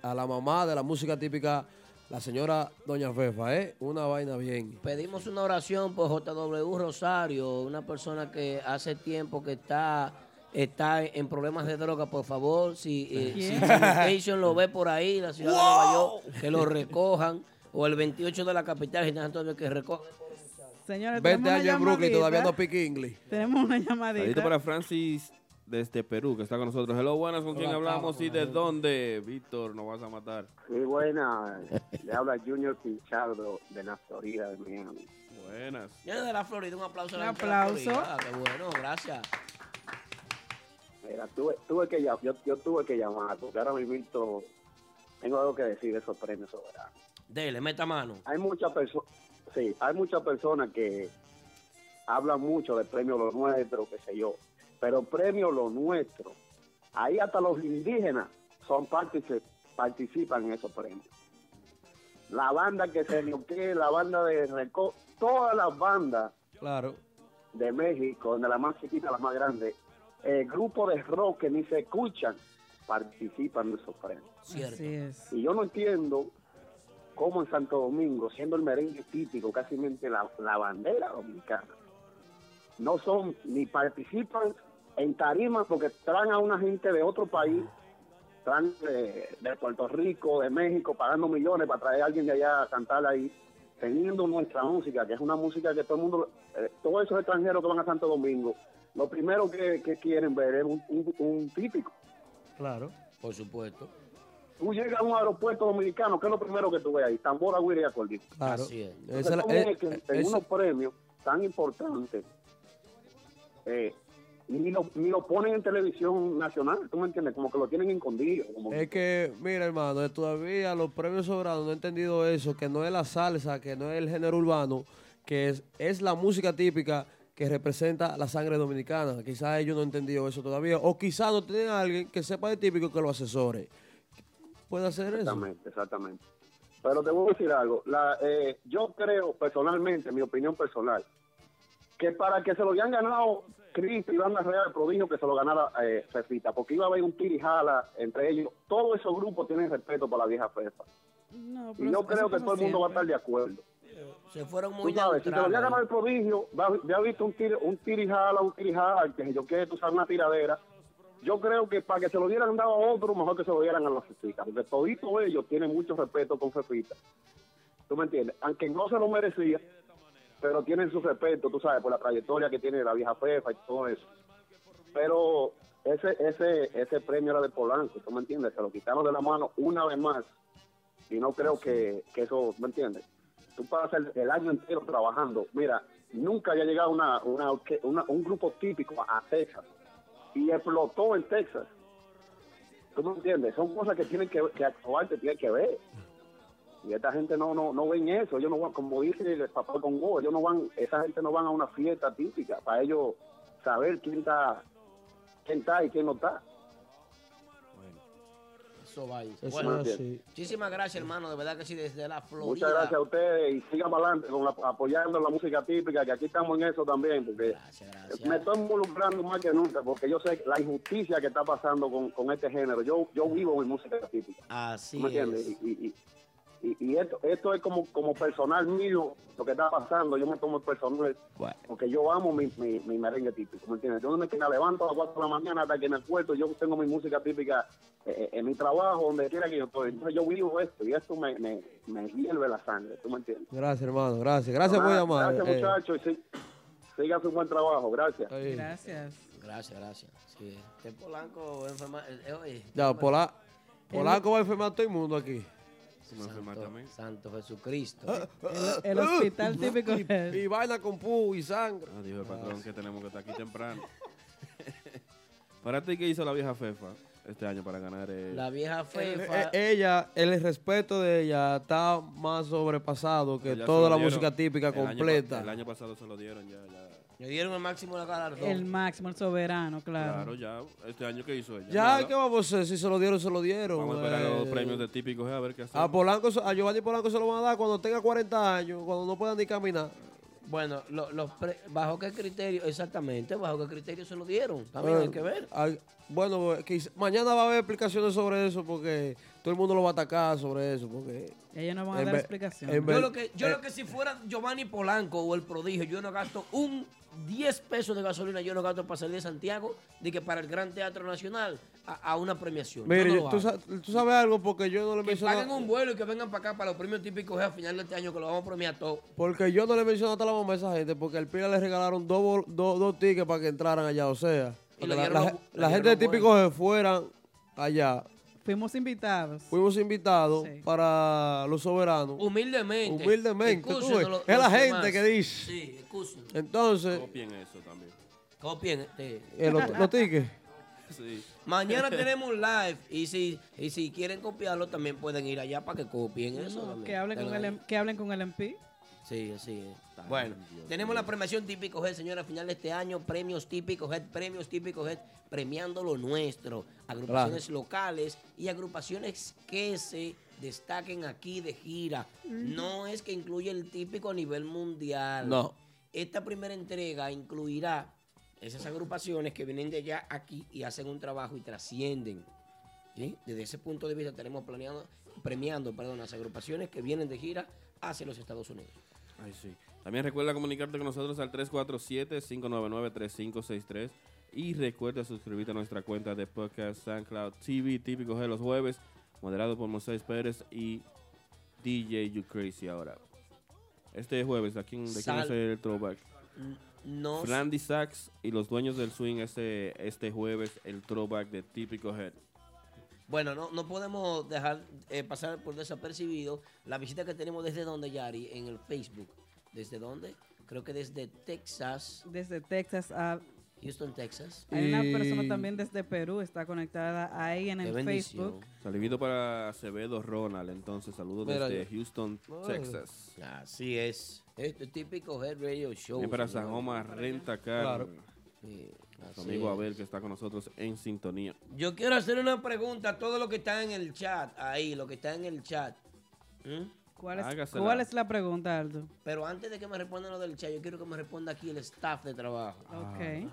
[SPEAKER 5] a la mamá de la música típica, la señora Doña Fefa, ¿eh? Una vaina bien.
[SPEAKER 3] Pedimos una oración por JW Rosario, una persona que hace tiempo que está está en problemas de droga, por favor, si, eh. Sanitation lo ve por ahí, la ciudad de Nueva York, que lo recojan, o el 28 de la capital, San Antonio, que recojan.
[SPEAKER 4] Señores,
[SPEAKER 5] 20
[SPEAKER 4] tenemos una
[SPEAKER 5] años en Brooklyn, todavía no
[SPEAKER 4] llamadita.
[SPEAKER 5] pique inglés.
[SPEAKER 4] Tenemos una
[SPEAKER 2] saludito
[SPEAKER 4] llamadita.
[SPEAKER 2] para Francis desde Perú que está con nosotros. Hello, buenas, ¿con quién hablamos y de dónde? Víctor, nos vas a matar.
[SPEAKER 10] Sí, buena. Le habla Junior Pinchardo de la Florida de Miami.
[SPEAKER 2] Buenas.
[SPEAKER 3] Yo de la Florida, un aplauso. a la
[SPEAKER 4] Un
[SPEAKER 3] gente de la
[SPEAKER 4] aplauso.
[SPEAKER 3] Florida. Ah, qué bueno, gracias.
[SPEAKER 10] Mira, tuve, tuve que llam- yo, yo tuve que llamar porque ahora mismo tengo algo que decir de esos premios soberanos.
[SPEAKER 3] Dele, meta mano.
[SPEAKER 10] Hay muchas personas, sí, hay muchas personas que hablan mucho de premio lo nuestro, qué sé yo, pero premio lo nuestro, ahí hasta los indígenas son partici- participan en esos premios. La banda que se que la banda de Reco, todas las bandas
[SPEAKER 5] Claro.
[SPEAKER 10] de México, de la más chiquita a la más grande, el grupo de rock que ni se escuchan, participan de esos premios.
[SPEAKER 3] Cierto.
[SPEAKER 4] Así es.
[SPEAKER 10] Y yo no entiendo cómo en Santo Domingo, siendo el merengue típico, casi la, la bandera dominicana, no son ni participan en tarimas porque traen a una gente de otro país, traen de, de Puerto Rico, de México, pagando millones para traer a alguien de allá a cantar ahí, teniendo nuestra música, que es una música que todo el mundo, eh, todos esos extranjeros que van a Santo Domingo, lo primero que, que quieren ver es un, un- un típico.
[SPEAKER 5] Claro.
[SPEAKER 3] Por supuesto.
[SPEAKER 10] Tú llegas a un aeropuerto dominicano, ¿qué es lo primero que tú ves ahí? Tambora, guira y acordeón.
[SPEAKER 5] Claro.
[SPEAKER 3] Así es.
[SPEAKER 10] Entonces,
[SPEAKER 5] Esa es la-
[SPEAKER 10] ¿cómo
[SPEAKER 5] eh,
[SPEAKER 10] es que en
[SPEAKER 5] eso-
[SPEAKER 10] unos premios tan importantes eh, ni, lo, ni lo ponen en televisión nacional? ¿Tú me entiendes? Como que lo tienen escondido. Como
[SPEAKER 5] Es que, mira, hermano, eh, todavía los premios sobranos no he entendido eso, que no es la salsa, que no es el género urbano, que es, es la música típica que representa la sangre dominicana. Quizás ellos no han entendido eso todavía, o quizás no tienen a alguien que sepa de típico que lo asesore. Puede hacer eso.
[SPEAKER 10] Exactamente, exactamente. Pero te voy a decir algo. La, eh, yo creo personalmente, mi opinión personal, que para que se lo hayan ganado Cristo y Banda Real, prodigio que se lo ganara eh, Fefita, porque iba a haber un tirijala entre ellos. Todos esos grupos tienen respeto por la vieja Fefa.
[SPEAKER 4] No,
[SPEAKER 10] Y
[SPEAKER 4] pero
[SPEAKER 10] yo creo que todo el mundo va a estar de acuerdo.
[SPEAKER 3] Se fueron muy
[SPEAKER 10] sabes, si te lo había ganado el prodigio, ya ha visto un, tir, un tirijala, un tirijala, que yo tú sabes, una tiradera. Yo creo que para que se lo dieran dado a otro, mejor que se lo dieran a la Fefita, porque toditos ellos tienen mucho respeto con Fefita. ¿Tú me entiendes? Aunque no se lo merecía, pero tienen su respeto, tú sabes, por la trayectoria que tiene la vieja Fefa y todo eso. Pero ese ese ese premio era de Polanco, ¿tú me entiendes? Se lo quitaron de la mano una vez más. Y no creo que, que eso, ¿me entiendes? Tú pasas el, año entero trabajando. Mira, nunca había llegado una, una, una- un grupo típico a Texas y explotó en Texas. ¿Tú me entiendes? Son cosas que tienen que, que actuar, que tienen que ver. Y esta gente no no no ven eso. Ellos no van, como dice el papá con Go, ellos no van, esa gente no van a una fiesta típica para ellos saber quién está, quién está y quién no está.
[SPEAKER 3] Eso Bueno,
[SPEAKER 5] así.
[SPEAKER 3] muchísimas gracias, hermano. De verdad que sí, desde la Florida.
[SPEAKER 10] Muchas gracias a ustedes y sigan para adelante con la- apoyando la música típica, que aquí estamos en eso también, porque
[SPEAKER 3] Gracias, gracias.
[SPEAKER 10] me estoy involucrando más que nunca, porque yo sé la injusticia que está pasando con, con este género. Yo yo vivo en música típica.
[SPEAKER 3] Así
[SPEAKER 10] ¿Me entiendes?
[SPEAKER 3] es.
[SPEAKER 10] Y, y, y, y esto, esto es como, como personal mío lo que está pasando. Yo me tomo el personal
[SPEAKER 3] Bueno.
[SPEAKER 10] porque yo amo mi, mi, mi merengue típico. ¿Me entiendes? Yo no me levanto a las 4 de la mañana hasta que me acuerdo. Yo tengo mi música típica eh, en mi trabajo, donde quiera que yo estoy. Entonces yo vivo esto y esto me, me, me hierve la sangre. ¿Tú me entiendes?
[SPEAKER 5] Gracias, hermano. Gracias. Gracias por llamar.
[SPEAKER 10] Gracias,
[SPEAKER 5] eh.
[SPEAKER 10] muchachos. Y sí, sigan su buen trabajo. Gracias.
[SPEAKER 4] Gracias.
[SPEAKER 3] Gracias, gracias. Sí. Este Polanco enferma. eh, eh, oye,
[SPEAKER 5] Ya, Pola- Polanco va a enfermar a todo el mundo aquí.
[SPEAKER 2] Se me enferma
[SPEAKER 3] Santo,
[SPEAKER 2] también.
[SPEAKER 3] Santo Jesucristo.
[SPEAKER 4] El, el hospital típico.
[SPEAKER 5] Y, y vaina con pu y sangre.
[SPEAKER 2] Ah, dijo el patrón que tenemos que estar aquí temprano. <laughs> Para ti, ¿qué hizo la vieja Fefa este año para ganar? el-
[SPEAKER 3] La vieja fefa.
[SPEAKER 5] eh, ella, el respeto de ella está más sobrepasado que toda la música típica
[SPEAKER 2] El año pa-
[SPEAKER 5] completa.
[SPEAKER 2] el año pasado se lo dieron ya. ya.
[SPEAKER 3] Le dieron el máximo de la galardón.
[SPEAKER 4] El máximo, el soberano, claro.
[SPEAKER 2] Claro, ya. Este año, ¿qué hizo ella?
[SPEAKER 5] Ya,
[SPEAKER 2] Nada.
[SPEAKER 5] ¿qué vamos a hacer? Si se lo dieron, se lo dieron.
[SPEAKER 2] Vamos a esperar los
[SPEAKER 5] eh.
[SPEAKER 2] premios de típicos, a ver qué hacemos.
[SPEAKER 5] A Polanco, a Giovanni Polanco se lo van a dar cuando tenga 40 años, cuando no pueda ni caminar.
[SPEAKER 3] Bueno, lo- los pre- ¿bajo qué criterio? Exactamente, ¿bajo qué criterio se lo dieron? También
[SPEAKER 5] Eh,
[SPEAKER 3] hay que ver.
[SPEAKER 5] bueno, quiz- mañana va a haber explicaciones sobre eso porque todo el mundo lo va a atacar sobre eso. Porque
[SPEAKER 4] Ellos no van a dar explicación.
[SPEAKER 3] Yo lo que, yo
[SPEAKER 5] eh,
[SPEAKER 3] lo que si fuera Giovanni Polanco o el prodigio, yo no gasto un 10 pesos de gasolina, yo no gasto para salir de Santiago, de que para el Gran Teatro Nacional a, a una premiación.
[SPEAKER 5] Mire,
[SPEAKER 3] yo no
[SPEAKER 5] yo-
[SPEAKER 3] lo
[SPEAKER 5] tú,
[SPEAKER 3] hago.
[SPEAKER 5] sa- tú sabes algo porque yo no le
[SPEAKER 3] Que
[SPEAKER 5] menciono.
[SPEAKER 3] paguen un vuelo y que vengan para acá para los premios típicos a final de este año que lo vamos a premiar todo.
[SPEAKER 5] Porque yo no le menciono hasta la mamá a esa gente porque al Pira le regalaron dos, bol- dos, dos tickets para que entraran allá. O sea,
[SPEAKER 3] Y
[SPEAKER 5] porque
[SPEAKER 3] le
[SPEAKER 5] la,
[SPEAKER 3] dieron
[SPEAKER 5] la
[SPEAKER 3] los-
[SPEAKER 5] ge-
[SPEAKER 3] le
[SPEAKER 5] la
[SPEAKER 3] dieron
[SPEAKER 5] gente de
[SPEAKER 3] los
[SPEAKER 5] típicos se fueran allá.
[SPEAKER 4] Fuimos invitados.
[SPEAKER 5] Fuimos invitados
[SPEAKER 4] Sí.
[SPEAKER 5] para los soberanos.
[SPEAKER 3] Humildemente.
[SPEAKER 5] Humildemente, tú ves. Es la gente
[SPEAKER 3] demás.
[SPEAKER 5] que dice.
[SPEAKER 3] Sí, excúsenos.
[SPEAKER 5] Entonces,
[SPEAKER 2] Copien eso también.
[SPEAKER 3] Copien. este.
[SPEAKER 5] eh, los, los tickets.
[SPEAKER 2] Sí.
[SPEAKER 3] Mañana <laughs> tenemos un live y si, y si quieren copiarlo también pueden ir allá para que copien eso.
[SPEAKER 4] No,
[SPEAKER 3] también.
[SPEAKER 4] que, hablen con el, que hablen con el MP.
[SPEAKER 3] Sí, así es. Bueno, tenemos la premiación Típico Head, señora, a final de este año, premios Típicos Head, premios Típicos Head, premiando lo nuestro, agrupaciones locales y agrupaciones que se destaquen aquí de gira. No es que incluya el típico a nivel mundial.
[SPEAKER 5] No.
[SPEAKER 3] Esta primera entrega incluirá esas agrupaciones que vienen de allá aquí y hacen un trabajo y trascienden. ¿sí? Desde ese punto de vista tenemos planeado, premiando perdón, las agrupaciones que vienen de gira hacia los Estados Unidos.
[SPEAKER 2] Ay, sí. También recuerda comunicarte con nosotros al 347-599-3563 y recuerda suscribirte a nuestra cuenta de podcast SoundCloud TV, típicos de los jueves, moderado por Moisés Pérez y DJ You Crazy ahora. Este jueves, ¿a quién, ¿de quién es el throwback?
[SPEAKER 3] No,
[SPEAKER 2] Randy Sachs y los dueños del swing este, este jueves, el throwback de Típico Head.
[SPEAKER 3] Bueno, no, no podemos dejar eh, pasar por desapercibido la visita que tenemos desde donde, Yari, en el Facebook. ¿Desde dónde? Creo que desde Texas,
[SPEAKER 4] Desde Texas a...
[SPEAKER 3] Houston, Texas.
[SPEAKER 4] Hay una
[SPEAKER 5] Y-
[SPEAKER 4] persona también desde Perú, está conectada ahí en
[SPEAKER 3] Qué
[SPEAKER 4] el
[SPEAKER 3] bendición.
[SPEAKER 4] Facebook.
[SPEAKER 2] Saludito para Acevedo Ronald, entonces saludos
[SPEAKER 5] Mira,
[SPEAKER 2] desde
[SPEAKER 5] yo-
[SPEAKER 2] Houston. Texas.
[SPEAKER 3] Así es. Este típico Head Radio Show.
[SPEAKER 2] Para. Sajoma Renta Car,
[SPEAKER 5] Claro.
[SPEAKER 3] Sí,
[SPEAKER 2] amigo
[SPEAKER 3] es.
[SPEAKER 2] Abel que está con nosotros en sintonía.
[SPEAKER 3] Yo quiero hacer una pregunta a todo lo que está en el chat, ahí, lo que está en el chat. ¿Mm?
[SPEAKER 4] ¿Cuál es,
[SPEAKER 2] Hágasela.
[SPEAKER 4] ¿Cuál es la pregunta, Aldo?
[SPEAKER 3] Pero antes de que me respondan lo del chat, yo quiero que me responda aquí el staff de trabajo.
[SPEAKER 4] Ok.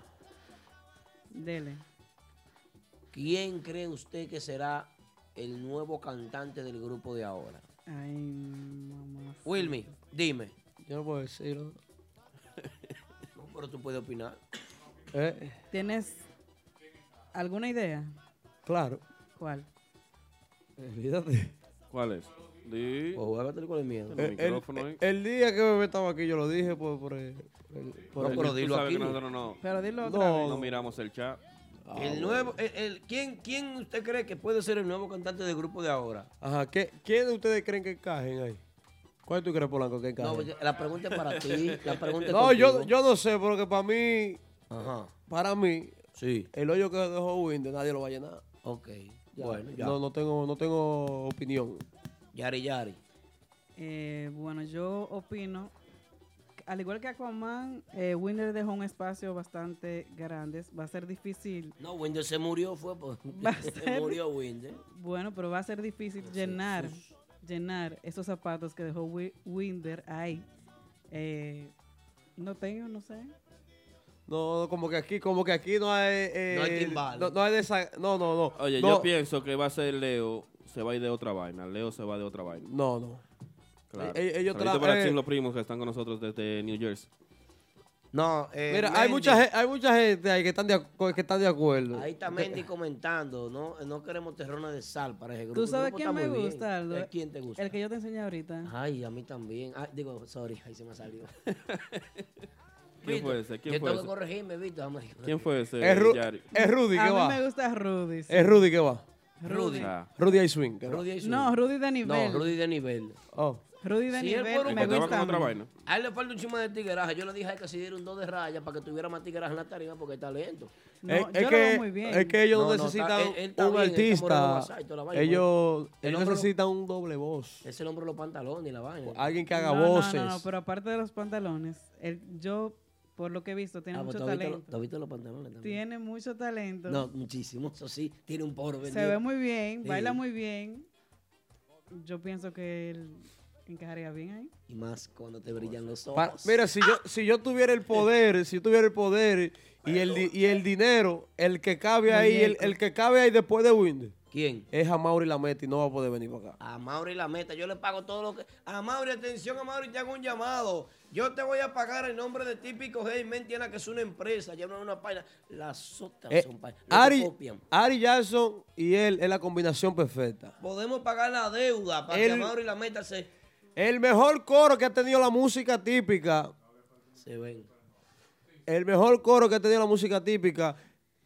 [SPEAKER 4] Dele.
[SPEAKER 3] ¿Quién cree usted que será el nuevo cantante del grupo de ahora?
[SPEAKER 4] Ay, mamá.
[SPEAKER 3] Wilmy, dime.
[SPEAKER 5] Yo no puedo decirlo.
[SPEAKER 3] No, <laughs> pero tú puedes opinar.
[SPEAKER 5] Eh,
[SPEAKER 4] ¿Tienes alguna idea?
[SPEAKER 5] claro.
[SPEAKER 4] ¿Cuál?
[SPEAKER 5] Olvídate.
[SPEAKER 2] ¿Cuál es? Di-
[SPEAKER 3] con el miedo.
[SPEAKER 2] El
[SPEAKER 5] El, día que bebé estaba aquí, yo lo dije por, por el- por por
[SPEAKER 3] No,
[SPEAKER 5] el-
[SPEAKER 3] pero dilo aquí.
[SPEAKER 2] que nosotros no,
[SPEAKER 4] Pero dilo
[SPEAKER 5] No.
[SPEAKER 4] otra vez.
[SPEAKER 2] no miramos el chat.
[SPEAKER 5] Ah,
[SPEAKER 3] el
[SPEAKER 5] bueno.
[SPEAKER 3] nuevo, el, el- ¿quién, ¿Quién usted cree que puede ser el nuevo cantante del grupo de ahora?
[SPEAKER 5] Ajá, ¿qué, ¿quién de ustedes creen que encajen ahí? ¿Cuál tú crees, Polanco, que encaje?
[SPEAKER 3] No, pues, la pregunta es para ti. La pregunta es
[SPEAKER 5] No, yo, yo no sé, porque para mí,
[SPEAKER 3] Ajá.
[SPEAKER 5] para mí,
[SPEAKER 3] Sí.
[SPEAKER 5] el hoyo que dejó Winder nadie lo va a llenar.
[SPEAKER 3] Ok.
[SPEAKER 5] Ya,
[SPEAKER 3] Bueno, ya.
[SPEAKER 5] No, no tengo, no tengo opinión.
[SPEAKER 3] Yari Yari.
[SPEAKER 4] Eh, bueno, yo opino, al igual que Aquaman, eh, Winder dejó un espacio bastante grande. Va a ser difícil,
[SPEAKER 3] No, Winder se murió, fue <laughs> por. <laughs>
[SPEAKER 4] A
[SPEAKER 3] se
[SPEAKER 4] ser-
[SPEAKER 3] murió Winder.
[SPEAKER 4] bueno, pero va a ser difícil llenar, llenar esos zapatos que dejó Wi- Winder ahí. Eh, no tengo, no sé.
[SPEAKER 5] No, como que aquí, como que aquí no hay, eh,
[SPEAKER 3] No hay timbales.
[SPEAKER 5] no, no hay de esa, no, no, no.
[SPEAKER 2] Oye,
[SPEAKER 5] no,
[SPEAKER 2] yo pienso que va a ser Leo, se va a ir de otra vaina. Leo se va de otra vaina.
[SPEAKER 5] No, no.
[SPEAKER 2] Claro.
[SPEAKER 5] Eh, ellos
[SPEAKER 2] Saludito
[SPEAKER 5] tra-
[SPEAKER 2] para
[SPEAKER 5] eh,
[SPEAKER 2] los primos que están con nosotros desde New Jersey.
[SPEAKER 3] No, eh,
[SPEAKER 5] Mira, hay mucha, hay mucha gente ahí que están de, que están de acuerdo.
[SPEAKER 3] Ahí está <laughs> Mendy comentando, ¿no? No queremos terrona de sal para ese grupo.
[SPEAKER 4] ¿Tú
[SPEAKER 3] El
[SPEAKER 4] sabes
[SPEAKER 3] grupo
[SPEAKER 4] quién
[SPEAKER 3] está
[SPEAKER 4] me
[SPEAKER 3] muy bien.
[SPEAKER 4] gusta, Aldo?
[SPEAKER 3] ¿Eh, ¿Quién te gusta?
[SPEAKER 4] El que yo te enseñé ahorita.
[SPEAKER 3] Ay, a mí también. Ay, digo, sorry, ahí se me salió. <laughs>
[SPEAKER 2] ¿Quién
[SPEAKER 3] Vito,
[SPEAKER 2] fue ese? ¿Quién
[SPEAKER 3] yo
[SPEAKER 2] fue
[SPEAKER 3] tengo
[SPEAKER 2] ese?
[SPEAKER 3] que corregirme, Vito. Vamos a-
[SPEAKER 2] ¿Quién fue ese?
[SPEAKER 5] Es, Ru-
[SPEAKER 2] Yari?
[SPEAKER 5] es Rudy
[SPEAKER 4] A mí
[SPEAKER 5] va.
[SPEAKER 4] me gusta Rudy. sí.
[SPEAKER 5] Es Rudy que va.
[SPEAKER 3] Rudy.
[SPEAKER 2] Sea,
[SPEAKER 5] Rudy I Swing. que no.
[SPEAKER 3] Rudy Swing.
[SPEAKER 4] No, Rudy de nivel.
[SPEAKER 3] No, Rudy de nivel.
[SPEAKER 5] Oh.
[SPEAKER 4] Rudy de
[SPEAKER 3] Si él
[SPEAKER 4] nivel
[SPEAKER 3] un
[SPEAKER 4] me
[SPEAKER 2] que estaba
[SPEAKER 4] gusta.
[SPEAKER 2] con otra
[SPEAKER 4] a mí.
[SPEAKER 2] vaina.
[SPEAKER 3] A él le falta un chisme de tigueraje. Yo le dije a él que se diera un 2 de raya para que tuviera más tigueraje en la tarima porque está lento.
[SPEAKER 4] No,
[SPEAKER 5] es,
[SPEAKER 4] yo
[SPEAKER 5] es
[SPEAKER 4] lo
[SPEAKER 5] que,
[SPEAKER 4] veo muy bien.
[SPEAKER 5] es que ellos
[SPEAKER 3] No, no,
[SPEAKER 5] necesitan
[SPEAKER 3] él- él está
[SPEAKER 5] un
[SPEAKER 3] bien, él está moreno
[SPEAKER 5] artista.
[SPEAKER 3] WhatsApp y toda la vaina,
[SPEAKER 5] ellos
[SPEAKER 3] El
[SPEAKER 5] ellos
[SPEAKER 3] hombre-
[SPEAKER 5] necesitan un doble voz.
[SPEAKER 3] Ese el hombre de los pantalones y la vaina.
[SPEAKER 5] Alguien que haga
[SPEAKER 4] no, no,
[SPEAKER 5] voces.
[SPEAKER 4] No, no, pero aparte de los pantalones, él- yo, por lo que he visto, tiene
[SPEAKER 3] Ah, pues,
[SPEAKER 4] mucho
[SPEAKER 3] ¿tú has visto lo-
[SPEAKER 4] talento.
[SPEAKER 3] ¿tú has visto los pantalones también?
[SPEAKER 4] Tiene mucho talento.
[SPEAKER 3] No, muchísimo. Eso sí, tiene un poro.
[SPEAKER 4] Se ve muy bien,
[SPEAKER 3] Sí.
[SPEAKER 4] baila muy bien. Yo pienso que él encajaría bien ahí.
[SPEAKER 3] Y más cuando te brillan los ojos.
[SPEAKER 5] Pa- mira, si yo, si yo tuviera el poder, si yo tuviera el poder y el, y el dinero, el que cabe ahí, el, el que cabe ahí después de Winder,
[SPEAKER 3] ¿Quién?
[SPEAKER 5] es a Mauri la meta y no va a poder venir para acá.
[SPEAKER 3] A Mauri la meta. Yo le pago todo lo que. A Mauri, atención, a Mauri, te hago un llamado. Yo te voy a pagar el nombre de Típico Hey Mentiana, que es una empresa. Es una página. Las otras
[SPEAKER 5] Eh,
[SPEAKER 3] son páginas.
[SPEAKER 5] Ari,
[SPEAKER 3] copian.
[SPEAKER 5] Ari Jackson y él es la combinación perfecta.
[SPEAKER 3] Podemos pagar la deuda para que a Mauri la meta se,
[SPEAKER 5] El mejor coro que ha tenido la música típica,
[SPEAKER 3] se ven.
[SPEAKER 5] el mejor coro que ha tenido la música típica,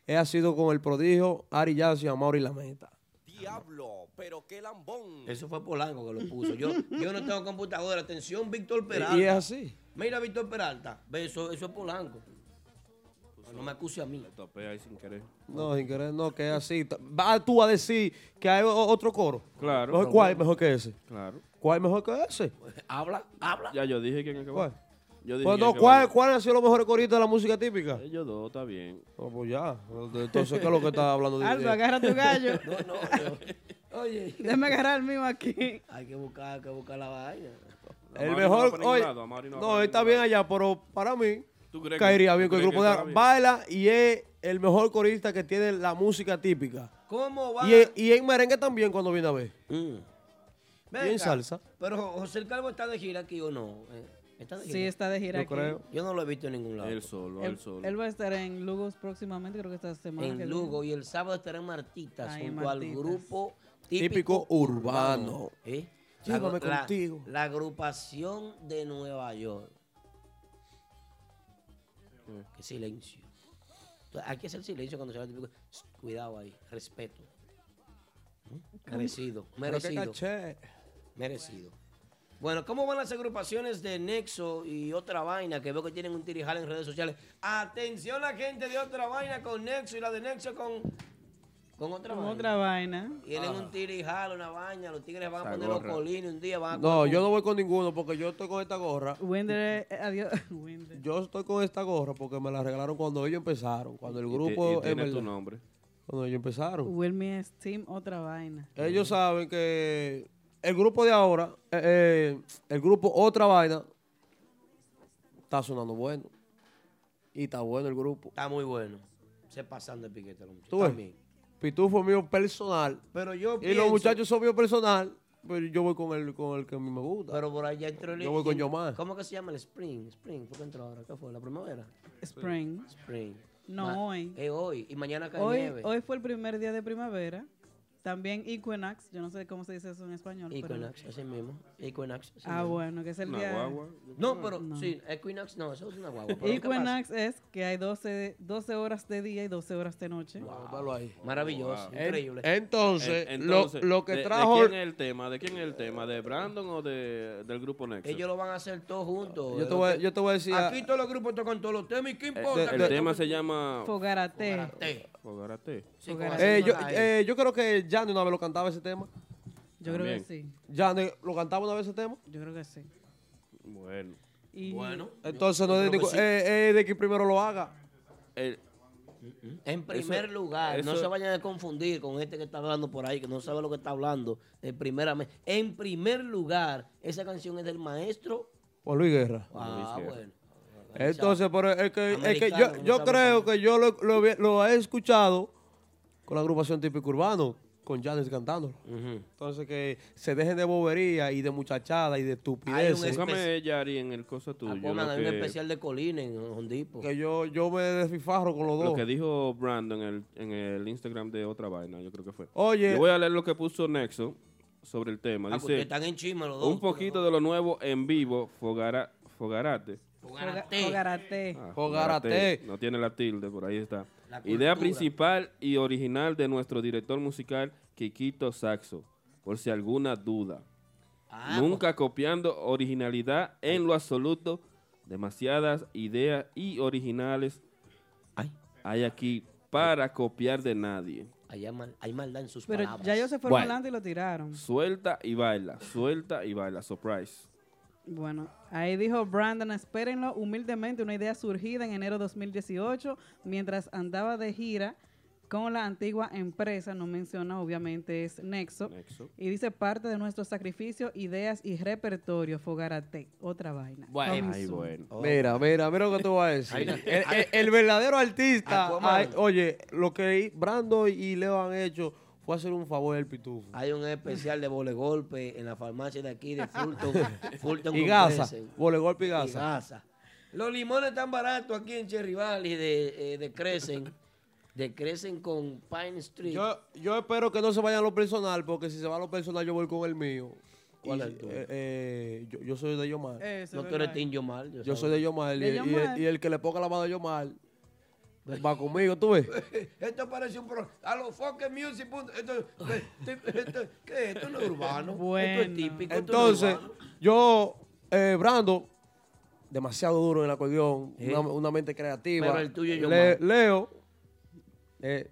[SPEAKER 5] eh, ha sido con el prodigio Ari Jackson y a Mauri la meta.
[SPEAKER 11] Diablo, pero qué lambón.
[SPEAKER 3] Eso fue Polanco que lo puso. Yo, yo no tengo computadora. Atención, Víctor Peralta.
[SPEAKER 5] Y es así.
[SPEAKER 3] Mira, Víctor Peralta. Ve, eso, eso es Polanco. No me acuse a mí.
[SPEAKER 2] topé ahí sin querer.
[SPEAKER 5] No, sin querer, no, que es así. Va tú a decir que hay otro coro.
[SPEAKER 2] Claro.
[SPEAKER 5] Mejor, ¿Cuál es mejor que ese?
[SPEAKER 2] Claro.
[SPEAKER 5] ¿Cuál es mejor que ese?
[SPEAKER 3] Habla, habla.
[SPEAKER 2] Ya yo dije quién es que va.
[SPEAKER 5] ¿Cuál?
[SPEAKER 2] Yo dije
[SPEAKER 5] Pues no, ¿cuál. ¿cuál han sido los mejores coristas de la música típica?
[SPEAKER 2] Ellos dos, está bien.
[SPEAKER 5] No, pues ya. Entonces, ¿qué es lo que está hablando de <laughs>
[SPEAKER 4] Aldo, agarra tu gallo. <laughs>
[SPEAKER 3] No, no, no. <laughs> Oye.
[SPEAKER 4] Déjame agarrar el mío aquí.
[SPEAKER 3] Hay que buscar, hay que buscar la vaina.
[SPEAKER 5] El
[SPEAKER 2] no
[SPEAKER 5] mejor.
[SPEAKER 2] ningún
[SPEAKER 5] oye,
[SPEAKER 2] no
[SPEAKER 5] no, está bien allá, pero para mí
[SPEAKER 2] ¿Tú crees que-
[SPEAKER 5] caería bien con el grupo de baila y es el mejor corista que tiene la música típica.
[SPEAKER 3] ¿Cómo va?
[SPEAKER 5] Y, en- y en merengue también cuando viene a ver.
[SPEAKER 3] Mm.
[SPEAKER 5] Y en salsa.
[SPEAKER 3] Pero José el Calvo está de gira aquí o no? Eh, ¿Está de gira?
[SPEAKER 4] Sí, está de gira
[SPEAKER 5] Yo
[SPEAKER 4] aquí.
[SPEAKER 5] creo.
[SPEAKER 3] Yo no lo he visto en ningún lado.
[SPEAKER 2] Él solo,
[SPEAKER 4] Él,
[SPEAKER 2] él solo.
[SPEAKER 4] él va a estar en Lugos próximamente, creo que esta semana.
[SPEAKER 3] en
[SPEAKER 4] viene.
[SPEAKER 3] Lugo y el sábado estará en Martitas junto al grupo
[SPEAKER 5] Típico
[SPEAKER 3] típico,
[SPEAKER 5] urbano.
[SPEAKER 3] ¿Eh? La,
[SPEAKER 5] Llévame
[SPEAKER 3] la-
[SPEAKER 5] contigo.
[SPEAKER 3] la agrupación de Nueva York. Qué silencio. Hay que hacer silencio cuando se habla típico. Cuidado ahí, respeto. ¿Mm? Merecido, merecido. Merecido. Bueno, ¿cómo van las agrupaciones de Nexo y otra vaina que veo que tienen un tirijal en redes sociales? Atención la gente de otra vaina con Nexo y la de Nexo con, con otra
[SPEAKER 4] Con
[SPEAKER 3] vaina.
[SPEAKER 4] otra vaina.
[SPEAKER 3] Tienen
[SPEAKER 5] Ah.
[SPEAKER 3] un tirijal, una vaina, los tigres van a poner los colines un día, van a
[SPEAKER 5] No,
[SPEAKER 3] comer
[SPEAKER 5] yo no voy con ninguno porque yo estoy con esta gorra.
[SPEAKER 4] Winder, eh, adiós. <laughs> Winder.
[SPEAKER 5] Yo estoy con esta gorra porque me la regalaron cuando ellos empezaron. Cuando el
[SPEAKER 2] Y
[SPEAKER 5] grupo.
[SPEAKER 2] y
[SPEAKER 5] en
[SPEAKER 2] tiene tu nombre.
[SPEAKER 5] Cuando ellos empezaron.
[SPEAKER 4] Wilmy es Team, otra vaina.
[SPEAKER 5] Ellos saben que el grupo de ahora, eh, eh, el grupo Otra Vaina, está sonando bueno. Y está bueno el grupo.
[SPEAKER 3] Está muy bueno. Se pasan de piquete los muchachos.
[SPEAKER 5] ¿Tú ves?
[SPEAKER 3] También.
[SPEAKER 5] Pitufo mío personal.
[SPEAKER 3] Pero yo
[SPEAKER 5] Y
[SPEAKER 3] pienso,
[SPEAKER 5] los muchachos son mío personal. Pero yo voy con el, con el que a mí me gusta.
[SPEAKER 3] Pero por allá entró el...
[SPEAKER 5] Yo voy con Yomar.
[SPEAKER 3] ¿Cómo que se llama el Spring? Spring, ¿por qué entró ahora? ¿Qué fue? ¿La primavera?
[SPEAKER 4] Spring.
[SPEAKER 3] Spring.
[SPEAKER 4] No,
[SPEAKER 3] Ma-
[SPEAKER 4] hoy.
[SPEAKER 3] Es hoy. Y mañana cae
[SPEAKER 4] Hoy,
[SPEAKER 3] nieve.
[SPEAKER 4] hoy fue el primer día de primavera. También Equinox, yo no sé cómo se dice eso en español. pero-
[SPEAKER 3] Equinox, así mismo. Equinox. así
[SPEAKER 4] Ah,
[SPEAKER 3] mismo.
[SPEAKER 4] bueno, que es el
[SPEAKER 2] Una
[SPEAKER 4] día.
[SPEAKER 2] guagua.
[SPEAKER 3] No, pero
[SPEAKER 4] No.
[SPEAKER 3] sí, Equinox, no, eso es una guagua. pero.
[SPEAKER 4] Equinox es que hay 12, 12 horas de día y 12 horas de noche.
[SPEAKER 5] Velo ahí.
[SPEAKER 3] Maravilloso,
[SPEAKER 2] Wow.
[SPEAKER 3] increíble.
[SPEAKER 5] Entonces,
[SPEAKER 2] En-
[SPEAKER 5] lo-
[SPEAKER 2] entonces,
[SPEAKER 5] lo, que trajo.
[SPEAKER 2] ¿De quién es el tema? ¿De quién es el tema? ¿De Brandon o de, del grupo Nexo?
[SPEAKER 3] Ellos lo van a hacer todos juntos.
[SPEAKER 5] yo, te voy, yo te voy a decir.
[SPEAKER 3] Aquí todos los grupos tocan todos los temas y qué
[SPEAKER 2] Eh,
[SPEAKER 3] importa.
[SPEAKER 2] el
[SPEAKER 3] que
[SPEAKER 2] tema se llama
[SPEAKER 4] Fogarate.
[SPEAKER 3] Fogarate.
[SPEAKER 2] Fogarate.
[SPEAKER 3] Sí, con
[SPEAKER 4] Fogarate.
[SPEAKER 5] eh, yo, eh, yo creo que Johnny una vez lo cantaba ese tema.
[SPEAKER 4] Yo creo que sí.
[SPEAKER 5] Johnny lo cantaba una vez ese tema.
[SPEAKER 4] Yo creo que sí.
[SPEAKER 2] Bueno.
[SPEAKER 4] Y
[SPEAKER 3] Bueno,
[SPEAKER 5] Entonces, no es de,
[SPEAKER 3] sí.
[SPEAKER 5] eh, eh, de que primero lo haga.
[SPEAKER 2] El-
[SPEAKER 3] En primer
[SPEAKER 2] Eso-
[SPEAKER 3] lugar, no se vayan a confundir con este que está hablando por ahí, que no sabe lo que está hablando. De primeramente. En primer lugar, esa canción es del maestro.
[SPEAKER 5] Por Luis Guerra.
[SPEAKER 3] Ah,
[SPEAKER 2] Guerra.
[SPEAKER 3] bueno.
[SPEAKER 5] Entonces, pero es que, es que yo, yo creo que yo lo, lo lo he escuchado con la agrupación típico urbano, con Janes cantando. Entonces, que se dejen de bobería y de muchachada y de estupideces.
[SPEAKER 3] Hay un
[SPEAKER 2] Búscame Yari en el cosa tuyo.
[SPEAKER 3] Ah,
[SPEAKER 2] lo
[SPEAKER 3] ahí un
[SPEAKER 2] que-
[SPEAKER 3] especial de Colina en Hondipo.
[SPEAKER 5] Que yo, yo me desfifarro con los
[SPEAKER 2] Lo
[SPEAKER 5] dos.
[SPEAKER 2] que dijo Brandon en el, en el Instagram de otra vaina, yo creo que fue.
[SPEAKER 5] Oye,
[SPEAKER 2] Yo voy a leer lo que puso Nexo sobre el tema.
[SPEAKER 3] Ah,
[SPEAKER 2] Dice,
[SPEAKER 3] están en chisma los dos.
[SPEAKER 2] un poquito de lo nuevo en vivo, Fogara, Fogarate.
[SPEAKER 3] Fogarate.
[SPEAKER 4] Fogarate.
[SPEAKER 2] Ah. No tiene la tilde, por ahí está. Idea principal y original de nuestro director musical, Kikito Saxo, por si alguna duda.
[SPEAKER 3] Ah,
[SPEAKER 2] Nunca copiando originalidad en lo absoluto. Demasiadas ideas y originales
[SPEAKER 3] Ay.
[SPEAKER 2] hay aquí para copiar de nadie.
[SPEAKER 3] Hay, mal- hay maldad en sus
[SPEAKER 4] Pero
[SPEAKER 3] palabras.
[SPEAKER 4] ya ellos se fueron
[SPEAKER 2] Bueno.
[SPEAKER 4] adelante y lo tiraron.
[SPEAKER 2] Suelta y baila, suelta y baila. Surprise.
[SPEAKER 4] Bueno, ahí dijo Brandon, espérenlo humildemente, una idea surgida en enero 2018, mientras andaba de gira con la antigua empresa, no menciona, obviamente es Nexo,
[SPEAKER 2] Nexo.
[SPEAKER 4] y dice parte de nuestro sacrificio, ideas y repertorio, Fogarate, otra vaina.
[SPEAKER 3] Bueno.
[SPEAKER 2] Ay, bueno.
[SPEAKER 3] Oh.
[SPEAKER 5] Mira, mira, mira lo que te voy a decir. El, el- el verdadero artista, ay, oye, lo que Brando y Leo han hecho fue hacer un favor al pitufo.
[SPEAKER 3] Hay un especial de vole golpe en la farmacia de aquí de <laughs> Fulton. Fulton
[SPEAKER 5] Y
[SPEAKER 3] con
[SPEAKER 5] Gaza,
[SPEAKER 3] Crescent.
[SPEAKER 5] vole golpe y
[SPEAKER 3] Y
[SPEAKER 5] Gaza.
[SPEAKER 3] Gaza. Los limones están baratos aquí en Cherry Valley de, eh, de Crescent. De Crescent con Pine Street.
[SPEAKER 5] Yo, yo espero que no se vayan a lo personal, porque si se va a lo personal, yo voy con el mío.
[SPEAKER 3] ¿Cuál
[SPEAKER 5] Y,
[SPEAKER 3] es el tuyo?
[SPEAKER 5] eh, eh, yo, yo soy de Yomar.
[SPEAKER 3] No tú eres Tim Yomar. yo
[SPEAKER 5] soy de Yomar. Y, y el-
[SPEAKER 4] Yomar.
[SPEAKER 5] y el que le ponga la mano a Yomar va conmigo, ¿tú ves? <laughs>
[SPEAKER 3] Esto parece un pro. A los Focus Music. punto- Esto, esto- esto- ¿Qué? Esto no es urbano. Esto
[SPEAKER 4] Bueno.
[SPEAKER 3] es típico. esto no es
[SPEAKER 5] Entonces,
[SPEAKER 3] urbano.
[SPEAKER 5] yo, eh, Brando, demasiado duro en el acordeón,
[SPEAKER 3] Sí.
[SPEAKER 5] una, una mente creativa.
[SPEAKER 3] Pero el tuyo es
[SPEAKER 5] Le-. Leo, eh,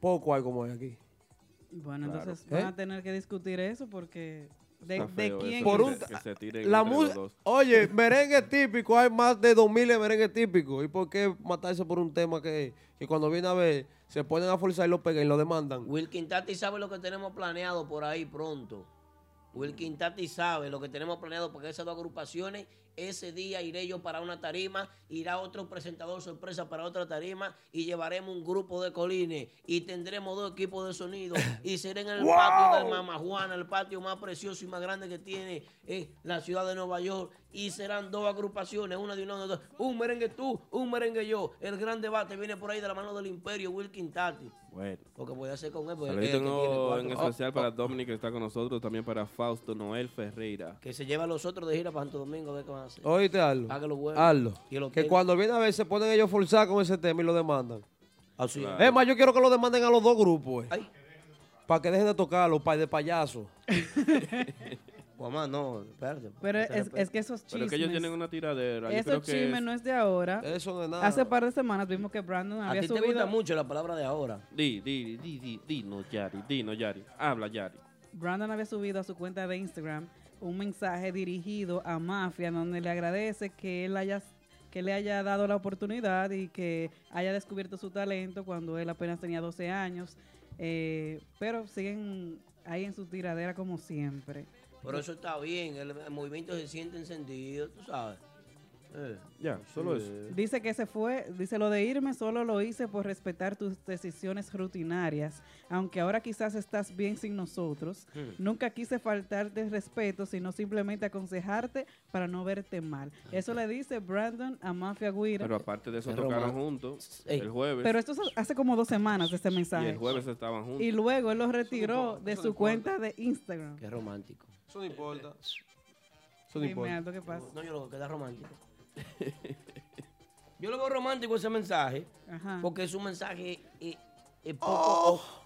[SPEAKER 5] poco hay como hay aquí.
[SPEAKER 4] Bueno,
[SPEAKER 2] Claro.
[SPEAKER 4] entonces
[SPEAKER 5] ¿Eh?
[SPEAKER 4] van a tener que discutir eso porque de, quién
[SPEAKER 5] Por un-
[SPEAKER 2] se- que se tiren
[SPEAKER 5] La
[SPEAKER 2] dos.
[SPEAKER 5] Oye, merengue típico, hay más de 2000 de merengue típico. ¿Y por qué matarse por un tema que, que cuando viene a ver se ponen a forzar y lo pegan y lo demandan?
[SPEAKER 3] Wilkin Tati sabe lo que tenemos planeado por ahí pronto. Wilkin Tati sabe lo que tenemos planeado porque esas dos agrupaciones, ese día iré yo para una tarima, irá otro presentador sorpresa para otra tarima y llevaremos un grupo de colines y tendremos dos equipos de sonido <laughs> y será en el patio del Mama Juana, el patio más precioso y más grande que tiene eh, la ciudad de Nueva York y serán dos agrupaciones, una de una de otra. Un merengue tú, un merengue yo. El gran debate viene por ahí de la mano del imperio Wilkin Tati.
[SPEAKER 2] Bueno.
[SPEAKER 3] Porque voy a hacer con él. porque él tiene
[SPEAKER 2] en, especial para Dominic que está con nosotros, también para Fausto Noel Ferreira.
[SPEAKER 3] Que se lleva a los otros de gira para Santo Domingo a ver qué van a hacer.
[SPEAKER 5] Oíste, Arlo.
[SPEAKER 3] Hágalo bueno.
[SPEAKER 5] Arlo. Que cuando viene a ver se ponen ellos a forzar con ese tema y lo demandan.
[SPEAKER 3] Así es.
[SPEAKER 2] Claro.
[SPEAKER 5] Es más, yo quiero que lo demanden a los dos grupos, eh,
[SPEAKER 3] Ay,
[SPEAKER 5] para que dejen de tocarlo, pa de payaso. <laughs>
[SPEAKER 3] mamá, no, espérate.
[SPEAKER 4] Pero es, es que esos
[SPEAKER 2] Pero
[SPEAKER 4] chismes,
[SPEAKER 2] que ellos tienen una tiradera. Yo creo
[SPEAKER 4] esos
[SPEAKER 2] que
[SPEAKER 4] chismes
[SPEAKER 2] es-
[SPEAKER 4] no es de ahora.
[SPEAKER 5] Eso es nada.
[SPEAKER 4] Hace par de semanas vimos que Brandon
[SPEAKER 3] A
[SPEAKER 4] había
[SPEAKER 3] ti te
[SPEAKER 4] subido...
[SPEAKER 3] gusta mucho la palabra de ahora.
[SPEAKER 2] Di, di, di, di, di, no, Yari, di, no, Yari. Habla, Yari.
[SPEAKER 4] Brandon había subido a su cuenta de Instagram un mensaje dirigido a Mafia donde le agradece que él haya que le haya dado la oportunidad y que haya descubierto su talento cuando él apenas tenía 12 años, eh, pero siguen ahí en su tiradera como siempre.
[SPEAKER 3] Pero eso está bien, el, el movimiento se siente encendido, tú sabes. Eh,
[SPEAKER 2] Ya, solo eso.
[SPEAKER 4] Dice que se fue, dice lo de irme solo lo hice por respetar tus decisiones rutinarias, aunque ahora quizás estás bien sin nosotros. Nunca quise faltarte respeto, sino simplemente aconsejarte para no verte mal. Eso le dice Brandon a Mafia Guira.
[SPEAKER 2] Pero aparte de eso,
[SPEAKER 3] Es
[SPEAKER 2] tocaron juntos
[SPEAKER 3] Ey.
[SPEAKER 2] el jueves.
[SPEAKER 4] Pero esto es hace como dos semanas de este
[SPEAKER 2] y
[SPEAKER 4] mensaje.
[SPEAKER 2] el jueves estaban juntos.
[SPEAKER 4] Y luego él lo retiró de su cuenta de Instagram.
[SPEAKER 3] Qué romántico.
[SPEAKER 5] Eso no importa. Eso no
[SPEAKER 4] Dime
[SPEAKER 5] importa.
[SPEAKER 4] algo que pasa.
[SPEAKER 3] No, yo lo que queda romántico. yo lo veo romántico ese mensaje,
[SPEAKER 4] Ajá.
[SPEAKER 3] porque es un mensaje eh, eh, poco,
[SPEAKER 5] Oh.
[SPEAKER 3] of-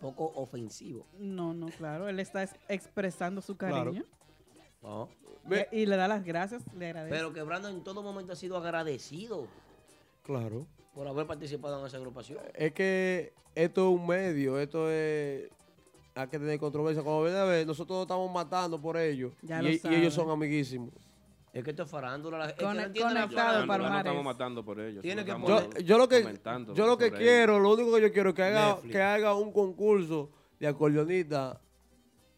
[SPEAKER 3] poco ofensivo.
[SPEAKER 4] No, no, claro. Él está es- expresando su
[SPEAKER 5] Claro.
[SPEAKER 4] cariño.
[SPEAKER 3] ¿no?
[SPEAKER 5] Ve-
[SPEAKER 4] Y, y le da las gracias, le agradece.
[SPEAKER 3] Pero que Brandon en todo momento ha sido agradecido
[SPEAKER 5] Claro.
[SPEAKER 3] por haber participado en esa agrupación.
[SPEAKER 5] Es que esto es un medio, esto es... Hay que tener controversia. Como viene a ver, nosotros nos estamos matando por ellos.
[SPEAKER 4] Ya
[SPEAKER 5] y,
[SPEAKER 4] lo
[SPEAKER 5] y ellos son amiguísimos.
[SPEAKER 3] Es que esto es farándula. la- es que
[SPEAKER 4] Con-
[SPEAKER 3] no
[SPEAKER 4] conectado para
[SPEAKER 2] no, estamos matando por ellos.
[SPEAKER 3] Tiene
[SPEAKER 2] no
[SPEAKER 3] que
[SPEAKER 5] Yo, yo lo que, yo lo que
[SPEAKER 2] sobre ellos.
[SPEAKER 5] quiero, lo único que yo quiero es que haga,
[SPEAKER 3] Netflix.
[SPEAKER 5] que haga un concurso de acordeonistas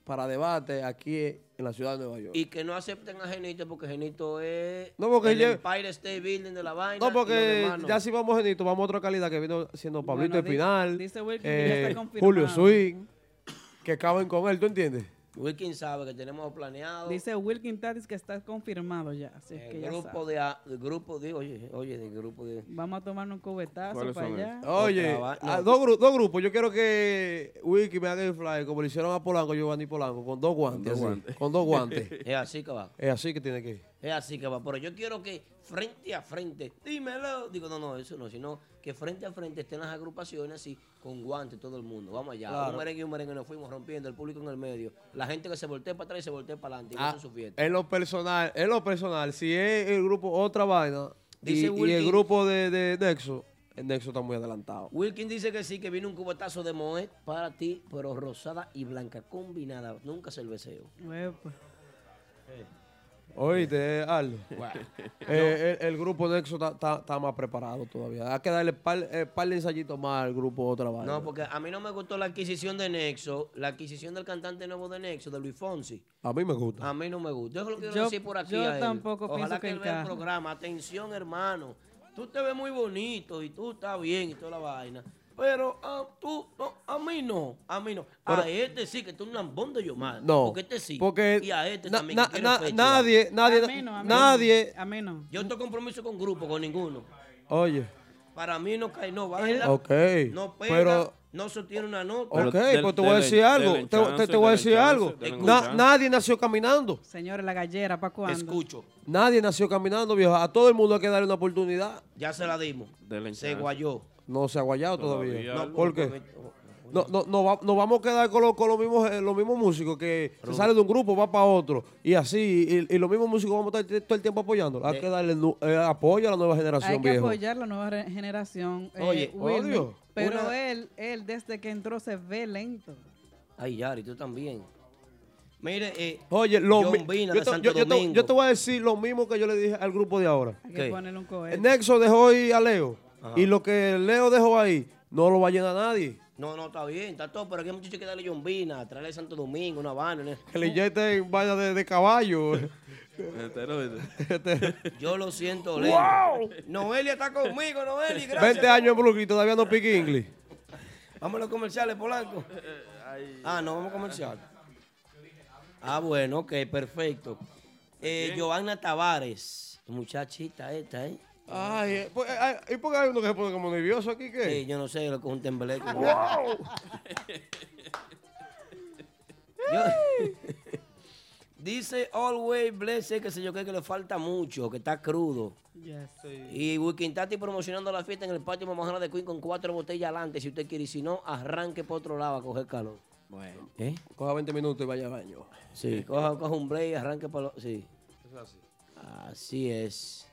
[SPEAKER 5] para debate aquí en la ciudad de Nueva York.
[SPEAKER 3] Y que no acepten a Genito porque Genito es
[SPEAKER 5] No, porque
[SPEAKER 3] el Empire State Building de la vaina.
[SPEAKER 5] no, porque
[SPEAKER 3] no.
[SPEAKER 5] ya si vamos genito, vamos a otra calidad que vino siendo Pablito
[SPEAKER 4] Bueno,
[SPEAKER 5] Espinal,
[SPEAKER 4] dice está
[SPEAKER 5] eh. Julio Swing, que caben con él, ¿tú entiendes?
[SPEAKER 3] Wilkin sabe que tenemos planeado
[SPEAKER 4] Dice Wilkin Tatis que está confirmado ya. Así es que
[SPEAKER 3] el
[SPEAKER 4] ya
[SPEAKER 3] grupo
[SPEAKER 4] sabe.
[SPEAKER 3] de, a- el grupo de, oye, oye, del grupo de...
[SPEAKER 4] Vamos a tomarnos un cubetazo
[SPEAKER 2] ¿Cuáles
[SPEAKER 4] para allá.
[SPEAKER 5] Oye,
[SPEAKER 3] no.
[SPEAKER 5] dos, gru- dos grupos, yo quiero que Wiki me haga el fly como le hicieron a Polanco, Giovanni Polanco, con dos guantes.
[SPEAKER 2] dos
[SPEAKER 5] así,
[SPEAKER 2] guantes.
[SPEAKER 5] Con dos guantes. <laughs>
[SPEAKER 3] Es así que va.
[SPEAKER 5] es así que tiene que ir.
[SPEAKER 3] Es así que va. Pero yo quiero que frente a frente, dímelo. Digo, no, no, eso no, sino que frente a frente estén las agrupaciones así, con guantes todo el mundo. Vamos allá.
[SPEAKER 5] Claro.
[SPEAKER 3] Un merengue y un merengue nos fuimos rompiendo, el público en el medio. La gente que se voltea para atrás y se voltea para adelante. Y
[SPEAKER 5] Ah,
[SPEAKER 3] eso es su fiesta.
[SPEAKER 5] en lo personal, en lo personal, si es el grupo otra vaina y,
[SPEAKER 3] Dice
[SPEAKER 5] y el grupo de, de Nexo, el Nexo está muy adelantado.
[SPEAKER 3] Wilkin dice que sí, que viene un cubetazo de Moet para ti, pero rosada y blanca combinada. Nunca cerveceo.
[SPEAKER 4] Uepa.
[SPEAKER 5] Oíste, eh, Aldo. <laughs> Eh, el, el grupo Nexo está- más preparado todavía. Hay que darle par, eh, par de ensayitos más al grupo otra vaina.
[SPEAKER 3] No, porque a mí no me gustó la adquisición de Nexo, la adquisición del cantante nuevo de Nexo, de Luis Fonsi.
[SPEAKER 5] A mí me gusta.
[SPEAKER 3] A mí no me gusta. Yo lo quiero
[SPEAKER 4] Yo-
[SPEAKER 3] decir por aquí.
[SPEAKER 4] yo
[SPEAKER 3] a él.
[SPEAKER 4] tampoco
[SPEAKER 3] Ojalá
[SPEAKER 4] pienso que
[SPEAKER 3] él vea el programa. Atención, hermano. Tú te ves muy bonito y tú estás bien y toda la vaina. Pero a, tú, no, a mí no, a mí no.
[SPEAKER 5] Pero-
[SPEAKER 3] a este sí, que tú es un lambón de Yomar.
[SPEAKER 5] No,
[SPEAKER 3] Porque este sí.
[SPEAKER 5] porque
[SPEAKER 3] y a este
[SPEAKER 5] na-
[SPEAKER 3] también.
[SPEAKER 5] na- nadie, nadie,
[SPEAKER 4] A mí no, a mí
[SPEAKER 5] nadie.
[SPEAKER 4] no. A mí no.
[SPEAKER 3] Yo estoy compromiso con grupo, con ninguno.
[SPEAKER 5] Oye,
[SPEAKER 3] Para mí no cae, no baila.
[SPEAKER 5] ok,
[SPEAKER 3] No pega,
[SPEAKER 5] pero
[SPEAKER 3] no sostiene una nota.
[SPEAKER 5] Ok,
[SPEAKER 2] del-
[SPEAKER 5] pues te voy a decir algo. Te,
[SPEAKER 2] chance,
[SPEAKER 5] te- te voy a decir
[SPEAKER 2] chance,
[SPEAKER 5] algo. Na- nadie nació caminando.
[SPEAKER 4] Señores, la gallera, ¿para cuándo?
[SPEAKER 3] Escucho,
[SPEAKER 5] Nadie nació caminando, viejo. A todo el mundo hay que darle una oportunidad.
[SPEAKER 3] ya se la dimos. Se guayó.
[SPEAKER 5] No se ha guayado todavía.
[SPEAKER 2] Todavía.
[SPEAKER 3] No,
[SPEAKER 5] ¿Por
[SPEAKER 3] porque-
[SPEAKER 5] qué? No, no, no va- nos vamos a quedar con, los- con los, mismos, eh, los mismos músicos que se sale de un grupo, va para otro. Y así, y, y los mismos músicos vamos a estar todo el tiempo apoyando. Hay
[SPEAKER 3] De-
[SPEAKER 5] que darle eh, apoyo a la nueva generación,
[SPEAKER 4] Hay que
[SPEAKER 5] viejo.
[SPEAKER 4] apoyar la nueva generación. eh,
[SPEAKER 3] Oye,
[SPEAKER 4] Wilmy,
[SPEAKER 5] obvio.
[SPEAKER 4] Pero
[SPEAKER 3] Una-
[SPEAKER 4] él, él desde que entró se ve lento.
[SPEAKER 3] Ay, Yari, tú también. Mire, eh,
[SPEAKER 5] Oye, lo yo,
[SPEAKER 3] de
[SPEAKER 5] te,
[SPEAKER 3] Santo
[SPEAKER 5] yo- yo te-
[SPEAKER 3] Domingo.
[SPEAKER 5] yo te voy a decir lo mismo que yo le dije al grupo de ahora.
[SPEAKER 4] Hay que ponerle un cohete.
[SPEAKER 5] El Nexo dejó ir a Leo.
[SPEAKER 3] Ajá.
[SPEAKER 5] Y lo que Leo dejó ahí, no lo va a llenar nadie.
[SPEAKER 3] no, no, está bien, está todo, pero aquí hay muchachos que darle John Vina, traerle Santo Domingo, una vaina. ¿no?
[SPEAKER 5] Que le inyecten vaya de, de caballo. <laughs> Este,
[SPEAKER 3] Yo lo siento lento. Noelia está conmigo, Noelia, gracias.
[SPEAKER 5] 20 años en Brooklyn todavía no pique inglés.
[SPEAKER 3] Vamos a los comerciales, Polanco. <laughs> Ah, no, vamos a comercial. Ah, bueno, ok, perfecto. Eh, Giovanna Tavares, muchachita esta, ¿eh?
[SPEAKER 5] Ay, eh, pues, eh, ay, ¿y por qué hay uno que se pone como nervioso aquí? ¿Qué?
[SPEAKER 3] Sí, yo no sé, lo que es un tembleque. <laughs> Yo- <laughs> Dice Always Blessed que se yo creo que le falta mucho, que está crudo.
[SPEAKER 4] Yes.
[SPEAKER 3] Y Wikintati promocionando la fiesta en el patio Mamajana de Queen con cuatro botellas adelante, si usted quiere. Y si no, arranque por otro lado a coger calor.
[SPEAKER 5] Bueno,
[SPEAKER 3] ¿Eh?
[SPEAKER 5] coja 20 minutos y vaya al baño.
[SPEAKER 3] Sí, coja, coja un break y arranque por lo... Sí,
[SPEAKER 5] Es así.
[SPEAKER 3] así es.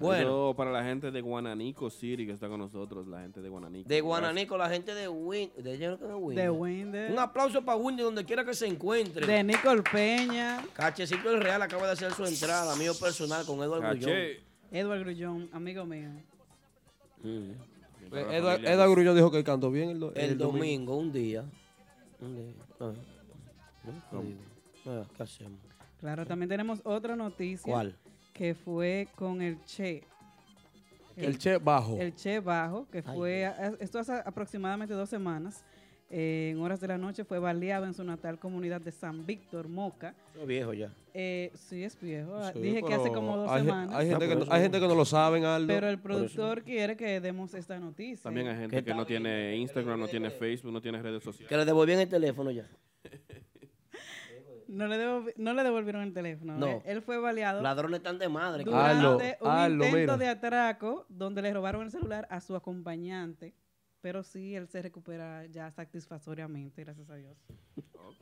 [SPEAKER 3] Bueno,
[SPEAKER 2] Saludo para la gente de Guananico City que está con nosotros, la gente de Guananico.
[SPEAKER 3] de Guananico, la gente de Win... ¿De, yo creo que de Win-
[SPEAKER 4] De Winder.
[SPEAKER 3] Un aplauso para Windy donde quiera que se encuentre.
[SPEAKER 4] De Nicole Peña.
[SPEAKER 3] Cachecito el Real acaba de hacer su entrada, mío personal, con Eduardo Grullón.
[SPEAKER 4] Edward Grullón, amigo mío.
[SPEAKER 3] Mm.
[SPEAKER 5] Edward, Grullón dijo que cantó bien el, do-
[SPEAKER 3] El, domingo, un día. Un día. Ah, ah, ¿Qué hacemos?
[SPEAKER 4] Claro, también tenemos otra noticia.
[SPEAKER 3] ¿Cuál?
[SPEAKER 4] Que fue con el Che.
[SPEAKER 5] El Che bajo.
[SPEAKER 4] El Che Bajo, que
[SPEAKER 3] Ay,
[SPEAKER 4] fue, a- esto hace aproximadamente dos semanas, eh, en horas de la noche, fue baleado en su natal comunidad de San Víctor, Moca.
[SPEAKER 3] Soy viejo ya.
[SPEAKER 4] Eh, sí, es viejo.
[SPEAKER 5] Sí,
[SPEAKER 4] Dije que hace como dos
[SPEAKER 5] hay,
[SPEAKER 4] semanas.
[SPEAKER 5] Hay gente,
[SPEAKER 3] No,
[SPEAKER 5] que, no-
[SPEAKER 3] eso-
[SPEAKER 5] hay gente que no lo saben, Aldo.
[SPEAKER 4] pero el productor quiere que demos esta noticia.
[SPEAKER 2] También hay gente
[SPEAKER 3] ¿Qué
[SPEAKER 2] que
[SPEAKER 3] tal?
[SPEAKER 2] no tiene Instagram, no tiene Facebook, no tiene redes sociales.
[SPEAKER 3] Que le devolvían el teléfono ya. <laughs>
[SPEAKER 4] No le, devolvi- no le devolvieron el teléfono.
[SPEAKER 3] No.
[SPEAKER 4] Él, él fue baleado
[SPEAKER 3] Ladrones tan de madre.
[SPEAKER 4] durante un intento
[SPEAKER 5] mira.
[SPEAKER 4] de atraco donde le robaron el celular a su acompañante. Pero sí, él se recupera ya satisfactoriamente, gracias a Dios.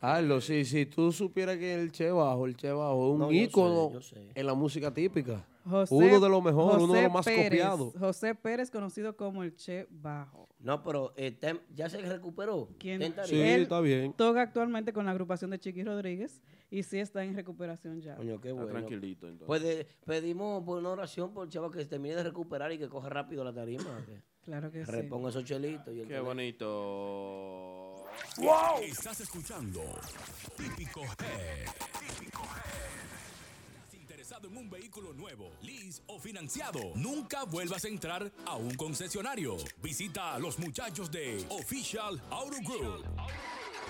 [SPEAKER 5] Aldo, sí, sí, tú supieras que el Che bajo, el Che bajo es un
[SPEAKER 3] No,
[SPEAKER 5] ícono
[SPEAKER 3] sé, yo sé.
[SPEAKER 5] en la música típica.
[SPEAKER 4] José-
[SPEAKER 5] uno de los mejores, uno de los más
[SPEAKER 4] Pérez,
[SPEAKER 5] copiados.
[SPEAKER 4] José Pérez, conocido como el Che Bajo.
[SPEAKER 3] No, pero eh, tem- ya se recuperó.
[SPEAKER 4] ¿Quién?
[SPEAKER 5] Sí,
[SPEAKER 4] Él-
[SPEAKER 5] está bien.
[SPEAKER 4] Toca actualmente con la agrupación de Chiqui Rodríguez y sí está en recuperación ya.
[SPEAKER 3] Coño, qué bueno.
[SPEAKER 2] tranquilito entonces.
[SPEAKER 3] Pues de- pedimos por una oración por el chavo que se termine de recuperar y que coja rápido la tarima.
[SPEAKER 4] Claro que sí.
[SPEAKER 3] reponga esos chelitos. Y el
[SPEAKER 2] Qué
[SPEAKER 3] teléfono.
[SPEAKER 1] bonito. Estás escuchando Típico Head. Típico Head. ¿Estás interesado en un vehículo nuevo, lease o financiado? Nunca vuelvas a entrar a un concesionario. Visita a los muchachos de Official Auto Group.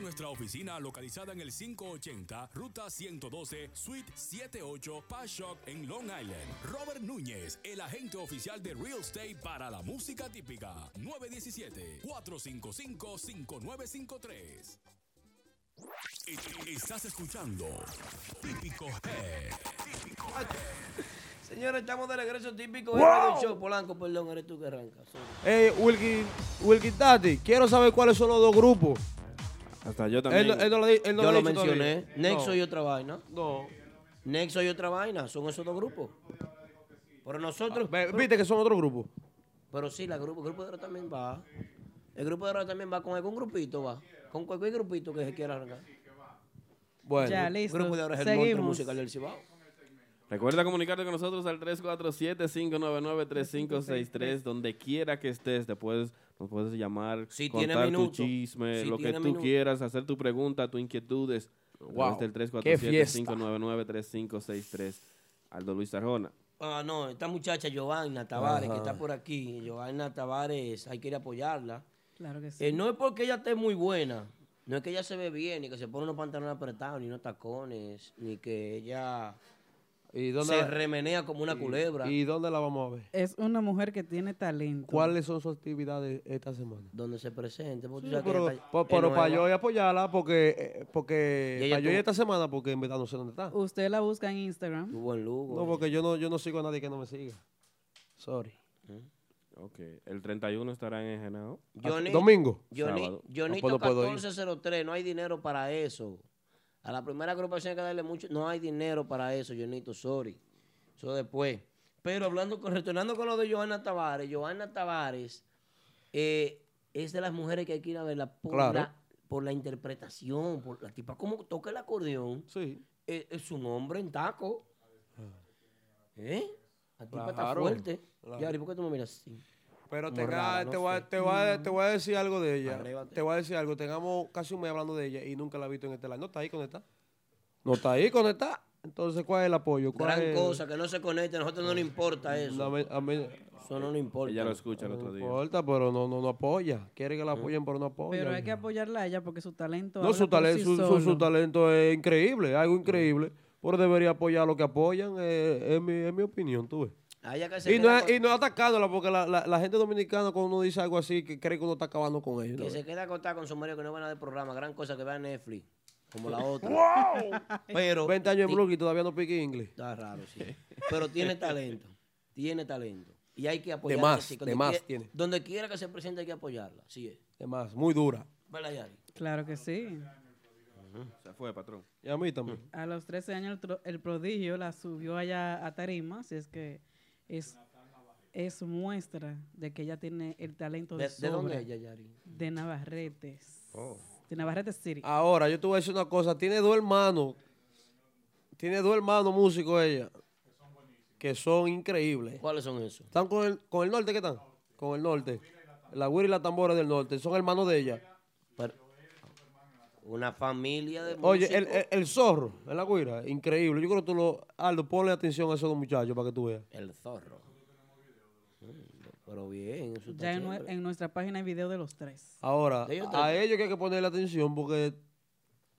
[SPEAKER 1] nuestra oficina localizada en el 580 Ruta 112 Suite 78 Pashock en Long Island. Robert Núñez, el agente oficial de Real Estate para la música típica. 917-455-5953. E- Estás escuchando Típico Head.
[SPEAKER 3] Señores, estamos de regreso típico
[SPEAKER 5] ¡Wow!
[SPEAKER 3] Show. Polanco, perdón, eres tú que arrancas.
[SPEAKER 5] Eh, Wilkin, Wilkin Tati, quiero saber cuáles son los dos grupos.
[SPEAKER 2] Hasta yo también.
[SPEAKER 5] no- él no lo, di- él no
[SPEAKER 3] Yo
[SPEAKER 5] lo
[SPEAKER 3] mencioné.
[SPEAKER 5] todavía.
[SPEAKER 3] Nexo
[SPEAKER 5] No.
[SPEAKER 3] y otra vaina.
[SPEAKER 5] No.
[SPEAKER 3] Nexo y otra vaina. Son esos dos grupos. Pero nosotros.
[SPEAKER 5] Ve- Viste que son otro grupo.
[SPEAKER 3] Pero sí, la grupo, el grupo de oro también va. El grupo de oro también va con algún grupito, va. Con cualquier grupito que se quiera arrancar.
[SPEAKER 5] Bueno.
[SPEAKER 4] Ya,
[SPEAKER 3] El
[SPEAKER 4] listo.
[SPEAKER 3] grupo de oro es el monstruo musical del Cibao.
[SPEAKER 2] Recuerda comunicarte con nosotros al 347-599-3563. Donde quiera que estés, te puedes, nos puedes llamar,
[SPEAKER 3] Si
[SPEAKER 2] contar tu chisme,
[SPEAKER 3] Si
[SPEAKER 2] lo que tú
[SPEAKER 3] minuto.
[SPEAKER 2] quieras, hacer tu pregunta, tu inquietudes.
[SPEAKER 5] Wow,
[SPEAKER 2] del
[SPEAKER 5] qué fiesta.
[SPEAKER 2] 347-599-3563. Aldo Luis Arjona.
[SPEAKER 3] Ah, no, esta muchacha Giovanna Tavares, que está por aquí. Giovanna Tavares, hay que ir a apoyarla.
[SPEAKER 4] Claro que sí.
[SPEAKER 3] Eh, no es porque ella esté muy buena, no es que ella se ve bien, ni que se pone unos pantalones apretados, ni unos tacones, ni que ella
[SPEAKER 5] ¿Y dónde,
[SPEAKER 3] se remenea como una culebra.
[SPEAKER 5] ¿Y dónde la vamos a ver?
[SPEAKER 4] Es una mujer que tiene talento.
[SPEAKER 5] ¿Cuáles son sus actividades esta semana?
[SPEAKER 3] donde se presente. porque tú
[SPEAKER 5] Sí,
[SPEAKER 3] sabes que
[SPEAKER 5] pero po-
[SPEAKER 3] es
[SPEAKER 5] pero para yo apoyarla, porque, eh, porque para yo esta semana, porque en verdad no sé dónde está.
[SPEAKER 4] Usted la busca en Instagram.
[SPEAKER 3] Tuvo en Lugo.
[SPEAKER 5] No, porque yo no, yo no sigo a nadie que no me siga. Sorry.
[SPEAKER 2] Ok. El 31 estará en Genao.
[SPEAKER 3] Johnny-
[SPEAKER 5] ¿Domingo?
[SPEAKER 3] Johnny-
[SPEAKER 5] No, puedo ir.
[SPEAKER 3] 1403, no hay dinero para eso. A la primera agrupación hay que darle mucho, no hay dinero para eso, Johnito, sorry. Eso después. Pero hablando con, retornando con lo de Johanna Tavares, Johanna Tavares eh, es de las mujeres que hay que ir a verla por,
[SPEAKER 5] Claro.
[SPEAKER 3] la, por la interpretación, por la tipa, como toca el acordeón,
[SPEAKER 5] Sí.
[SPEAKER 3] eh, es un hombre en taco. ¿Eh? La tipa está
[SPEAKER 5] Claro,
[SPEAKER 3] fuerte.
[SPEAKER 5] claro.
[SPEAKER 3] Yari, ¿por qué tú me miras así?
[SPEAKER 5] Pero tenga-
[SPEAKER 3] rara,
[SPEAKER 5] te,
[SPEAKER 3] no
[SPEAKER 5] voy, a-
[SPEAKER 3] sé.
[SPEAKER 5] te, voy a, te voy a decir algo de ella. Te voy a decir algo. Tengamos casi un mes hablando de ella y nunca la he visto en este live. No está ahí conectada. No está ahí conectada. Entonces, ¿cuál es el apoyo? ¿Cuál
[SPEAKER 3] Gran
[SPEAKER 5] es-
[SPEAKER 3] cosa, que no se conecte, a nosotros no nos importa eso.
[SPEAKER 5] No, a mí- a mí-
[SPEAKER 3] Eso no nos importa.
[SPEAKER 2] Ella lo escucha el
[SPEAKER 5] no
[SPEAKER 2] otro día.
[SPEAKER 5] importa, pero no, no, no apoya. Quiere que la apoyen, pero no apoya.
[SPEAKER 4] Pero hay que apoyarla a ella porque su talento.
[SPEAKER 5] No, su, talen-
[SPEAKER 4] sí
[SPEAKER 5] su, su- su talento es increíble, algo increíble. Pero debería apoyar lo que apoyan, eh, es, mi, es mi opinión, tú ves.
[SPEAKER 3] A que
[SPEAKER 5] Y no,
[SPEAKER 3] con-
[SPEAKER 5] y no atacándola, porque la, la, la gente dominicana cuando uno dice algo así, que cree que uno está acabando con ellos. ¿no
[SPEAKER 3] Que se queda acostada con su marido que no ve nada del programa. Gran cosa que vea Netflix. Como la otra. <laughs> <laughs> Pero.
[SPEAKER 5] 20 años en Brooklyn y todavía no pique inglés.
[SPEAKER 3] Está raro, sí. Pero tiene talento. Tiene talento. Y hay que apoyarla.
[SPEAKER 5] más,
[SPEAKER 3] así,
[SPEAKER 5] de
[SPEAKER 3] donde
[SPEAKER 5] más
[SPEAKER 3] quiera-
[SPEAKER 5] tiene.
[SPEAKER 3] Donde quiera que se presente hay que apoyarla. Así es.
[SPEAKER 5] Más, muy dura.
[SPEAKER 3] ¿Verdad, Yari?
[SPEAKER 4] Claro que sí.
[SPEAKER 2] Se fue, patrón.
[SPEAKER 5] Y a mí también.
[SPEAKER 4] A los 13 años el, el prodigio la subió allá a tarima, así es que es, es muestra de que ella tiene el talento de,
[SPEAKER 3] ¿De, de dónde ella, Yari?
[SPEAKER 4] De Navarretes.
[SPEAKER 3] Oh.
[SPEAKER 4] De Navarrete City.
[SPEAKER 5] Ahora, yo te voy a decir una cosa. Tiene dos hermanos. Tiene dos hermanos músicos ella. Que son increíbles.
[SPEAKER 3] ¿Cuáles son esos?
[SPEAKER 5] ¿Están con el, con el norte qué están? Con el norte. La güira y la tambora del norte. Son hermanos de ella.
[SPEAKER 3] Una familia de
[SPEAKER 5] Oye, el, el, el zorro, en la güira, increíble. Yo creo que tú lo. Aldo, ponle atención a esos dos muchachos para que tú veas.
[SPEAKER 3] El zorro. Mm, Pero bien, eso está
[SPEAKER 4] Ya en, nuestra página hay video de los tres.
[SPEAKER 5] Ahora,
[SPEAKER 3] Ellos
[SPEAKER 5] a ellos que hay que ponerle atención porque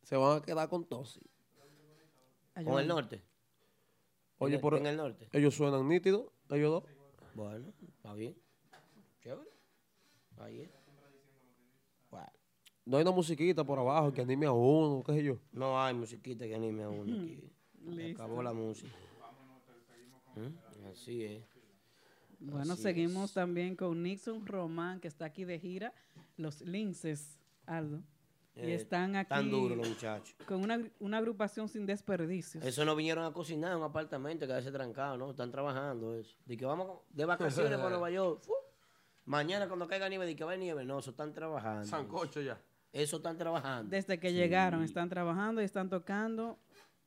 [SPEAKER 5] se van a quedar con tos.
[SPEAKER 4] Ay,
[SPEAKER 3] Con el norte.
[SPEAKER 5] Oye, por,
[SPEAKER 3] en el norte.
[SPEAKER 5] ellos suenan nítidos, ellos dos.
[SPEAKER 3] Bueno, está bien. Chévere. Ahí es.
[SPEAKER 5] No hay una musiquita por abajo que anime a uno, qué sé yo.
[SPEAKER 3] no hay musiquita que anime a uno aquí. Acabó la música. ¿Mm? Así es.
[SPEAKER 4] Bueno,
[SPEAKER 3] Así
[SPEAKER 4] seguimos
[SPEAKER 3] es.
[SPEAKER 4] también con Nixon Román, que está aquí de gira. Los Linces, Aldo. y
[SPEAKER 3] Eh,
[SPEAKER 4] están aquí
[SPEAKER 3] Tan duros los muchachos.
[SPEAKER 4] con una, una agrupación sin desperdicios.
[SPEAKER 3] Eso no vinieron a cocinar en un apartamento, quedarse trancado, ¿no? Están trabajando eso. De que vamos de vacaciones para <laughs> Nueva York. Mañana cuando caiga nieve, de que va a nieve. No, eso están trabajando.
[SPEAKER 5] Sancocho ya.
[SPEAKER 3] Eso están trabajando.
[SPEAKER 4] Desde que llegaron, están trabajando y están tocando.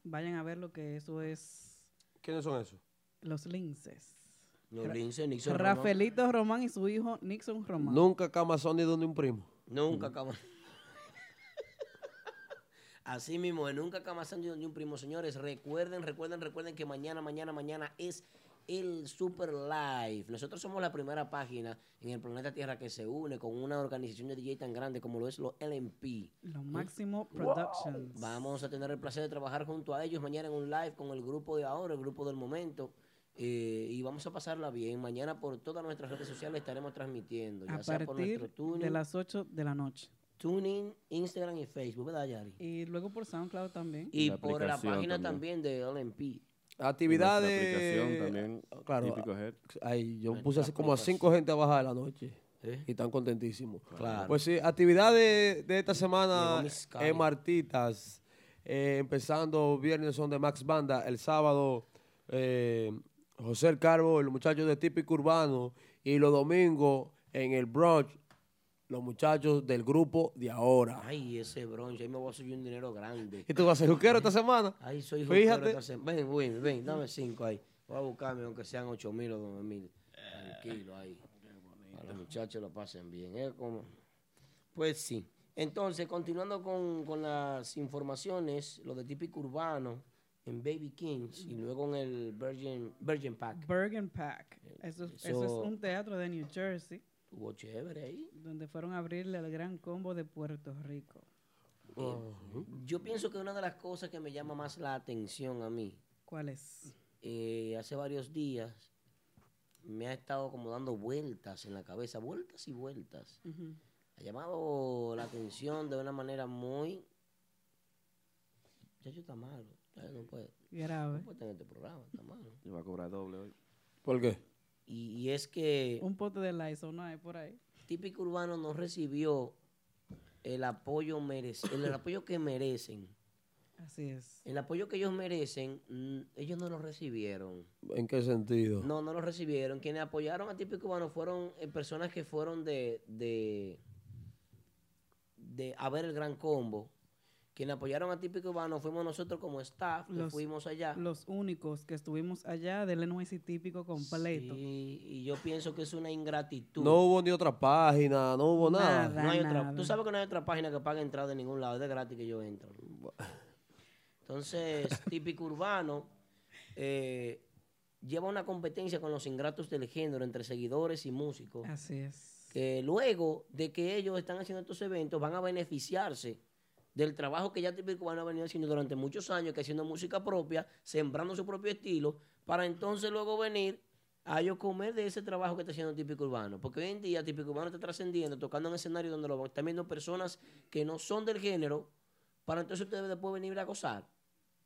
[SPEAKER 4] Vayan a ver lo que eso es.
[SPEAKER 5] ¿Quiénes son esos?
[SPEAKER 4] Los Linces.
[SPEAKER 3] Los linces, Nixon Román.
[SPEAKER 4] Rafaelito Román y su hijo Nixon Román.
[SPEAKER 5] Nunca Camazón ni donde un primo.
[SPEAKER 3] Nunca cama. <laughs> Así mismo, en nunca Camazán ni un primo. Señores, recuerden, recuerden, recuerden que mañana, mañana, mañana es el Super Live. Nosotros somos la primera página en el planeta Tierra que se une con una organización de DJ tan grande como lo es los LMP.
[SPEAKER 4] Lo máximo Productions.
[SPEAKER 3] Vamos a tener el placer de trabajar junto a ellos mañana en un live con el grupo de ahora, el grupo del momento. eh, y vamos a pasarla bien. Mañana por todas nuestras redes sociales estaremos transmitiendo, ya
[SPEAKER 4] A
[SPEAKER 3] sea por nuestro
[SPEAKER 4] partir
[SPEAKER 3] tuning,
[SPEAKER 4] de las 8 de la noche.
[SPEAKER 3] tuning, Instagram y Facebook, ¿verdad, Yari?
[SPEAKER 4] Y luego por SoundCloud también.
[SPEAKER 3] Y
[SPEAKER 2] La
[SPEAKER 3] por la página
[SPEAKER 2] también.
[SPEAKER 3] también, de LMP.
[SPEAKER 5] Actividades.
[SPEAKER 2] También,
[SPEAKER 5] Claro.
[SPEAKER 2] Típico Head.
[SPEAKER 5] Ay, yo
[SPEAKER 3] Nuestra
[SPEAKER 5] puse así como a cinco gente a bajar la noche.
[SPEAKER 3] ¿Eh?
[SPEAKER 5] Y están contentísimos.
[SPEAKER 3] Claro.
[SPEAKER 5] Pues sí, actividades de esta semana en Martitas. eh, empezando viernes son de Max Banda. El sábado, eh, José El Carbo, los muchachos de Típico Urbano. Y los domingos en el brunch, los muchachos del grupo de ahora.
[SPEAKER 3] Ay, ese bronce, ahí me voy a subir un dinero grande.
[SPEAKER 5] ¿Y tú vas a ser juquero esta semana?
[SPEAKER 3] Ay, soy
[SPEAKER 5] Fíjate.
[SPEAKER 3] juquero esta sem- Ven, ven, ven, dame cinco ahí. Voy a buscarme aunque sean ocho mil o nueve mil. Tranquilo ahí. Para los muchachos lo pasen bien. ¿eh? Como... Pues sí. Entonces, continuando con, con las informaciones, lo de típico urbano en Baby Kings y luego en el Virgin, Virgin Pack.
[SPEAKER 4] Bergen Pack. Eso, es- eso
[SPEAKER 3] Eso-
[SPEAKER 4] es un teatro de New Jersey,
[SPEAKER 3] Hubo chévere ahí.
[SPEAKER 4] donde fueron a abrirle al gran combo de Puerto Rico.
[SPEAKER 3] Yo pienso que una de las cosas que me llama más la atención a mí,
[SPEAKER 4] ¿Cuál es?
[SPEAKER 3] eh, hace varios días, me ha estado como dando vueltas en la cabeza, vueltas y vueltas. Ha llamado la atención de una manera muy... Ya está malo. ya no puede,
[SPEAKER 4] Grave.
[SPEAKER 3] no puede tener este programa, está malo.
[SPEAKER 2] Y va a cobrar doble hoy.
[SPEAKER 5] ¿Por qué?
[SPEAKER 3] Y, y es que
[SPEAKER 4] Un pote de Lysol no hay por ahí.
[SPEAKER 3] Típico Urbano no recibió el apoyo, merece, el apoyo que merecen.
[SPEAKER 4] Así es.
[SPEAKER 3] El apoyo que ellos merecen, mm, ellos no lo recibieron.
[SPEAKER 5] ¿En qué sentido?
[SPEAKER 3] No, no lo recibieron. Quienes apoyaron a Típico Cubano fueron eh, personas que fueron de, de, de a ver el gran combo. Quienes apoyaron a Típico Cubano fuimos nosotros como staff, que
[SPEAKER 4] Los-
[SPEAKER 3] fuimos allá.
[SPEAKER 4] Los únicos que estuvimos allá del NYC típico completo.
[SPEAKER 3] Sí, y yo pienso que es una ingratitud.
[SPEAKER 5] No hubo ni otra página, no hubo nada.
[SPEAKER 4] Nada.
[SPEAKER 3] No hay otra, tú sabes que no hay otra página que pague entrada de ningún lado, es de gratis que yo entro. Entonces, <laughs> típico urbano eh, lleva una competencia con los ingratos del género entre seguidores y músicos.
[SPEAKER 4] Así es.
[SPEAKER 3] que luego de que ellos están haciendo estos eventos van a beneficiarse del trabajo que ya Típico Cubano ha venido haciendo durante muchos años, que haciendo música propia, sembrando su propio estilo, para entonces luego venir a ellos comer de ese trabajo que está haciendo Típico Urbano. Porque hoy en día Típico Urbano está trascendiendo, tocando en escenarios donde lo están viendo personas que no son del género, para entonces usted después venir a gozar.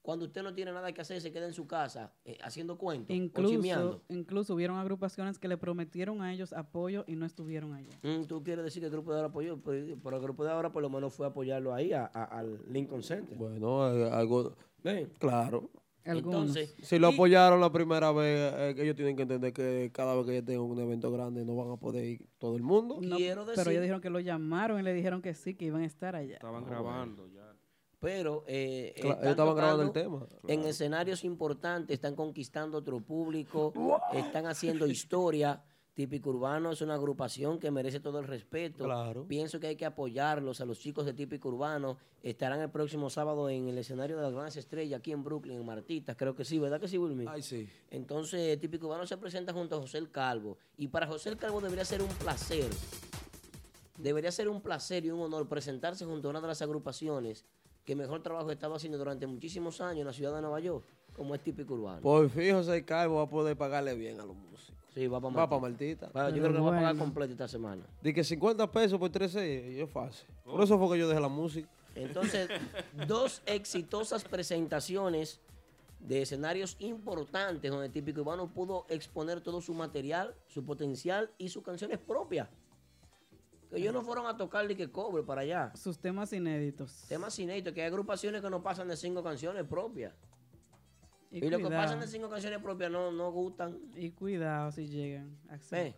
[SPEAKER 3] Cuando usted no tiene nada que hacer, se queda en su casa eh, haciendo cuentos
[SPEAKER 4] Incluso, incluso hubieron agrupaciones que le prometieron a ellos apoyo y no estuvieron allá.
[SPEAKER 3] Mm, Tú quieres decir que el grupo de ahora apoyó, pero, pero el grupo de ahora por lo menos fue a apoyarlo ahí a- a- al Lincoln Center.
[SPEAKER 5] Bueno, eh, algo. Claro.
[SPEAKER 4] Algunos.
[SPEAKER 3] Entonces,
[SPEAKER 5] Si lo
[SPEAKER 3] y-
[SPEAKER 5] apoyaron la primera vez, eh, ellos tienen que entender que cada vez que ellos tengan un evento grande no van a poder ir todo el mundo.
[SPEAKER 4] No,
[SPEAKER 3] quiero
[SPEAKER 4] pero
[SPEAKER 3] decir-
[SPEAKER 4] ellos dijeron que lo llamaron y le dijeron que sí, que iban a estar allá.
[SPEAKER 2] Estaban grabando ya.
[SPEAKER 3] Pero eh,
[SPEAKER 5] Cla-
[SPEAKER 3] están
[SPEAKER 5] ellos estaban grabando el tema.
[SPEAKER 3] En escenarios importantes, están conquistando otro público, <laughs> están haciendo historia. Típico Urbano es una agrupación que merece todo el respeto.
[SPEAKER 5] Claro.
[SPEAKER 3] Pienso que hay que apoyarlos a los chicos de Típico Urbano. Estarán el próximo sábado en el escenario de las Grandes Estrellas aquí en Brooklyn, en Martitas. Creo que sí, ¿verdad que sí, Wilmy?
[SPEAKER 5] Ay, sí.
[SPEAKER 3] Entonces, Típico Urbano se presenta junto a José el Calvo. Y para José el Calvo debería ser un placer. Debería ser un placer y un honor presentarse junto a una de las agrupaciones que mejor trabajo estaba haciendo durante muchísimos años en la ciudad de Nueva York. como es típico urbano.
[SPEAKER 5] Por fijo, ese cargo va a poder pagarle bien a los músicos.
[SPEAKER 3] Sí, va para
[SPEAKER 5] Va para Martita.
[SPEAKER 3] Yo creo que va a pagar completo esta semana.
[SPEAKER 5] De que 50 pesos por 13 y es fácil. Por eso fue que yo dejé la música.
[SPEAKER 3] Entonces, <laughs> dos exitosas presentaciones de escenarios importantes donde Típico Urbano pudo exponer todo su material, su potencial y sus canciones propias. Que ellos no fueron a tocar ni que cobre para allá.
[SPEAKER 4] Sus temas inéditos.
[SPEAKER 3] Temas inéditos, que hay agrupaciones que no pasan de cinco canciones propias.
[SPEAKER 4] Y
[SPEAKER 3] Y, lo que pasan de cinco canciones propias no, no gustan.
[SPEAKER 4] Y cuidado si llegan. Axel.
[SPEAKER 3] Ve.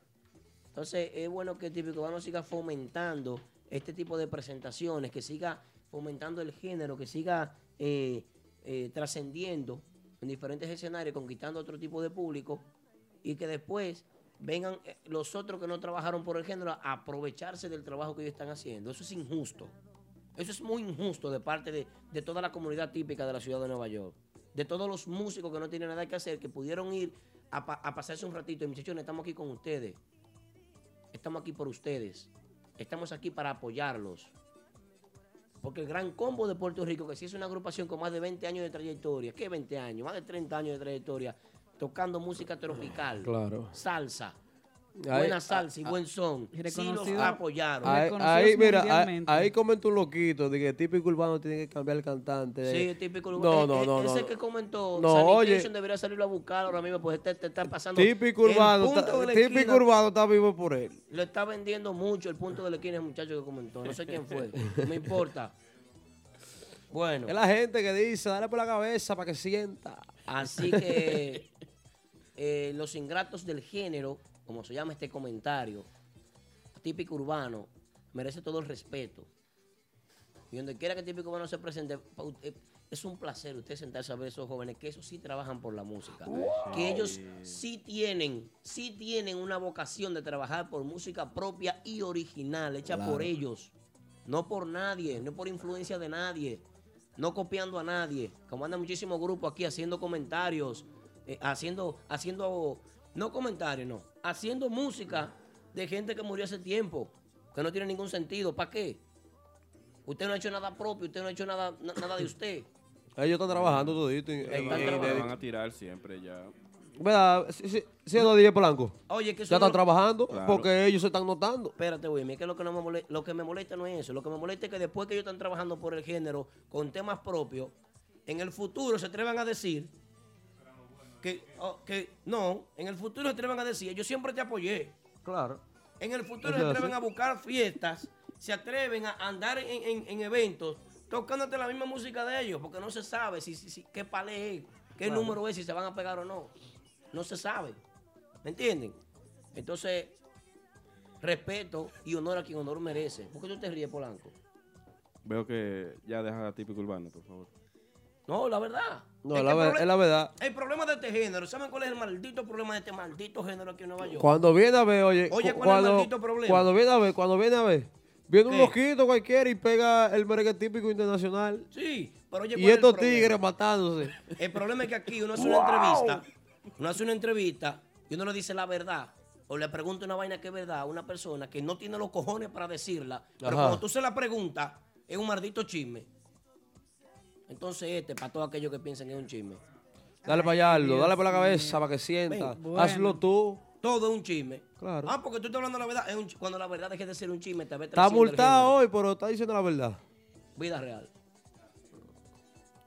[SPEAKER 3] Entonces es bueno que Típico Urbano siga fomentando este tipo de presentaciones, que siga fomentando el género, que siga eh, eh, trascendiendo en diferentes escenarios, conquistando otro tipo de público y que después vengan eh, los otros que no trabajaron por el género a aprovecharse del trabajo que ellos están haciendo. Eso es injusto. Eso es muy injusto de parte de, de toda la comunidad típica de la ciudad de Nueva York. De todos los músicos que no tienen nada que hacer, que pudieron ir a, a pasarse un ratito. Y muchachos, estamos aquí con ustedes. Estamos aquí por ustedes. Estamos aquí para apoyarlos. Porque el Gran Combo de Puerto Rico, que sí es una agrupación con más de 20 años de trayectoria, ¿qué 20 años? Más de 30 años de trayectoria, tocando música tropical,
[SPEAKER 5] Claro.
[SPEAKER 3] salsa,
[SPEAKER 5] Ahí-
[SPEAKER 3] buena salsa y buen son. Sí los apoyaron.
[SPEAKER 5] Ahí, ahí, mira, ahí, comentó un loquito de que típico urbano tiene que cambiar el cantante.
[SPEAKER 3] Sí, típico.
[SPEAKER 5] No,
[SPEAKER 3] eh,
[SPEAKER 5] no,
[SPEAKER 3] eh,
[SPEAKER 5] no.
[SPEAKER 3] Ese
[SPEAKER 5] no.
[SPEAKER 3] que comentó,
[SPEAKER 5] No, oye.
[SPEAKER 3] debería salirlo a buscar ahora mismo, pues este te está pasando.
[SPEAKER 5] Típico
[SPEAKER 3] el
[SPEAKER 5] urbano, está- típico
[SPEAKER 3] esquina.
[SPEAKER 5] urbano está vivo por él.
[SPEAKER 3] Le está vendiendo mucho el punto de la esquina el muchacho que comentó. No sé quién fue. No me importa. Bueno.
[SPEAKER 5] Es la gente que dice, dale por la cabeza para que sienta.
[SPEAKER 3] Así que <laughs> eh, los ingratos del género, como se llama este comentario, típico urbano, merece todo el respeto. Y donde quiera que típico urbano se presente, eh, es un placer usted sentarse a ver a esos jóvenes que esos sí trabajan por la música. Que ellos sí tienen, sí tienen una vocación de trabajar por música propia y original, hecha
[SPEAKER 5] Claro.
[SPEAKER 3] por ellos. No por nadie, no por influencia de nadie, no copiando a nadie. Como andan muchísimos grupos aquí haciendo comentarios, eh, haciendo, haciendo, no comentarios, no, haciendo música de gente que murió hace tiempo, que no tiene ningún sentido. ¿Para qué? Usted no ha hecho nada propio, usted no ha hecho nada, na- nada de usted.
[SPEAKER 5] Ellos están trabajando todito. en-
[SPEAKER 3] Están trabajando.
[SPEAKER 2] van a tirar siempre ya.
[SPEAKER 5] ¿Verdad? Sí, sí, sí, no, DJ Polanco.
[SPEAKER 3] Oye, que eso
[SPEAKER 5] Ya están
[SPEAKER 3] no-
[SPEAKER 5] trabajando
[SPEAKER 2] Claro.
[SPEAKER 5] porque ellos se están notando.
[SPEAKER 3] Espérate, güey, mira que lo que, no me molesta, lo que me molesta no es eso. Lo que me molesta es que después que ellos están trabajando por el género con temas propios, en el futuro se atrevan a decir que, oh, que no, en el futuro se atrevan a decir, yo siempre te apoyé.
[SPEAKER 5] Claro.
[SPEAKER 3] En el futuro se atreven
[SPEAKER 5] así.
[SPEAKER 3] a buscar fiestas, se atreven a andar en, en- en eventos tocándote la misma música de ellos, porque no se sabe si, si- si- qué palé es, qué
[SPEAKER 5] Claro.
[SPEAKER 3] número es, si se van a pegar o no. No se sabe. ¿Me entienden? Entonces, respeto y honor a quien honor merece. ¿Por qué tú te ríes, Polanco?
[SPEAKER 2] Veo que ya deja a típico urbano, por favor.
[SPEAKER 3] No, la verdad.
[SPEAKER 5] No,
[SPEAKER 3] Es
[SPEAKER 5] la, es verdad.
[SPEAKER 3] El problema de este género, ¿saben cuál es el maldito problema de este maldito género aquí en Nueva York?
[SPEAKER 5] Cuando viene a ver, oye,
[SPEAKER 3] Oye,
[SPEAKER 5] cu-
[SPEAKER 3] ¿cuál es el
[SPEAKER 5] cuando,
[SPEAKER 3] maldito problema?
[SPEAKER 5] cuando viene a ver, cuando viene a ver, viene un
[SPEAKER 3] ¿Qué?
[SPEAKER 5] loquito cualquiera y pega el merengue típico internacional.
[SPEAKER 3] Sí, pero oye,
[SPEAKER 5] y
[SPEAKER 3] ¿cuál es el
[SPEAKER 5] estos tigres matándose.
[SPEAKER 3] El problema es que aquí uno hace una entrevista, uno hace una entrevista y uno le dice la verdad. O le pregunta una vaina que es verdad a una persona que no tiene los cojones para decirla. Pero
[SPEAKER 5] Ajá.
[SPEAKER 3] cuando tú se la preguntas, es un maldito chisme. Entonces este, para todos aquellos que piensan que es un chisme.
[SPEAKER 5] Dale para allá, Aldo, dale por la cabeza para que sienta.
[SPEAKER 3] Ven,
[SPEAKER 5] Hazlo tú.
[SPEAKER 3] Todo es un chisme.
[SPEAKER 5] Claro.
[SPEAKER 3] Ah, porque tú estás hablando la verdad. Es un chi- cuando la verdad deje de ser un chisme, te
[SPEAKER 5] Está multado hoy, pero está diciendo la verdad.
[SPEAKER 3] Vida real.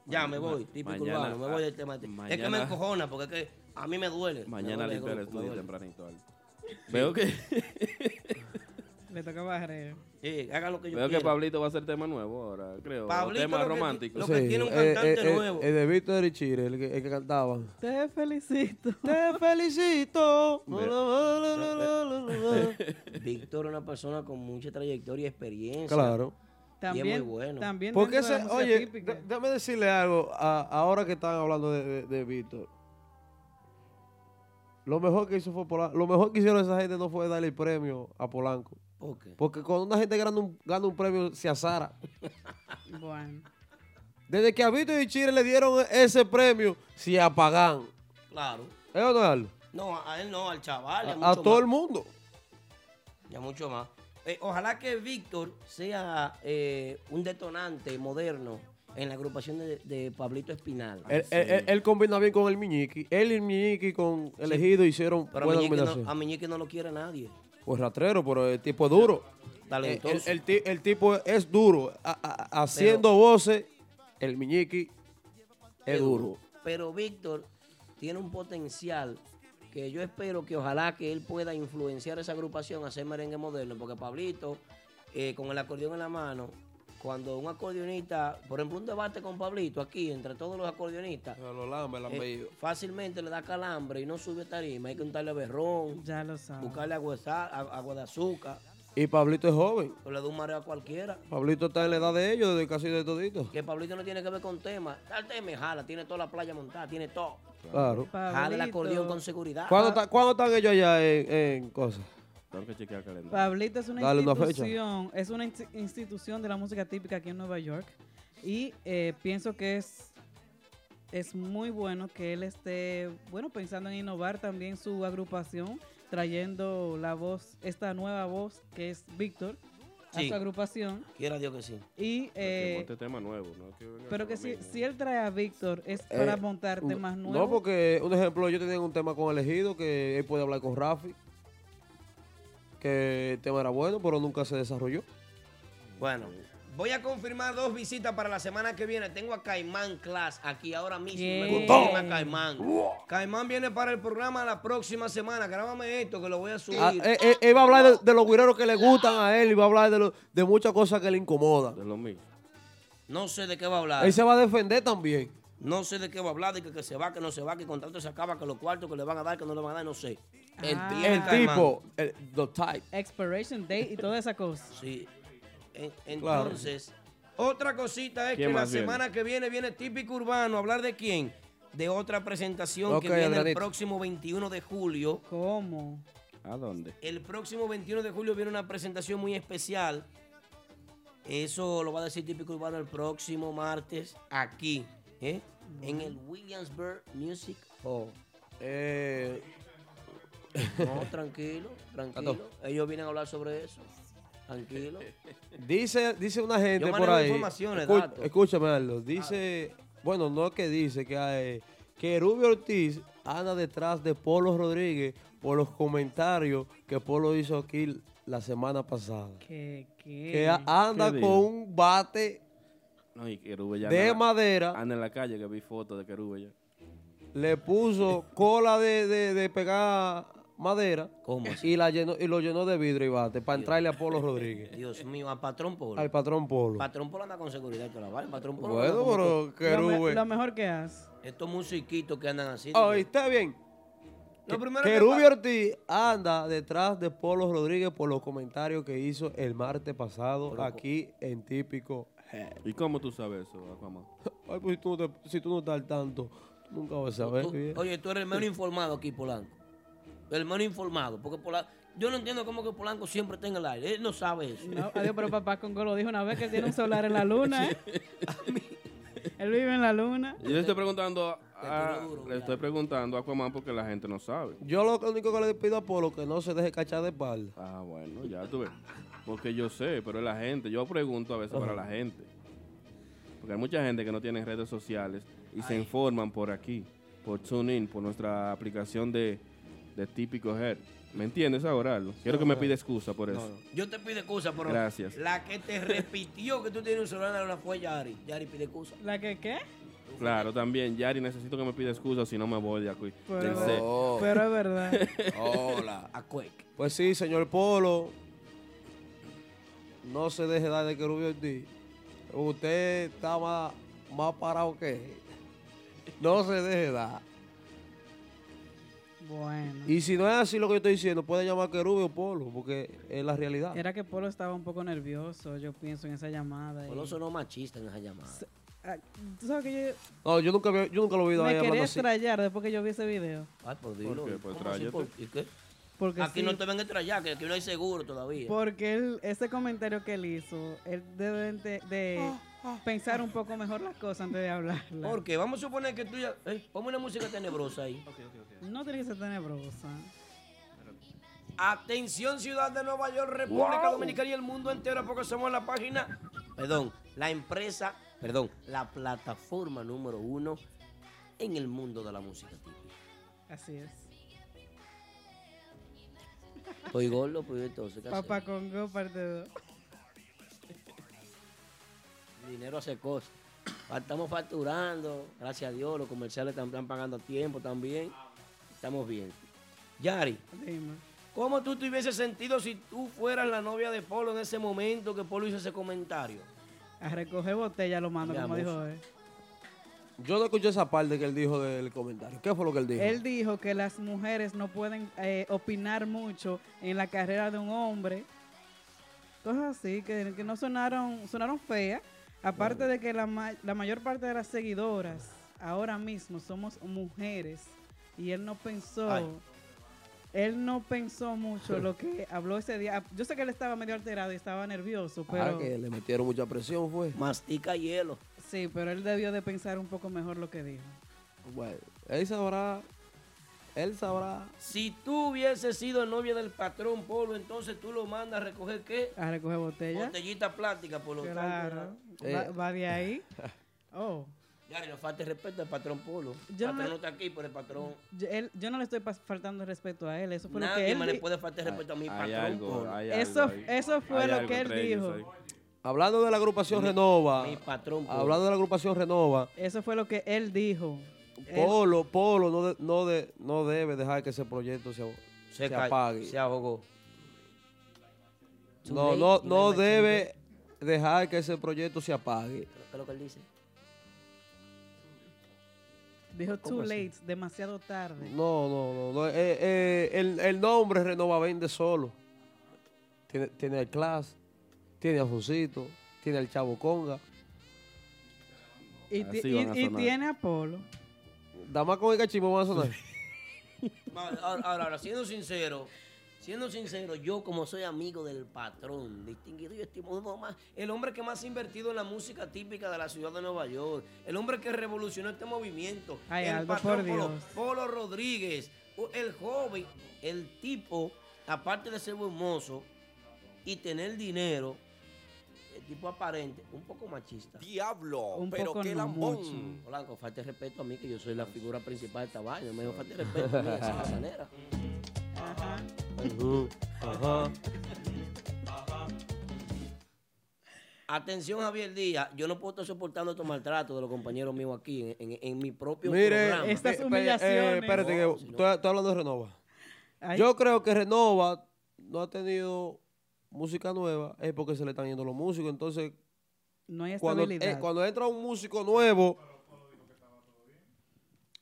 [SPEAKER 3] Ya me voy, típico
[SPEAKER 2] Mañana-
[SPEAKER 3] urbano, me voy del tema. este. Es que me
[SPEAKER 2] mañana-
[SPEAKER 3] encojona, porque es que a mí me duele.
[SPEAKER 2] Mañana limpia el estudio tempranito. Veo que, <laughs>
[SPEAKER 4] Le toca barrer.
[SPEAKER 3] Sí, hagan lo que yo
[SPEAKER 2] veo que
[SPEAKER 3] quiera.
[SPEAKER 2] Pablito va a hacer tema nuevo ahora, creo.
[SPEAKER 3] Pablito
[SPEAKER 2] tema
[SPEAKER 3] lo que-
[SPEAKER 2] romántico.
[SPEAKER 3] lo que tiene un
[SPEAKER 5] eh,
[SPEAKER 3] cantante
[SPEAKER 5] eh, eh,
[SPEAKER 3] nuevo.
[SPEAKER 5] El de Víctor y Chile, el que, el que cantaba.
[SPEAKER 4] Te felicito. <laughs>
[SPEAKER 5] Te felicito.
[SPEAKER 3] Víctor es una persona con mucha trayectoria y experiencia.
[SPEAKER 5] Claro.
[SPEAKER 4] También,
[SPEAKER 3] y es muy bueno.
[SPEAKER 4] también
[SPEAKER 5] Porque ese, oye, déjame decirle algo, a- ahora que están hablando de, de- de Víctor. Lo mejor que hizo fue Polanco. Lo mejor que hicieron esa gente no fue darle el premio a Polanco.
[SPEAKER 3] ¿Por qué?
[SPEAKER 5] Porque cuando una gente gana un, gana un premio, se azara. <laughs>
[SPEAKER 4] Bueno.
[SPEAKER 5] Desde que a Víctor y Chile le dieron ese premio, se apagan.
[SPEAKER 3] Claro.
[SPEAKER 5] ¿Es o no Aldo?
[SPEAKER 3] No, a él no, al chaval.
[SPEAKER 5] A, a
[SPEAKER 3] mucho
[SPEAKER 5] todo
[SPEAKER 3] más.
[SPEAKER 5] el mundo.
[SPEAKER 3] Ya mucho más. Eh, ojalá que Víctor sea eh, un detonante moderno en la agrupación de, de Pablito Espinal.
[SPEAKER 5] Él, él- él- él combina bien con el Miñiqui. Él y el Miñiqui con elegido hicieron
[SPEAKER 3] Pero a
[SPEAKER 5] buena combinación.
[SPEAKER 3] no, a Meñique no lo quiere nadie.
[SPEAKER 5] Pues ratrero, pero el tipo es duro.
[SPEAKER 3] Talentoso.
[SPEAKER 5] El, el- el ti- el tipo es duro. A- a- haciendo voces, el Miñiqui es duro.
[SPEAKER 3] Pero Víctor tiene un potencial que yo espero que ojalá que él pueda influenciar esa agrupación a hacer merengue moderno, porque Pablito, eh, con el acordeón en la mano, cuando un acordeonista, por ejemplo, un debate con Pablito aquí, entre todos los acordeonistas, eh, fácilmente le da calambre y no sube tarima, hay que untarle berrón,
[SPEAKER 4] ya lo
[SPEAKER 3] buscarle agua, de sal- a- agua de azúcar,
[SPEAKER 5] Y Pablito es joven.
[SPEAKER 3] o le da un mareo a cualquiera.
[SPEAKER 5] Pablito está en la edad de ellos, casi de todito.
[SPEAKER 3] Que Pablito no tiene que ver con temas. Al tema jala, tiene toda la playa montada, tiene todo.
[SPEAKER 5] Claro.
[SPEAKER 3] Jala el acordeón con seguridad.
[SPEAKER 5] ¿Cuándo, está- cuándo están ellos allá en, en cosas?
[SPEAKER 2] Tengo que chequear el calendario.
[SPEAKER 4] Pablito es una
[SPEAKER 5] Dale una fecha.
[SPEAKER 4] institución, es una insti- institución de la música típica aquí en Nueva York y eh, pienso que es es muy bueno que él esté bueno pensando en innovar también su agrupación trayendo la voz esta nueva voz que es Víctor a
[SPEAKER 3] Sí.
[SPEAKER 4] su agrupación
[SPEAKER 3] Quiera Dios que sí.
[SPEAKER 4] y eh,
[SPEAKER 2] Monte tema nuevo, ¿no? Que venga
[SPEAKER 4] pero
[SPEAKER 2] con
[SPEAKER 4] que
[SPEAKER 2] lo
[SPEAKER 4] si,
[SPEAKER 2] mismo.
[SPEAKER 4] si él trae a Víctor es para
[SPEAKER 5] Eh,
[SPEAKER 4] montar temas nuevos
[SPEAKER 5] No, porque, un ejemplo, yo tenía un tema con elegido que él puede hablar con Rafi. Que el tema era bueno, pero nunca se desarrolló.
[SPEAKER 3] Bueno, voy a confirmar dos visitas para la semana que viene. Tengo a Caimán Class aquí ahora mismo. Me confirma Caimán. Caimán viene para el programa la próxima semana. Grábame esto que lo voy a subir.
[SPEAKER 5] Ah, él, él- él va a hablar de, de los guireros que le gustan a él y va a hablar de, lo- de muchas cosas que le incomodan.
[SPEAKER 2] De lo mismo.
[SPEAKER 3] No sé de qué va a hablar.
[SPEAKER 5] Él se va a defender también.
[SPEAKER 3] No sé de qué va a hablar, de que, que se va, que no se va, que el contrato se acaba, que los cuartos que le van a dar, que no le van a dar, no sé. El,
[SPEAKER 4] Ah.
[SPEAKER 5] El
[SPEAKER 3] Caimán.
[SPEAKER 5] tipo, el, the type.
[SPEAKER 4] expiration date y toda esa cosa
[SPEAKER 3] Sí. En-
[SPEAKER 5] Claro.
[SPEAKER 3] entonces, otra cosita es
[SPEAKER 2] ¿Quién
[SPEAKER 3] que la
[SPEAKER 2] viene?
[SPEAKER 3] semana que viene viene Típico Urbano. ¿Hablar de quién? De otra presentación que viene el próximo 21 de julio.
[SPEAKER 4] ¿Cómo?
[SPEAKER 2] ¿A dónde?
[SPEAKER 3] El próximo 21 de julio viene una presentación muy especial. Eso lo va a decir Típico Urbano el próximo martes aquí, ¿eh? en el Williamsburg Music Hall.
[SPEAKER 5] Eh,
[SPEAKER 3] No, tranquilo, tranquilo. Ellos vienen a hablar sobre eso. Tranquilo.
[SPEAKER 5] dice, dice una gente
[SPEAKER 3] Yo
[SPEAKER 5] por ahí.
[SPEAKER 3] informaciones,
[SPEAKER 5] Escu-
[SPEAKER 3] datos.
[SPEAKER 5] escúchame, Aldo. Dice, bueno, no es que dice que, hay- que Rubio Ortiz anda detrás de Polo Rodríguez por los comentarios que Polo hizo aquí la semana pasada.
[SPEAKER 4] ¿Qué? ¿Qué?
[SPEAKER 5] Que anda
[SPEAKER 2] ¿Qué
[SPEAKER 5] con
[SPEAKER 2] dijo?
[SPEAKER 5] un bate
[SPEAKER 2] No, y Querube ya
[SPEAKER 5] de
[SPEAKER 2] anda,
[SPEAKER 5] madera.
[SPEAKER 2] anda en la calle que vi fotos de Querube ya.
[SPEAKER 5] le puso cola de, de- de pegar madera
[SPEAKER 3] ¿Cómo así?
[SPEAKER 5] y, la llenó, y lo llenó de vidrio y bate para entrarle a Polo Rodríguez,
[SPEAKER 3] Dios mío, a Patrón Polo.
[SPEAKER 5] al patrón Polo.
[SPEAKER 3] Patrón Polo anda con seguridad toda la vaina. Patrón Polo
[SPEAKER 5] Bueno, pero
[SPEAKER 3] con-
[SPEAKER 4] lo, me-
[SPEAKER 5] Querube.
[SPEAKER 4] lo mejor que hace
[SPEAKER 3] Estos musiquitos que andan así.
[SPEAKER 5] Oh, está bien.
[SPEAKER 3] Lo
[SPEAKER 5] Que-
[SPEAKER 3] primero
[SPEAKER 5] que
[SPEAKER 3] que
[SPEAKER 5] Rubio
[SPEAKER 3] pa-
[SPEAKER 5] Ortiz anda detrás de Polo Rodríguez por los comentarios que hizo el martes pasado aquí en Típico.
[SPEAKER 2] ¿Y cómo tú sabes eso, Aquaman? <laughs>
[SPEAKER 5] Ay, pues si tú, no te- si tú no estás al tanto, tú nunca vas a saber.
[SPEAKER 3] tú-
[SPEAKER 5] bien.
[SPEAKER 3] oye, tú eres el menos informado aquí, Polanco. El menos informado. Porque Polanco, yo no entiendo cómo que Polanco siempre está en el aire. Él no sabe eso.
[SPEAKER 4] No, adiós, pero papá <laughs> Congo lo dijo una vez que tiene un solar en la luna. ¿eh? <laughs> Él vive en la luna.
[SPEAKER 2] Yo le estoy preguntando a,
[SPEAKER 3] duro,
[SPEAKER 2] le estoy preguntando a Aquaman porque la gente no sabe.
[SPEAKER 5] Yo lo único que le pido a Polo que no se deje cachar de espalda.
[SPEAKER 2] Ah, bueno, ya tú ves. Porque yo sé, pero es la gente. Yo pregunto a veces para la gente. Porque hay mucha gente que no tiene redes sociales y se informan por aquí, por TuneIn, por nuestra aplicación de, de Típico Head. ¿Me entiendes ahora? Quiero que me pida excusa por eso.
[SPEAKER 3] Yo te pido excusa, pero
[SPEAKER 2] Gracias.
[SPEAKER 3] la que te repitió que tú tienes un celular luna fue Yari. Yari pide excusa.
[SPEAKER 4] ¿La que qué?
[SPEAKER 2] Claro, también, Yari, necesito que me pida excusa si no me voy de aquí.
[SPEAKER 4] Pero.
[SPEAKER 5] Oh.
[SPEAKER 4] pero es verdad. <laughs>
[SPEAKER 5] Hola.
[SPEAKER 3] A Cuec.
[SPEAKER 5] Pues sí, señor Polo. No se deje dar de que Rubio Ortiz. Usted está más, más parado que él. No se deje dar.
[SPEAKER 4] Bueno.
[SPEAKER 5] Y si no es así lo que yo estoy diciendo, puede llamar que Rubio Polo, porque es la realidad.
[SPEAKER 4] Era que Polo estaba un poco nervioso, yo pienso en esa llamada. y-
[SPEAKER 3] Polo sonó machista en esa llamada.
[SPEAKER 4] Ah, Tú sabes que
[SPEAKER 5] No, yo nunca, vi- yo nunca lo he oído
[SPEAKER 4] yo
[SPEAKER 5] ahí
[SPEAKER 4] me quería estrellar después que yo vi ese video.
[SPEAKER 3] Ay, por Dios.
[SPEAKER 2] ¿Por qué? Pues.
[SPEAKER 3] ¿Por- ¿Y qué?
[SPEAKER 4] Porque
[SPEAKER 3] Aquí
[SPEAKER 4] sí,
[SPEAKER 3] no te ven a estrellar, que aquí no hay seguro todavía.
[SPEAKER 4] Porque él, ese comentario que él hizo, él debe de, de pensar un poco mejor las cosas antes de hablarla.
[SPEAKER 3] Porque vamos a suponer que tú ya. Eh, ponme una música tenebrosa ahí.
[SPEAKER 4] No tiene que ser tenebrosa.
[SPEAKER 3] Atención, ciudad de Nueva York, República Dominicana y el mundo entero, porque somos la página. Perdón, la empresa perdón, la plataforma número uno en el mundo de la música típica.
[SPEAKER 4] Así es.
[SPEAKER 3] Estoy gordo, pues entonces, ¿qué
[SPEAKER 4] Papá? Congo, parte 2.
[SPEAKER 3] El dinero hace cosas. Fa- Estamos facturando, gracias a Dios, los comerciales están, pagando a tiempo también. Estamos bien. Yari. ¿cómo tú te hubieses sentido si tú fueras la novia de Polo en ese momento que Polo hizo ese comentario?
[SPEAKER 4] A recoger botella lo mando, como dijo él.
[SPEAKER 5] Yo no escuché esa parte que él dijo del comentario. ¿Qué fue lo que él dijo?
[SPEAKER 4] Él dijo que las mujeres no pueden eh, opinar mucho en la carrera de un hombre. Cosas así, que, que no sonaron, sonaron feas. Aparte de que la, la mayor parte de las seguidoras ahora mismo somos mujeres. Y él no pensó,
[SPEAKER 3] Ay.
[SPEAKER 4] él no pensó mucho <laughs> lo que habló ese día. Yo sé que él estaba medio alterado y estaba nervioso,
[SPEAKER 5] Ah,
[SPEAKER 4] pero
[SPEAKER 5] que le metieron mucha presión, fue.
[SPEAKER 3] Mastica hielo.
[SPEAKER 4] Sí, pero él debió de pensar un poco mejor lo que dijo.
[SPEAKER 5] Bueno, él sabrá. Él sabrá.
[SPEAKER 3] Si tú hubieses sido novia del patrón Polo, entonces tú lo mandas a recoger qué?
[SPEAKER 4] A recoger botella.
[SPEAKER 3] Botellita plástica, por lo
[SPEAKER 4] Claro.
[SPEAKER 3] tanto.
[SPEAKER 5] Eh.
[SPEAKER 4] Va, va de ahí. <laughs> Oh.
[SPEAKER 3] Yari, no falte respeto al patrón Polo. El
[SPEAKER 4] Yo
[SPEAKER 3] patrón
[SPEAKER 4] no-
[SPEAKER 3] no está aquí, pero el patrón.
[SPEAKER 4] Yo, él- yo no le estoy faltando respeto a él. Eso fue lo que
[SPEAKER 3] Nadie
[SPEAKER 4] él
[SPEAKER 3] me le puede faltar respeto a mi
[SPEAKER 2] Hay
[SPEAKER 3] patrón
[SPEAKER 2] algo,
[SPEAKER 3] Polo.
[SPEAKER 2] hay
[SPEAKER 4] Eso,
[SPEAKER 2] algo
[SPEAKER 4] eso fue
[SPEAKER 2] Hay
[SPEAKER 4] lo que él
[SPEAKER 2] ellos
[SPEAKER 4] dijo.
[SPEAKER 5] Hablando de la agrupación Renova.
[SPEAKER 3] Mi patrón Polo.
[SPEAKER 5] Hablando de la agrupación Renova.
[SPEAKER 4] Eso fue lo que él dijo. Él-
[SPEAKER 5] Polo, Polo no, de- no, de- no debe dejar que ese proyecto se,
[SPEAKER 3] se,
[SPEAKER 5] apague.
[SPEAKER 3] Se ahogó.
[SPEAKER 5] No, no, no debe dejar que ese proyecto se apague.
[SPEAKER 3] ¿Qué es lo que él dice?
[SPEAKER 4] dijo
[SPEAKER 5] ¿Cómo
[SPEAKER 4] too
[SPEAKER 5] así?
[SPEAKER 4] late, demasiado tarde.
[SPEAKER 5] No, no, no. no, eh, eh, el, el nombre Renova vende solo. Tiene, tiene el Class, tiene a Fosito, tiene al Chavo Conga.
[SPEAKER 4] Y, ti-
[SPEAKER 2] Así
[SPEAKER 4] y-
[SPEAKER 2] van a
[SPEAKER 4] y
[SPEAKER 2] sonar.
[SPEAKER 4] tiene Apolo.
[SPEAKER 5] Damas con el cachimbo van a sonar. <laughs>
[SPEAKER 3] Ahora, ahora, ahora, siendo sincero, siendo sincero, yo como soy amigo del patrón, distinguido y estimado más, el hombre que más ha invertido en la música típica de la ciudad de Nueva York, el hombre que revolucionó este movimiento,
[SPEAKER 4] Ay,
[SPEAKER 3] el
[SPEAKER 4] Aldo,
[SPEAKER 3] patrón
[SPEAKER 4] por
[SPEAKER 3] Polo,
[SPEAKER 4] Dios.
[SPEAKER 3] Polo Rodríguez, el joven, el tipo, aparte de ser buen mozo y tener dinero, tipo aparente, un poco machista.
[SPEAKER 11] Diablo,
[SPEAKER 4] Un
[SPEAKER 11] pero
[SPEAKER 4] poco
[SPEAKER 11] qué
[SPEAKER 4] no
[SPEAKER 11] lambón.
[SPEAKER 3] Blanco, falta de respeto a mí, que yo soy la figura principal de esta vaina. Me falta de respeto a mí, esa es la manera.
[SPEAKER 4] Ajá.
[SPEAKER 5] Ajá.
[SPEAKER 3] Atención, Javier Díaz. Yo no puedo estar soportando estos maltratos de los compañeros míos aquí en, en- en mi propio
[SPEAKER 5] Mire,
[SPEAKER 3] programa.
[SPEAKER 4] Estas
[SPEAKER 5] eh,
[SPEAKER 4] humillaciones.
[SPEAKER 5] eh, espérate, que
[SPEAKER 3] No, si no-
[SPEAKER 5] estoy, estoy hablando de Renova.
[SPEAKER 4] Ay,
[SPEAKER 5] Yo creo que Renova no ha tenido música nueva, es porque se le están yendo los músicos. Entonces,
[SPEAKER 4] no hay
[SPEAKER 5] cuando,
[SPEAKER 4] estabilidad.
[SPEAKER 5] eh, cuando entra un músico nuevo,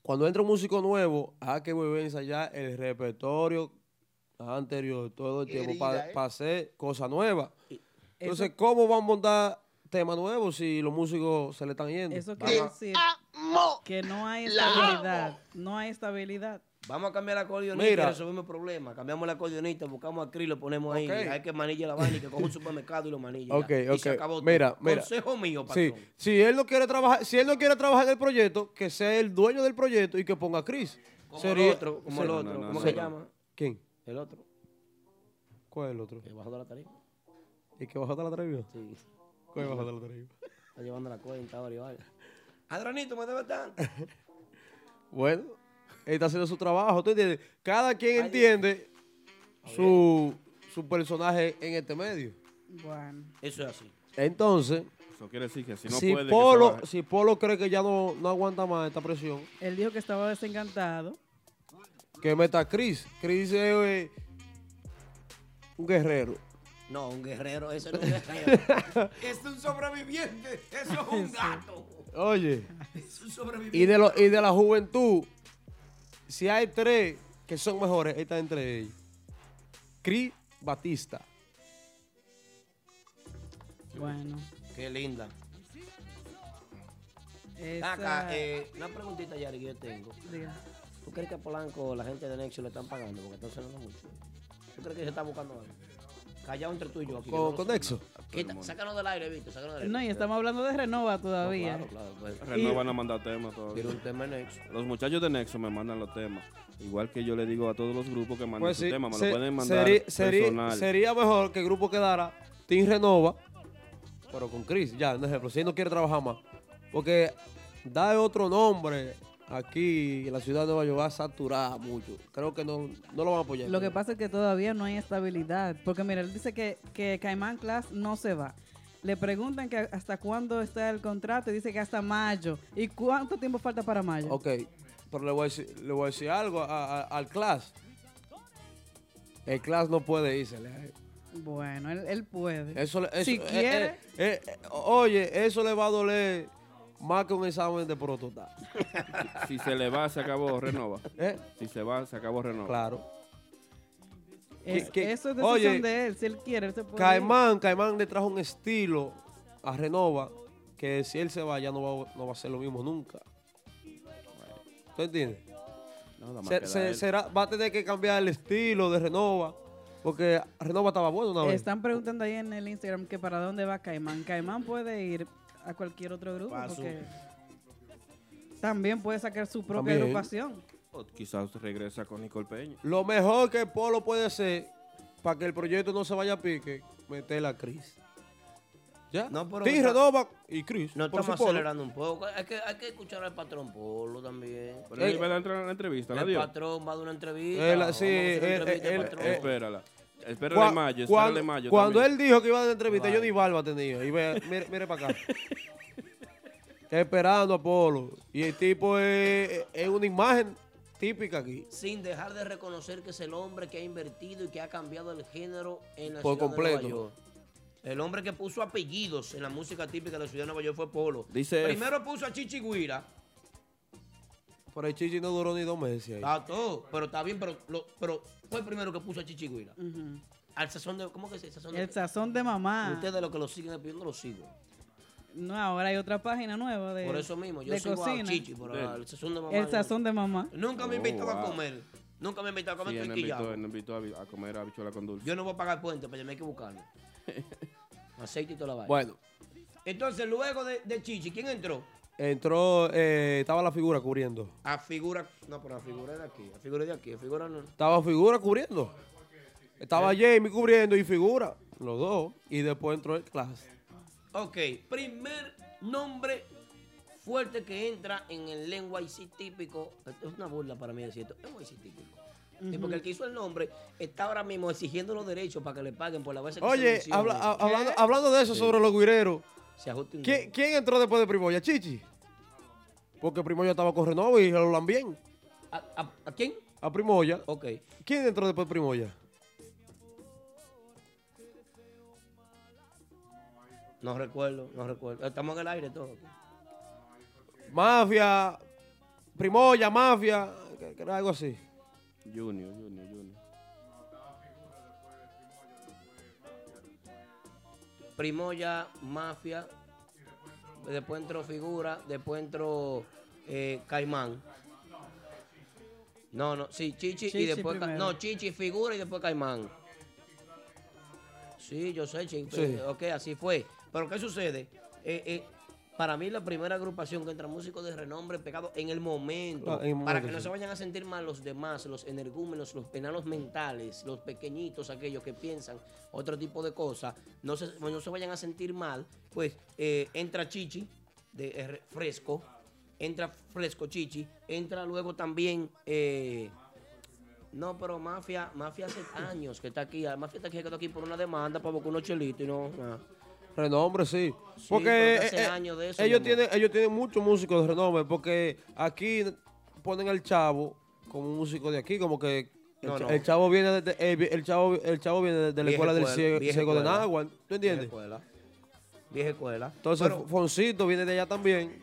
[SPEAKER 5] cuando entra un músico nuevo, hay que volver a ensayar el repertorio anterior todo el tiempo para
[SPEAKER 12] ¿eh?
[SPEAKER 5] hacer cosas nuevas.
[SPEAKER 4] Eso-
[SPEAKER 5] Entonces, ¿cómo van a montar temas nuevos si los músicos se le están yendo?
[SPEAKER 4] Eso quiere decir
[SPEAKER 12] ¡Amo!
[SPEAKER 4] que no hay estabilidad. No hay estabilidad.
[SPEAKER 3] Vamos a cambiar la acordeonista
[SPEAKER 5] Mira.
[SPEAKER 3] y resolvemos el problema. Cambiamos la acordeonista, buscamos a Cris, lo ponemos ahí.
[SPEAKER 5] Ok.
[SPEAKER 3] Hay que manilla la vaina y que coja un supermercado y lo manilla.
[SPEAKER 5] Ok,
[SPEAKER 3] ya. Y
[SPEAKER 5] ok.
[SPEAKER 3] se acabó todo.
[SPEAKER 5] Mira, mira.
[SPEAKER 3] Consejo mío,
[SPEAKER 5] Sí,
[SPEAKER 3] patrón.
[SPEAKER 5] si él no quiere trabajar, si él no quiere trabajar en el proyecto, que sea el dueño del proyecto y que ponga a Chris.
[SPEAKER 3] Como
[SPEAKER 5] Sería-
[SPEAKER 3] el otro, como el otro.
[SPEAKER 2] no, no,
[SPEAKER 3] ¿Cómo
[SPEAKER 2] no,
[SPEAKER 3] se llama?
[SPEAKER 5] ¿Quién?
[SPEAKER 3] El otro.
[SPEAKER 5] ¿Cuál es el otro?
[SPEAKER 3] El bajo de la tarima.
[SPEAKER 5] ¿Y que bajó de la tarima?
[SPEAKER 3] Sí.
[SPEAKER 5] ¿Cuál bajó de la tarima?
[SPEAKER 3] Está llevando la cuenta ahora y me debe tanto. <laughs>
[SPEAKER 5] Bueno, él está haciendo su trabajo, ¿tú entiendes? Cada quien
[SPEAKER 3] Ay,
[SPEAKER 5] entiende su, su personaje en este medio.
[SPEAKER 4] Bueno.
[SPEAKER 3] Eso es así.
[SPEAKER 5] Entonces,
[SPEAKER 2] Eso quiere decir que si no
[SPEAKER 5] si,
[SPEAKER 2] puede,
[SPEAKER 5] Polo, si Polo cree que ya no, no aguanta más esta presión,
[SPEAKER 4] Él dijo que estaba desencantado.
[SPEAKER 5] que meta Chris. Chris es eh, un guerrero.
[SPEAKER 3] No, un guerrero, ese no es un <laughs> guerrero. <laughs> es un sobreviviente, eso es un gato.
[SPEAKER 5] Oye,
[SPEAKER 3] Es un sobreviviente.
[SPEAKER 5] y de, lo- y de la juventud, si hay tres que son mejores, está entre ellos. Chris Batista.
[SPEAKER 4] Bueno.
[SPEAKER 3] Qué linda.
[SPEAKER 4] Esa...
[SPEAKER 3] Acá, eh, una preguntita, Yari, que yo tengo.
[SPEAKER 4] diga.
[SPEAKER 3] ¿Tú crees que a Polanco la gente de Nexo le están pagando? Porque está sonando mucho. ¿Tú crees que se está buscando algo? Callado entre tú y yo aquí.
[SPEAKER 5] Con,
[SPEAKER 3] no
[SPEAKER 5] con
[SPEAKER 3] lo sé.
[SPEAKER 5] Nexo.
[SPEAKER 3] Quita, sácanos del aire, Víctor, sácanos del aire.
[SPEAKER 4] No, y estamos hablando de Renova
[SPEAKER 3] No,
[SPEAKER 4] todavía.
[SPEAKER 3] claro, claro. Pues,
[SPEAKER 2] Renova van a mandar temas todavía.
[SPEAKER 3] quiero un tema en Nexo.
[SPEAKER 2] Los muchachos de Nexo me mandan los temas. Igual que yo le digo a todos los grupos que manden
[SPEAKER 5] Pues
[SPEAKER 2] su
[SPEAKER 5] sí,
[SPEAKER 2] tema, me
[SPEAKER 5] se-
[SPEAKER 2] lo pueden mandar
[SPEAKER 5] sería, sería-
[SPEAKER 2] personal.
[SPEAKER 5] sería mejor que el grupo quedara Team Renova pero con Chris, ya, un ejemplo, si él no quiere trabajar más. Porque da otro nombre aquí en la ciudad de Nueva York va a saturar mucho. Creo que no, no lo van a apoyar.
[SPEAKER 4] Lo que pasa es que todavía no hay estabilidad. Porque mira, él dice que, que Caimán Class no se va. Le preguntan que hasta cuándo está el contrato y dice que hasta mayo. ¿Y cuánto tiempo falta para mayo?
[SPEAKER 5] Ok, pero le voy a decir, le voy a decir algo a- a- al class. El class no puede irse.
[SPEAKER 4] Bueno, él, él puede.
[SPEAKER 5] Eso, eso-
[SPEAKER 4] si
[SPEAKER 5] eh,
[SPEAKER 4] quiere,
[SPEAKER 5] eh, eh, oye, eso le va a doler más que un examen de prototá. <laughs>
[SPEAKER 2] Si se le va, se acabó, renova.
[SPEAKER 5] ¿Eh?
[SPEAKER 2] Si se va, se acabó, renova.
[SPEAKER 5] Claro.
[SPEAKER 4] es-
[SPEAKER 5] que-
[SPEAKER 4] eso es decisión
[SPEAKER 5] oye,
[SPEAKER 4] de él. Si él quiere, él se puede ir.
[SPEAKER 5] Caimán, Caimán le trajo un estilo a Renova que si él se va ya no va, no va a ser lo mismo nunca. ¿Tú entiendes?
[SPEAKER 2] Nada más
[SPEAKER 5] Se- será, va a tener que cambiar el estilo de Renova porque Renova estaba bueno una vez.
[SPEAKER 4] Están preguntando ahí en el Instagram que para dónde va Caimán. Caimán puede ir a cualquier otro grupo
[SPEAKER 2] Paso.
[SPEAKER 4] porque también puede sacar su propia
[SPEAKER 5] También.
[SPEAKER 4] agrupación.
[SPEAKER 2] O quizás regresa con Nicole Peña.
[SPEAKER 5] Lo mejor que Polo puede hacer para que el proyecto no se vaya a pique, meter a Chris. ¿Ya?
[SPEAKER 3] No, pero está-
[SPEAKER 5] y Chris.
[SPEAKER 3] No estamos acelerando un poco. Hay que, hay que escuchar al patrón Polo también.
[SPEAKER 2] Pero él va a entrar en la entrevista, ¿la
[SPEAKER 3] El patrón va a dar una entrevista.
[SPEAKER 5] Él- sí,
[SPEAKER 3] hacer una
[SPEAKER 5] él-
[SPEAKER 3] entrevista
[SPEAKER 5] él-
[SPEAKER 2] Espérala. Espérale
[SPEAKER 5] Cua-
[SPEAKER 2] mayo,
[SPEAKER 5] cuando,
[SPEAKER 2] espérale mayo.
[SPEAKER 5] cuando
[SPEAKER 2] también.
[SPEAKER 5] él dijo que iba a dar entrevista, yo ni barba tenía. Y ve, mire, mire para acá. <laughs> Esperando a Polo. Y el tipo es, es una imagen típica aquí.
[SPEAKER 3] Sin dejar de reconocer que es el hombre que ha invertido y que ha cambiado el género en la
[SPEAKER 5] Por
[SPEAKER 3] ciudad
[SPEAKER 5] completo.
[SPEAKER 3] de Nueva York. El hombre que puso apellidos en la música típica de la ciudad de Nueva York fue Polo.
[SPEAKER 2] Dice-
[SPEAKER 3] Primero puso a Chichi Guira.
[SPEAKER 5] Por ahí Chichi no duró ni dos meses ahí.
[SPEAKER 3] Está todo, pero está bien, pero, lo- pero fue el primero que puso a Chichi Guira. Al sazón de. ¿Cómo que es el sazón de
[SPEAKER 4] El sazón de mamá.
[SPEAKER 3] Ustedes los que lo siguen, yo no lo sigo.
[SPEAKER 4] No, ahora hay otra página nueva de
[SPEAKER 3] Por eso mismo, yo sigo
[SPEAKER 4] cocina.
[SPEAKER 3] a Chichi, por el sazón de mamá.
[SPEAKER 4] El sazón de mamá.
[SPEAKER 3] Nunca me
[SPEAKER 2] Oh,
[SPEAKER 3] invitó a
[SPEAKER 2] wow.
[SPEAKER 3] comer. Nunca me invitó a comer
[SPEAKER 2] Sí, él
[SPEAKER 3] estoy
[SPEAKER 2] me invitó,
[SPEAKER 3] quillado.
[SPEAKER 2] él me invitó a, comer habichuela con dulce.
[SPEAKER 3] Yo no voy a pagar puente, pero me hay que buscarlo. <laughs> Aceite y toda la vaina.
[SPEAKER 5] Bueno,
[SPEAKER 3] Entonces, luego de, de Chichi, ¿quién entró?
[SPEAKER 5] Entró, eh, estaba la figura cubriendo.
[SPEAKER 3] A figura. No, pero la figura es de aquí. La figura es de aquí. La figura no.
[SPEAKER 5] Estaba figura cubriendo. Estaba. Jamie cubriendo y figura. Los dos. Y después entró el class.
[SPEAKER 3] Ok, primer nombre fuerte que entra en el NYC típico. Es una burla para mí decir esto. NYC típico. Sí,
[SPEAKER 4] Ujú.
[SPEAKER 3] porque el que hizo el nombre está ahora mismo exigiendo los derechos para que le paguen por la vez que se
[SPEAKER 5] Oye,
[SPEAKER 3] mencione.
[SPEAKER 5] habla- a- hablando, hablando de eso sobre los guireros.
[SPEAKER 3] Se
[SPEAKER 5] ¿Quién, quién entró después de Primoya? Chichi. Porque Primoya estaba con Renova y lo hablan bien.
[SPEAKER 3] ¿A, a, a quién?
[SPEAKER 5] A Primoya.
[SPEAKER 3] Ok.
[SPEAKER 5] ¿Quién entró después de Primoya?
[SPEAKER 3] No recuerdo, no recuerdo. Estamos en el aire todo.
[SPEAKER 5] Mafia. Primoya, Mafia. que- que era algo así.
[SPEAKER 2] Junior, Junior, Junior.
[SPEAKER 3] Primoya, Mafia. Después entró Figura. Después entró eh, Caimán. No, no, sí, Chichi, y
[SPEAKER 4] Chichi
[SPEAKER 3] después. Ca-. No, Chichi, Figura y después Caimán. Sí, yo sé, Chichi.
[SPEAKER 5] Sí.
[SPEAKER 3] Ok, así fue. Pero ¿qué sucede? Eh, eh, para mí, la primera agrupación que entra músicos de renombre pegado en el momento.
[SPEAKER 5] Ah, en el
[SPEAKER 3] para que no se vayan a sentir mal los demás, los energúmenos, los penalos mentales, los pequeñitos, aquellos que piensan otro tipo de cosas, no se, no se vayan a sentir mal, pues eh, entra Chichi, de eh, fresco, entra fresco Chichi, entra luego también, eh, no, pero Mafia, Mafia hace años que está aquí, Mafia está aquí, quedó aquí por una demanda para buscar unos chelitos y no, nada.
[SPEAKER 5] Renombre, sí.
[SPEAKER 3] Sí,
[SPEAKER 5] Porque eh, eh,
[SPEAKER 3] años de eso,
[SPEAKER 5] ellos, tienen, ellos tienen muchos músicos de renombre. Porque aquí ponen al chavo como un músico de aquí, como que el,
[SPEAKER 3] No,
[SPEAKER 5] cha-
[SPEAKER 3] no.
[SPEAKER 5] el chavo viene de, el, el chavo el chavo viene de, de la escuela del ciego, ciego de. Nahuatl, ¿tú
[SPEAKER 3] Vieja
[SPEAKER 5] entiendes?
[SPEAKER 3] escuela. Vieja escuela.
[SPEAKER 5] Entonces
[SPEAKER 3] Pero-
[SPEAKER 5] Foncito viene de allá también.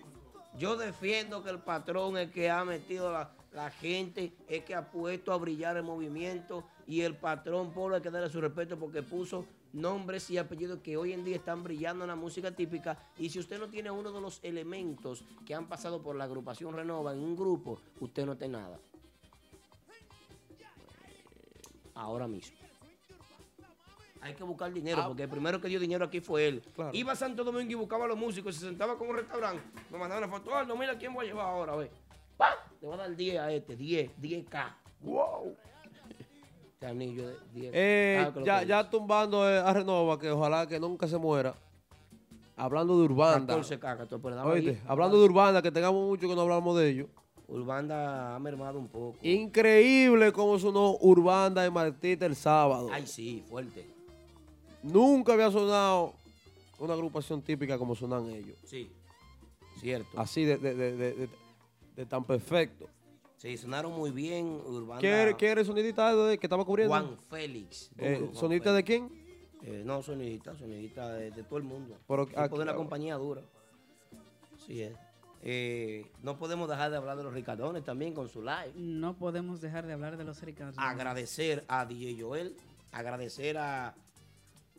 [SPEAKER 3] Yo defiendo que el patrón es que ha metido la, la gente, es que ha puesto a brillar el movimiento y el patrón Polo hay que darle su respeto porque puso nombres y apellidos que hoy en día están brillando en la música típica y si usted no tiene uno de los elementos que han pasado por la agrupación Renova en un grupo, usted no tiene nada. Ahora mismo. Hay que buscar dinero, porque el primero que dio dinero aquí fue él.
[SPEAKER 5] Claro.
[SPEAKER 3] Iba a Santo Domingo y buscaba a los músicos, se sentaba con un restaurante, me mandaban una foto, Aldo, mira quién voy a llevar ahora, ve. ¡Pam! Le voy a dar 10 a este, 10, 10K. ¡Wow! Este anillo de 10.
[SPEAKER 5] Eh,
[SPEAKER 3] Ah,
[SPEAKER 5] ya, ya tumbando eh, a Renova, que ojalá que nunca se muera. hablando de Urbanda.
[SPEAKER 3] 14K, 14, pero dame
[SPEAKER 5] Oíste,
[SPEAKER 3] ahí.
[SPEAKER 5] hablando de Urbanda, que tengamos mucho que no hablamos de ellos.
[SPEAKER 3] Urbanda ha mermado un poco.
[SPEAKER 5] Increíble cómo sonó Urbanda de Martita el sábado.
[SPEAKER 3] Ay, sí, fuerte.
[SPEAKER 5] Nunca había sonado una agrupación típica como sonan ellos.
[SPEAKER 3] Sí, cierto.
[SPEAKER 5] Así de, de- de- de- de- de tan perfecto.
[SPEAKER 3] Sí, sonaron muy bien. Urbanda.
[SPEAKER 5] ¿Quién quién era el sonidista de- que estaba cubriendo?
[SPEAKER 3] Juan Félix.
[SPEAKER 5] Eh,
[SPEAKER 3] duro, Juan
[SPEAKER 5] ¿Sonidista de
[SPEAKER 3] Félix.
[SPEAKER 5] quién?
[SPEAKER 3] Eh, no, sonidista, sonidista de, de todo el mundo.
[SPEAKER 5] Pero
[SPEAKER 3] Tipo
[SPEAKER 5] aquí-
[SPEAKER 3] de una compañía dura. Sí, es. Eh, no podemos dejar de hablar de los Ricardones también con su live.
[SPEAKER 4] No podemos dejar de hablar de los Ricardo.
[SPEAKER 3] Agradecer a DJ Joel, agradecer a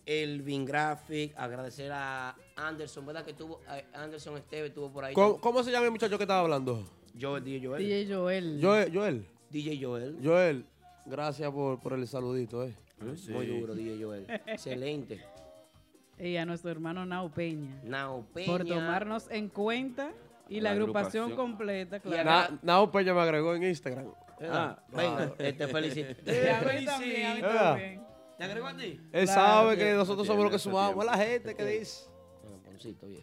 [SPEAKER 3] Elvin Graphic, agradecer a Anderson, ¿verdad? Que tuvo, eh, Anderson Esteve estuvo por ahí.
[SPEAKER 5] ¿Cómo, cómo se llama el muchacho que estaba hablando?
[SPEAKER 3] Joel, DJ Joel.
[SPEAKER 4] DJ Joel.
[SPEAKER 5] Joel. Joel.
[SPEAKER 3] DJ Joel.
[SPEAKER 5] Joel, gracias por, por el saludito, eh.
[SPEAKER 3] Muy duro, DJ Joel. Excelente. <laughs>
[SPEAKER 4] Y a nuestro hermano Nao Peña.
[SPEAKER 3] Nao Peña.
[SPEAKER 4] Por tomarnos en cuenta y la,
[SPEAKER 5] La
[SPEAKER 4] agrupación,
[SPEAKER 5] agrupación.
[SPEAKER 4] completa. Claro.
[SPEAKER 5] Na- Nao Peña me agregó en Instagram.
[SPEAKER 3] Ah, venga, eh, te felicito. <laughs>
[SPEAKER 5] ¿Verdad?
[SPEAKER 4] también.
[SPEAKER 3] ¿Te agregó a ti?
[SPEAKER 5] Él
[SPEAKER 4] Claro.
[SPEAKER 5] sabe que nosotros somos los que sumamos. Es la gente que dice.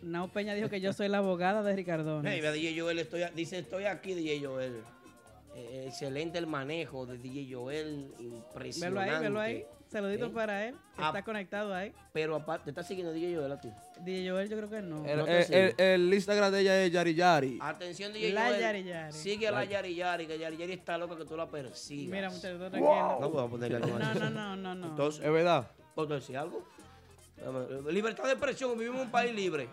[SPEAKER 4] Nao Peña dijo que yo soy la abogada de Ricardo.
[SPEAKER 3] Hey, a DJ Joel, estoy, a- dice, estoy aquí, DJ Joel. Eh, excelente el manejo de DJ Joel,
[SPEAKER 4] Velo
[SPEAKER 3] impresionante.
[SPEAKER 4] ahí, velo ahí. Saluditos
[SPEAKER 3] ¿Eh?
[SPEAKER 4] para él, que
[SPEAKER 3] Ah.
[SPEAKER 4] está conectado ahí.
[SPEAKER 3] Pero aparte, ¿te está siguiendo DJ Joel a ti?
[SPEAKER 4] DJ Joel yo creo que no.
[SPEAKER 5] El,
[SPEAKER 3] No
[SPEAKER 5] el- el- el Instagram de ella es Yari Yari.
[SPEAKER 3] Atención, DJ
[SPEAKER 4] La
[SPEAKER 3] Joel.
[SPEAKER 4] Yari Yari.
[SPEAKER 3] Sigue a la Yari Yari, que Yari Yari está loca que tú la persigas.
[SPEAKER 4] Mira, muchachos, tú tranquilo.
[SPEAKER 3] No puedo ponerle algo
[SPEAKER 4] No, no, no, no, no.
[SPEAKER 3] Entonces,
[SPEAKER 5] Es verdad.
[SPEAKER 3] ¿puedo decir algo? Libertad de expresión, vivimos en un país libre.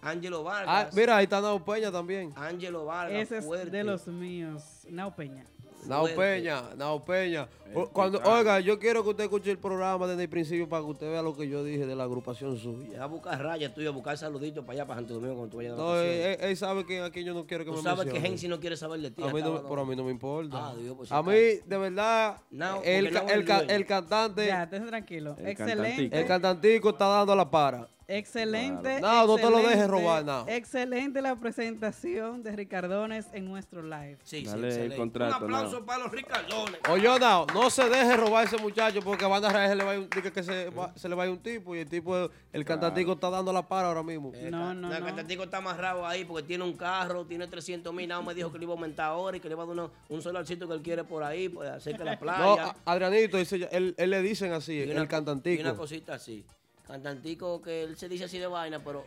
[SPEAKER 3] Ángelo
[SPEAKER 5] Ah,
[SPEAKER 3] Vargas.
[SPEAKER 5] mira, ahí está Nao Peña también.
[SPEAKER 3] Ángelo Vargas,
[SPEAKER 4] Ese es
[SPEAKER 3] fuerte.
[SPEAKER 4] de los míos. Nao Peña.
[SPEAKER 5] Nao. Peña, Nao Peña. O- Cuando, oiga, yo quiero que usted escuche el programa desde el principio para que usted vea lo que yo dije de la agrupación suya.
[SPEAKER 3] Ya a buscar rayas tuyo, a buscar saluditos para allá, para Santo Domingo, cuando tú vayas de
[SPEAKER 5] No,
[SPEAKER 3] vacaciones.
[SPEAKER 5] él, sabe que aquí yo no quiero que
[SPEAKER 3] Tú
[SPEAKER 5] me
[SPEAKER 3] sabes que
[SPEAKER 5] mencione.
[SPEAKER 3] Gensi no quiere saber de ti.
[SPEAKER 5] A mí no, pero a mí no me importa.
[SPEAKER 3] Ah, Dios, pues,
[SPEAKER 5] a mí, de verdad,
[SPEAKER 3] No,
[SPEAKER 5] el,
[SPEAKER 3] no
[SPEAKER 5] el, el cantante,
[SPEAKER 4] Ya, estés tranquilo.
[SPEAKER 2] El
[SPEAKER 4] excelente.
[SPEAKER 5] el cantantico está dando la para.
[SPEAKER 4] Excelente.
[SPEAKER 5] No, no te lo dejes robar, no.
[SPEAKER 4] Excelente la presentación de Ricardones en nuestro live.
[SPEAKER 3] Sí,
[SPEAKER 2] Dale el
[SPEAKER 3] excelente.
[SPEAKER 2] contrato,
[SPEAKER 3] Un aplauso para los Ricardones.
[SPEAKER 5] Oye, Nao, no se deje robar ese muchacho porque a Banda Real se le va a ir un, dice que se, va- se le va a ir un tipo y el tipo, el cantantico está dando la para ahora mismo.
[SPEAKER 3] Eh,
[SPEAKER 4] No,
[SPEAKER 3] ca-
[SPEAKER 4] no,
[SPEAKER 3] El
[SPEAKER 4] no.
[SPEAKER 3] cantantico está amarrado ahí porque tiene un carro, tiene 300 mil. Nada me dijo que le iba a aumentar ahora y que le iba a dar uno- un solarcito que él quiere por ahí, pues cerca de la
[SPEAKER 5] No,
[SPEAKER 3] playa.
[SPEAKER 5] a- Adrianito, él, él le dicen así,
[SPEAKER 3] Y
[SPEAKER 5] el
[SPEAKER 3] una- Y una
[SPEAKER 5] cantantico.
[SPEAKER 3] cosita así. Cantantico que él se dice así de vaina, pero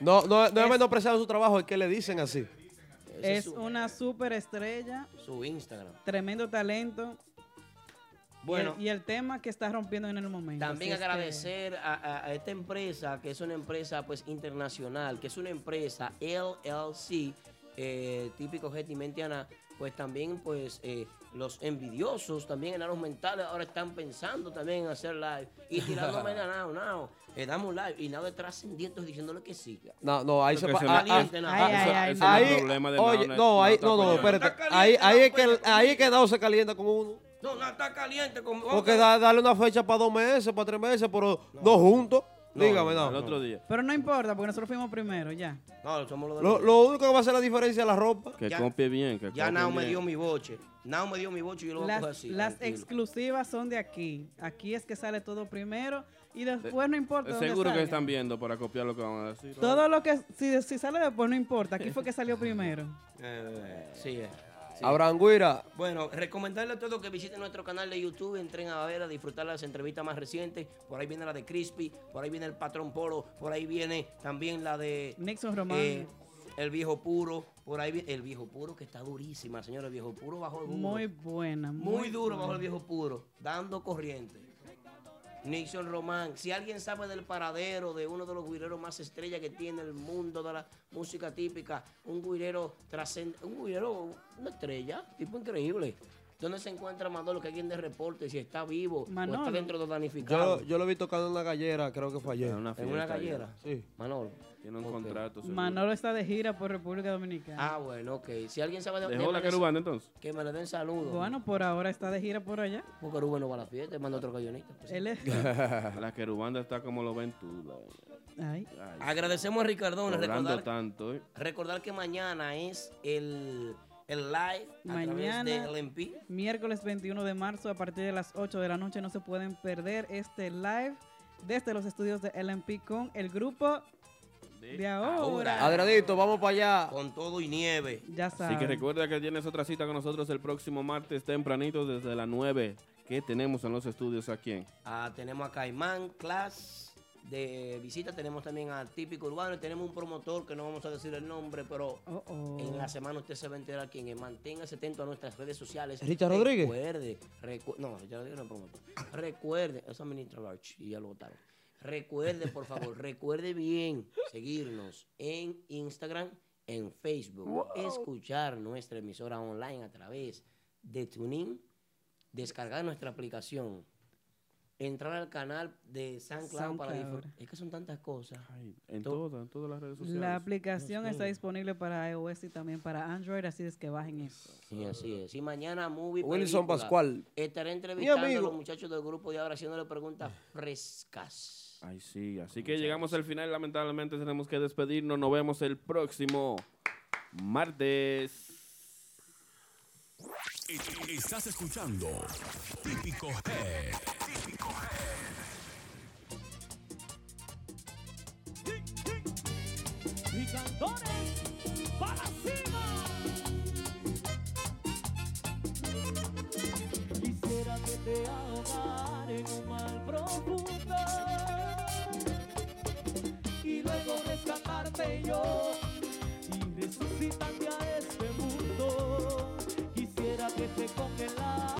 [SPEAKER 5] No, no, no es
[SPEAKER 4] Es-
[SPEAKER 5] menospreciando su trabajo, es que le dicen así.
[SPEAKER 3] ese
[SPEAKER 4] Es
[SPEAKER 3] su,
[SPEAKER 4] una super estrella,
[SPEAKER 3] su Instagram.
[SPEAKER 4] tremendo talento.
[SPEAKER 3] Bueno,
[SPEAKER 4] y, el, y el tema que está rompiendo en el momento.
[SPEAKER 3] También
[SPEAKER 4] Así es que-
[SPEAKER 3] agradecer a, a- a esta empresa, que es una empresa pues internacional, que es una empresa LLC, eh, típico Getty Mentiana, pues también pues eh, los envidiosos, también enanos mentales, ahora están pensando también en hacer live y <laughs> tirándome a Nao, Nao, eh, damos live y Nao es trascendiente diciéndole que sí.
[SPEAKER 5] No, no, ahí se
[SPEAKER 2] que
[SPEAKER 5] pa-
[SPEAKER 2] se me-
[SPEAKER 3] Caliente, Nao.
[SPEAKER 4] Ay, ay,
[SPEAKER 2] Eso-
[SPEAKER 4] ay,
[SPEAKER 2] ese
[SPEAKER 4] no.
[SPEAKER 2] no es
[SPEAKER 5] Ahí,
[SPEAKER 2] el problema de
[SPEAKER 5] oye,
[SPEAKER 2] Nao,
[SPEAKER 5] no, ahí, no, no, espérate. Ahí, ahí es que, ahí es que Nao se calienta con uno.
[SPEAKER 3] No, no, está caliente con
[SPEAKER 5] Porque da- darle una fecha para dos meses, para tres meses, pero dos juntos.
[SPEAKER 3] No,
[SPEAKER 5] Dígame,
[SPEAKER 3] no.
[SPEAKER 2] El otro día.
[SPEAKER 4] Pero no importa, porque nosotros fuimos primero, ya.
[SPEAKER 3] No, somos los de
[SPEAKER 5] Lo, lo único que va a hacer la diferencia es la ropa.
[SPEAKER 2] Que
[SPEAKER 3] Ya-
[SPEAKER 2] copie bien. Que
[SPEAKER 3] Ya Nao me dio mi boche. Nao me dio mi boche y yo lo voy a
[SPEAKER 4] Las,
[SPEAKER 3] coger así.
[SPEAKER 4] las
[SPEAKER 3] tranquilo.
[SPEAKER 4] exclusivas son de aquí. Aquí es que sale todo primero y después no importa.
[SPEAKER 2] Eh,
[SPEAKER 4] dónde
[SPEAKER 2] Seguro que están viendo para copiar lo que van a decir.
[SPEAKER 4] Todo lo que, si, si sale después no importa. Aquí fue que salió <laughs> primero.
[SPEAKER 3] Eh, sí, eh. Sí.
[SPEAKER 5] Abraham Guira,
[SPEAKER 3] Bueno, recomendarle a todos que visiten nuestro canal de YouTube, entren a ver, a disfrutar las entrevistas más recientes. Por ahí viene la de Crispy, por ahí viene el Patrón Polo, por ahí viene también la de
[SPEAKER 4] Nixon Román.
[SPEAKER 3] eh, El Viejo Puro, por ahí viene el Viejo Puro que está durísima, señor. El Viejo Puro bajo duro.
[SPEAKER 4] muy buena. Muy,
[SPEAKER 3] Muy duro bajo el. Viejo Puro, dando corriente. Nixon Román, si alguien sabe del paradero de uno de los guireros más estrellas que tiene el mundo de la música típica, un guirero trascendente, un guirero, una estrella, tipo increíble. ¿Dónde se encuentra Manolo? Que alguien de reporte, si está vivo o está dentro de los
[SPEAKER 5] yo,
[SPEAKER 3] danificados.
[SPEAKER 5] yo lo vi tocando en una gallera, creo que fue ayer.
[SPEAKER 2] En una
[SPEAKER 3] en una gallera.
[SPEAKER 5] Sí.
[SPEAKER 3] Manolo.
[SPEAKER 2] Tiene un contrato. seguro.
[SPEAKER 4] Manolo está de gira por República Dominicana.
[SPEAKER 3] Ah, bueno, ok. Si alguien sabe de,
[SPEAKER 2] ¿Dejó la
[SPEAKER 3] de-
[SPEAKER 2] querubana entonces?
[SPEAKER 3] que me le den saludos.
[SPEAKER 4] Bueno, por ahora está de gira por allá.
[SPEAKER 3] Porque Rubén no va a la fiesta, manda otro gallonista. pues.
[SPEAKER 4] Él es. <laughs>
[SPEAKER 2] La querubanda está como lo ven tú. la-
[SPEAKER 4] Ay.
[SPEAKER 2] Ay,
[SPEAKER 3] Agradecemos a Ricardón. Recordar,
[SPEAKER 2] tanto. ¿eh?
[SPEAKER 3] recordar que mañana es el, el live a
[SPEAKER 4] Mañana.
[SPEAKER 3] través del MP.
[SPEAKER 4] Miércoles 21 de marzo a partir de las 8 de la noche no se pueden perder este live desde los estudios de LMP con el grupo de ahora.
[SPEAKER 5] Adradito, vamos para allá.
[SPEAKER 3] Con todo y nieve.
[SPEAKER 4] Ya
[SPEAKER 2] Así
[SPEAKER 4] saben.
[SPEAKER 2] que recuerda que tienes otra cita con nosotros el próximo martes tempranito desde las 9 que tenemos en los estudios aquí en
[SPEAKER 3] Ah, tenemos a Caimán, Class de visita, tenemos también a Típico Urbano y tenemos un promotor que no vamos a decir el nombre, pero
[SPEAKER 4] Oh, oh.
[SPEAKER 3] en la semana usted se va a enterar quién es. Manténgase atento a nuestras redes sociales.
[SPEAKER 5] ¿Richard Rodríguez?
[SPEAKER 3] Recuerde, recu- no, Richard Rodríguez no es promotor. Recuerde, eso es ministro Larch y ya lo votaron. Recuerde, por favor, recuerde bien seguirnos en Instagram, en Facebook, escuchar nuestra emisora online a través de TuneIn, descargar nuestra aplicación, entrar al canal de SoundCloud, para
[SPEAKER 4] SoundCloud.
[SPEAKER 3] disfrutar. Es que son tantas cosas.
[SPEAKER 2] en
[SPEAKER 3] To-
[SPEAKER 2] todas, en todas las redes sociales.
[SPEAKER 4] La aplicación está disponible para iOS y también para Android, así es que bajen eso.
[SPEAKER 3] Sí, así es. Y mañana Movie
[SPEAKER 5] Wilson
[SPEAKER 3] Película,
[SPEAKER 5] Pascual.
[SPEAKER 3] Estaré entrevistando a los muchachos del grupo de ahora haciéndole preguntas frescas.
[SPEAKER 2] Ay, sí, así que llegamos al final, lamentablemente tenemos que despedirnos, nos vemos el próximo martes.
[SPEAKER 1] Estás escuchando Típico Head. Típico
[SPEAKER 6] y cantores para cima. Quisiera que te ahogar en un mal profundo y luego